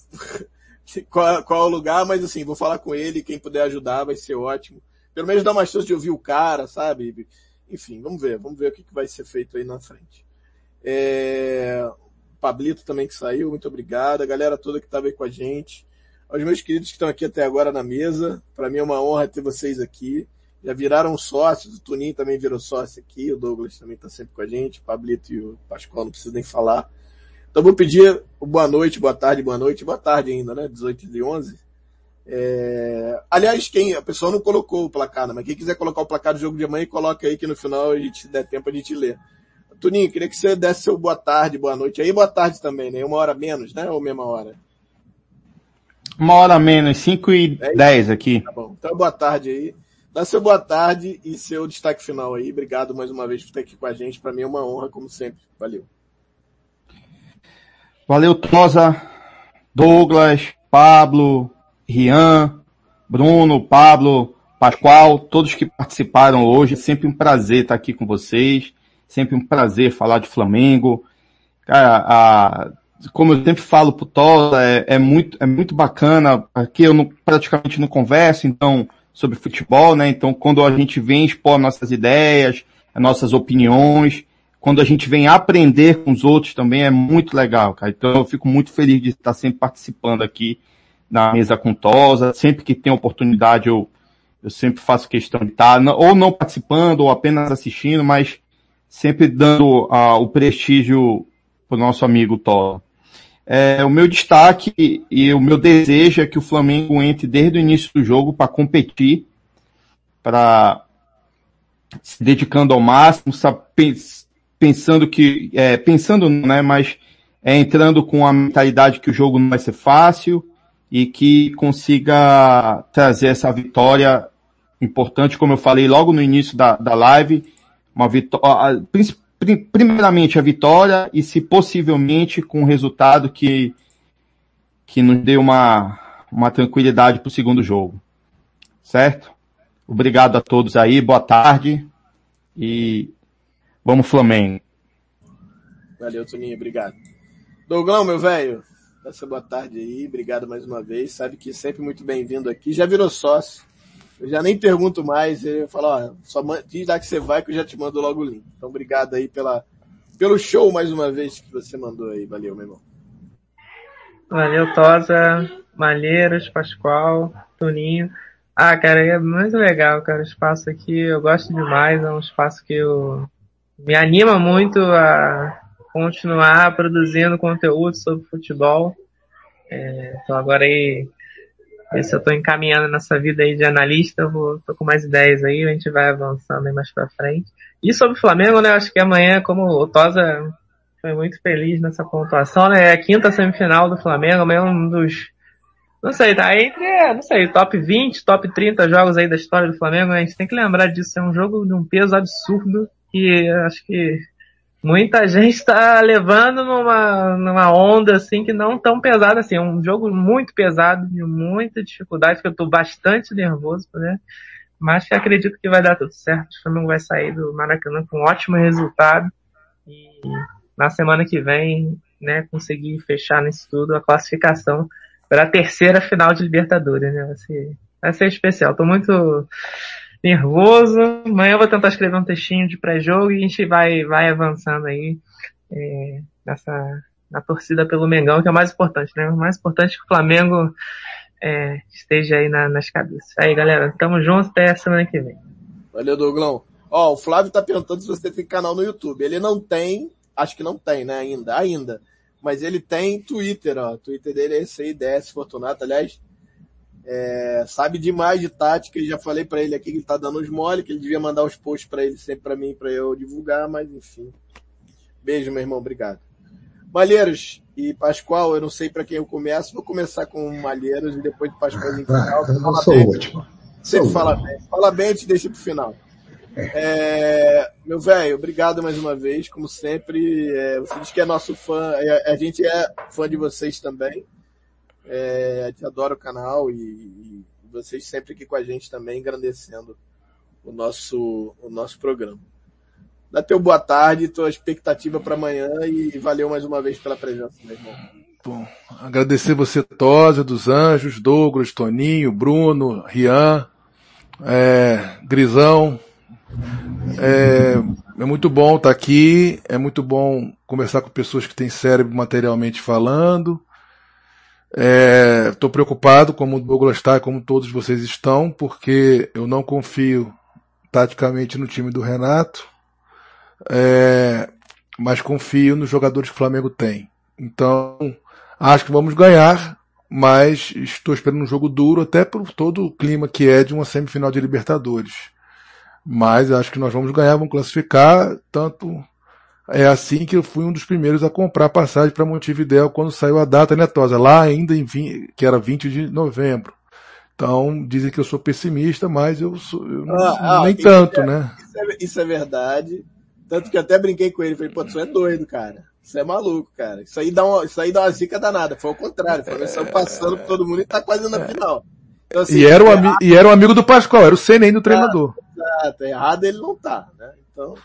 qual, qual o lugar, mas assim, vou falar com ele, quem puder ajudar vai ser ótimo. Pelo menos dar uma chance de ouvir o cara, sabe? Enfim, vamos ver, vamos ver o que, que vai ser feito aí na frente. É... Pablito também que saiu, muito obrigado. A galera toda que estava aí com a gente. Aos meus queridos que estão aqui até agora na mesa. Para mim é uma honra ter vocês aqui. Já viraram sócios, o Tuninho também virou sócio aqui, o Douglas também está sempre com a gente, o Pablito e o Pascoal não preciso nem falar. Então vou pedir boa noite, boa tarde, boa noite, boa tarde ainda, né? 18 e 11. É... Aliás, quem, a pessoa não colocou o placar, né? mas quem quiser colocar o placar do jogo de amanhã, coloca aí que no final a gente der tempo a gente ler. Tuninho, queria que você desse seu boa tarde, boa noite. Aí boa tarde também, né? Uma hora menos, né? Ou mesma hora? Uma hora menos, 5 e 10 aqui. Tá bom. Então boa tarde aí. Dá seu boa tarde e seu destaque final aí. Obrigado mais uma vez por estar aqui com a gente. Para mim é uma honra, como sempre. Valeu. Valeu, Tosa, Douglas, Pablo, Rian, Bruno, Pablo, Pascoal, todos que participaram hoje. É sempre um prazer estar aqui com vocês. Sempre um prazer falar de Flamengo. Cara, a, como eu sempre falo pro Tosa, é, é, muito, é muito bacana. Aqui eu não, praticamente não converso, então, sobre futebol, né? Então, quando a gente vem expor nossas ideias, nossas opiniões, quando a gente vem aprender com os outros também é muito legal, cara. Então eu fico muito feliz de estar sempre participando aqui na mesa com Tosa. Sempre que tem oportunidade eu, eu sempre faço questão de estar, ou não participando, ou apenas assistindo, mas sempre dando uh, o prestígio para o nosso amigo Tosa. É, o meu destaque e o meu desejo é que o Flamengo entre desde o início do jogo para competir, para se dedicando ao máximo, pensando que, é, pensando, né, mas é, entrando com a mentalidade que o jogo não vai ser fácil e que consiga trazer essa vitória importante, como eu falei logo no início da, da live, uma vitória, primeiramente a vitória e se possivelmente com um resultado que, que nos dê uma, uma tranquilidade para o segundo jogo. Certo? Obrigado a todos aí, boa tarde e Vamos Flamengo. Valeu, Toninho, obrigado. Douglão, meu velho, essa boa tarde aí, obrigado mais uma vez. Sabe que sempre muito bem-vindo aqui. Já virou sócio. Eu já nem pergunto mais. Eu falo, ó, só diz lá que você vai que eu já te mando logo o link. Então, obrigado aí pela, pelo show mais uma vez que você mandou aí. Valeu, meu irmão. Valeu, Tosa, Malheiros, Pascoal, Toninho. Ah, cara, é muito legal, cara. O espaço aqui eu gosto demais. É um espaço que eu me anima muito a continuar produzindo conteúdo sobre futebol. É, então agora aí, se eu estou encaminhando nessa vida aí de analista, eu vou, tô com mais ideias aí, a gente vai avançando aí mais para frente. E sobre o Flamengo, né, acho que amanhã, como o Tosa foi muito feliz nessa pontuação, né, é a quinta semifinal do Flamengo, amanhã é um dos Não sei, tá entre, não sei, top 20, top 30 jogos aí da história do Flamengo, a gente tem que lembrar disso, é um jogo de um peso absurdo que acho que muita gente está levando numa, numa onda assim que não tão pesada assim, é um jogo muito pesado, de muita dificuldade, que eu estou bastante nervoso, né? Mas que acredito que vai dar tudo certo, o Flamengo vai sair do Maracanã com um ótimo resultado e na semana que vem, né, conseguir fechar nisso tudo a classificação para a terceira final de Libertadores, né? Vai ser, vai ser especial. Tô muito nervoso. Amanhã eu vou tentar escrever um textinho de pré-jogo e a gente vai, vai avançando aí é, nessa na torcida pelo Mengão, que é o mais importante, né? O mais importante é que o Flamengo é, esteja aí na, nas cabeças. Aí, galera, tamo junto até semana que vem. Valeu, Douglão. Ó, o Flávio tá perguntando se você tem canal no YouTube. Ele não tem, acho que não tem, né, ainda, ainda. Mas ele tem Twitter, ó. O Twitter dele é esse aí, DS Fortunato. Aliás, é, sabe demais de tática. Já falei para ele aqui que ele tá dando os mole, que ele devia mandar os posts para ele sempre para mim, para eu divulgar, mas enfim. Beijo, meu irmão. Obrigado. Malheiros e Pascoal, eu não sei para quem eu começo. Vou começar com Malheiros e depois de Pascoal. Ah, eu sou o último. Sempre fala bem. Fala bem e te deixa pro final. É, meu velho, obrigado mais uma vez, como sempre. É, você diz que é nosso fã, é, a gente é fã de vocês também. É, a gente adora o canal e, e, vocês sempre aqui com a gente também, engrandecendo o nosso, o nosso programa. Dá teu boa tarde, tua expectativa para amanhã e valeu mais uma vez pela presença, meu irmão. Bom, agradecer você, Tosa, dos Anjos, Douglas, Toninho, Bruno, Rian, é, Grisão, é, é muito bom estar tá aqui, é muito bom conversar com pessoas que têm cérebro materialmente falando. Estou é, preocupado, como o Douglas está, como todos vocês estão, porque eu não confio taticamente no time do Renato, é, mas confio nos jogadores que o Flamengo tem. Então, acho que vamos ganhar, mas estou esperando um jogo duro, até por todo o clima que é de uma semifinal de Libertadores. Mas acho que nós vamos ganhar, vamos classificar. Tanto é assim que eu fui um dos primeiros a comprar passagem para Montevideo quando saiu a data, né, Tosa? Lá ainda em 20, que era 20 de novembro. Então, dizem que eu sou pessimista, mas eu, sou, eu ah, nem tanto, é, né? Isso é, isso é, verdade. Tanto que até brinquei com ele, falei, pô, tu é doido, cara. Isso é maluco, cara. Isso aí dá uma, isso aí dá uma zica danada. Foi o contrário. Foi é... passando por todo mundo e tá quase na final. Então, assim, e, era o errado... e era um amigo do Pascoal, era o CNN do treinador. Exato, errado ele não tá, né? Então.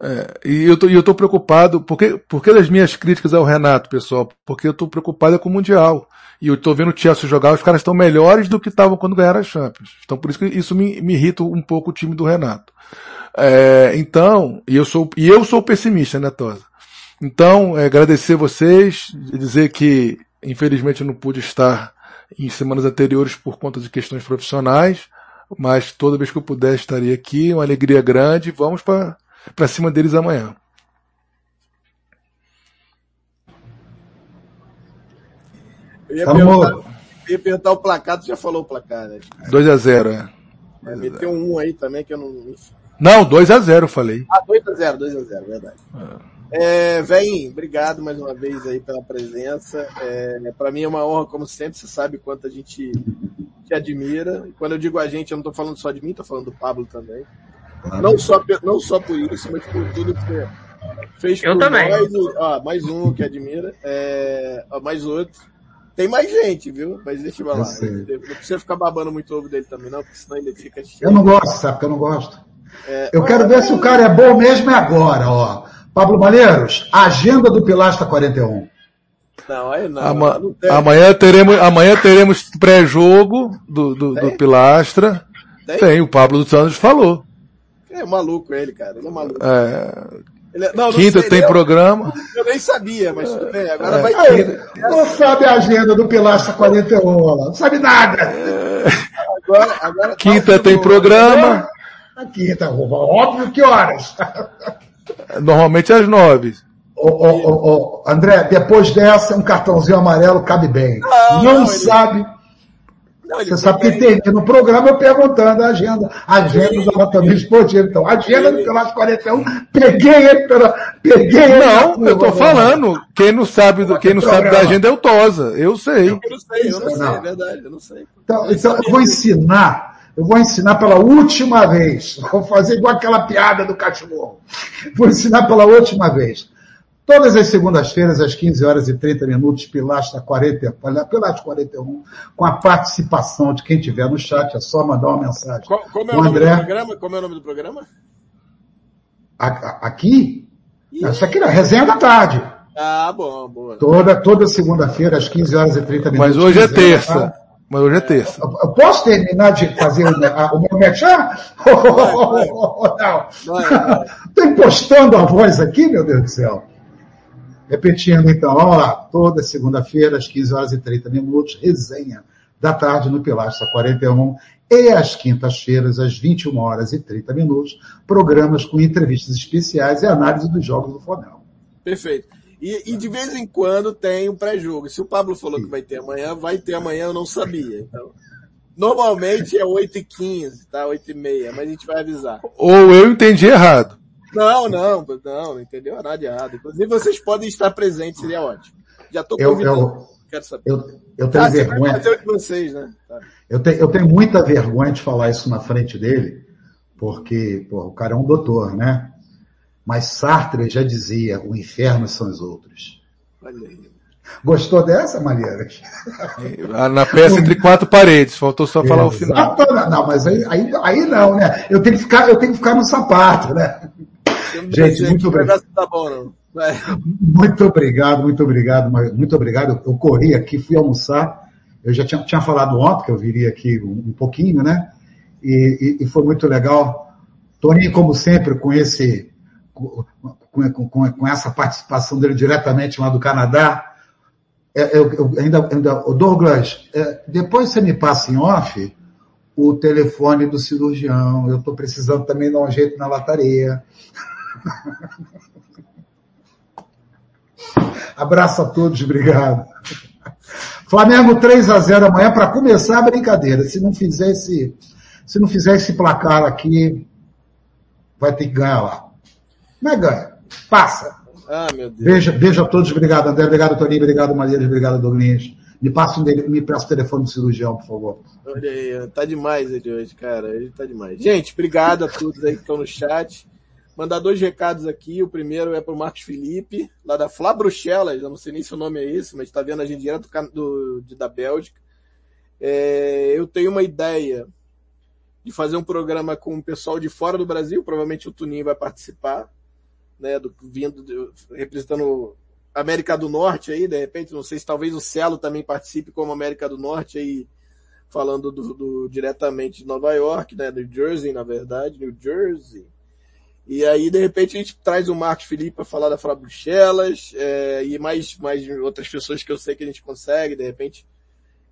É, e eu tô, eu tô preocupado, porque, porque das minhas críticas ao Renato, pessoal, porque eu tô preocupado é com o Mundial. E eu tô vendo o Chelsea jogar, os caras estão melhores do que estavam quando ganharam a Champions. Então por isso que isso me, me irrita um pouco o time do Renato. É, então, e eu sou, e eu sou pessimista, né, Tosa? Então, é, agradecer vocês, dizer que infelizmente eu não pude estar em semanas anteriores por conta de questões profissionais, mas toda vez que eu puder estaria aqui, uma alegria grande, vamos para cima deles amanhã. Eu ia, perguntar, ia perguntar o placar, tu já falou o placar, né? 2 a 0 é. é meteu um aí também que eu não. Não, 2 a 0 eu falei. Ah, 2 a 0 2 a 0 verdade. É. É, Vem, obrigado mais uma vez aí pela presença. É, para mim é uma honra, como sempre, você sabe quanto a gente te admira. E quando eu digo a gente, eu não estou falando só de mim, estou falando do Pablo também. Não só, não só por isso, mas por tudo que você fez eu por também. nós. Ó, mais um que admira, é, ó, mais outro. Tem mais gente, viu? Mas deixa eu falar. Não precisa ficar babando muito ovo dele também, não, porque senão ele fica cheio. Eu não gosto, sabe? que eu não gosto. É, eu quero ver se o cara é bom mesmo é agora, ó. Pablo Malheiros, agenda do Pilastra 41. Não, aí não. Ama não amanhã teremos, amanhã teremos pré-jogo do, do, do, Pilastra. Tem? Tem? o Pablo dos Santos falou. É maluco ele, cara. Ele é maluco. É... Ele é... Não, Quinta sei, tem eu, programa. Eu nem sabia, mas tudo bem. Agora é. vai ter. Não sabe a agenda do Pilastra 41, não sabe nada. É. Agora, agora Quinta tem programa. A quinta, óbvio que horas. Normalmente às nove. Ô, ô, ô, André, depois dessa, um cartãozinho amarelo cabe bem. Não, não, não sabe. Não, Você sabe que termina o programa eu perguntando a agenda. A agenda do Anatomia Esportiva. Então, agenda do Pelas 41, peguei ele pela, peguei ele. Não, eu tô falando. Quem não sabe, do, quem não sabe da agenda é o Tosa. Eu sei. Eu não sei, eu não sei, é verdade, eu não sei. Então, então eu vou ensinar eu vou ensinar pela última vez. Vou fazer igual aquela piada do cachorro. Vou ensinar pela última vez. Todas as segundas-feiras, às 15 horas e 30 minutos, Pilastra 40, Pilastra 41, com a participação de quem tiver no chat, é só mandar uma mensagem. Qual, como é o, o nome André... do programa? Como é o nome do programa? aqui? Essa aqui é a resenha da tarde. Ah, bom, boa. Toda, toda segunda-feira, às 15 horas e 30 minutos. Mas hoje é terça. Mas hoje é terça. Eu posso terminar de fazer o, meu merchan? Não. Estou impostando a voz aqui, meu Deus do céu. Repetindo então, vamos lá. Toda segunda-feira, às 15 horas e 30 minutos, resenha da tarde no Pilastra 41 e às quintas-feiras, às 21 horas e 30 minutos, programas com entrevistas especiais e análise dos jogos do Flamengo. Perfeito. E, e, de vez em quando tem um pré-jogo. Se o Pablo falou que vai ter amanhã, vai ter amanhã, eu não sabia. Então, normalmente é 8h15, tá? 8h30, mas a gente vai avisar. Ou eu entendi errado. Não, não, não, não entendeu nada de errado. Inclusive vocês podem estar presentes, seria ótimo. Já estou convidando. Eu, eu, Quero saber. Eu, eu tenho ah, vergonha. De vocês, né? Tá. Eu, tenho, eu tenho muita vergonha de falar isso na frente dele, porque pô, o cara é um doutor, né? Mas Sartre já dizia, o inferno são os outros. Gostou dessa, Maria? Na peça entre quatro paredes, faltou só falar o final. Não, mas aí, aí, aí não, né? Eu tenho que ficar, eu tenho que ficar no sapato, né? Gente, muito obrigado. Tá bom, muito obrigado, muito obrigado, muito obrigado. Eu corri aqui, fui almoçar. Eu já tinha, tinha falado ontem que eu viria aqui um, um pouquinho, né? E, e, e, foi muito legal. Toninho, como sempre, com esse com, com, com, essa participação dele diretamente lá do Canadá. É, eu, eu ainda, ainda, Douglas, é, depois você me passa em off o telefone do cirurgião. Eu estou precisando também dar um jeito na lataria. Abraço a todos, obrigado. Flamengo 3 a 0 amanhã para começar a brincadeira. Se não fizer esse, se não fizer esse placar aqui, vai ter que ganhar lá. Mas ganha. Passa. Ah, meu Deus. Beijo, beijo a todos. Obrigado, André. Obrigado, Toninho. Obrigado, Maria. Obrigado, Douglas. Me passa, um, me o telefone do cirurgião, por favor. Olha aí, tá demais ele hoje, cara. Ele tá demais. Gente, obrigado a todos aí que estão no chat. Mandar dois recados aqui. O primeiro é pro Marcos Felipe, lá da Flá Bruxelas. Eu não sei nem se o nome é esse, mas tá vendo a gente direto do, do, da Bélgica. É, eu tenho uma ideia de fazer um programa com o pessoal de fora do Brasil. Provavelmente o Tuninho vai participar né, do, vindo, representando América do Norte aí, de repente, não sei se talvez o Celo também participe como América do Norte aí, falando do, do, diretamente de Nova York, né, New Jersey, na verdade, New Jersey. E aí, de repente, a gente traz o Marcos Felipe para falar da Fra Bruxelas, é, e mais, mais outras pessoas que eu sei que a gente consegue, de repente,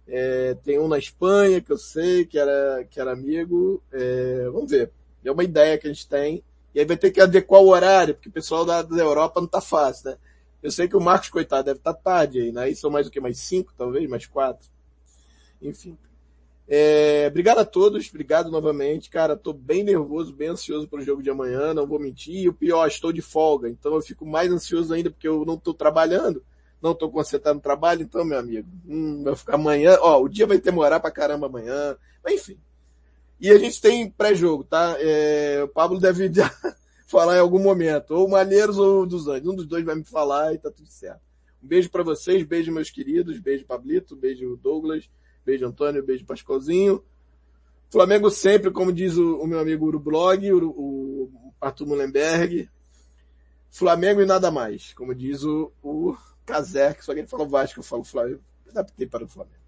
é, tem um na Espanha que eu sei que era, que era amigo, é, vamos ver. É uma ideia que a gente tem. E aí vai ter que adequar o horário, porque o pessoal da, da Europa não tá fácil, né? Eu sei que o Marcos, coitado, deve estar tá tarde aí, né? Aí são mais o que? Mais cinco, talvez? Mais quatro? Enfim. É, obrigado a todos, obrigado novamente. Cara, tô bem nervoso, bem ansioso pro jogo de amanhã, não vou mentir. E o pior, estou de folga, então eu fico mais ansioso ainda porque eu não tô trabalhando, não tô concentrado no trabalho, então, meu amigo, hum, vai ficar amanhã, ó, o dia vai demorar pra caramba amanhã, mas enfim. E a gente tem pré-jogo, tá? É, o Pablo deve falar em algum momento, ou Malheiros ou dos Anjos. Um dos dois vai me falar e tá tudo certo. Um beijo para vocês, beijo meus queridos, beijo Pablito, beijo Douglas, beijo Antônio, beijo Pascoalzinho. Flamengo sempre, como diz o, o meu amigo Urublog, o, o Arthur Mullenberg. Flamengo e nada mais, como diz o, o só que ele falou Vasco, eu falo Flamengo. Adaptei para o Flamengo.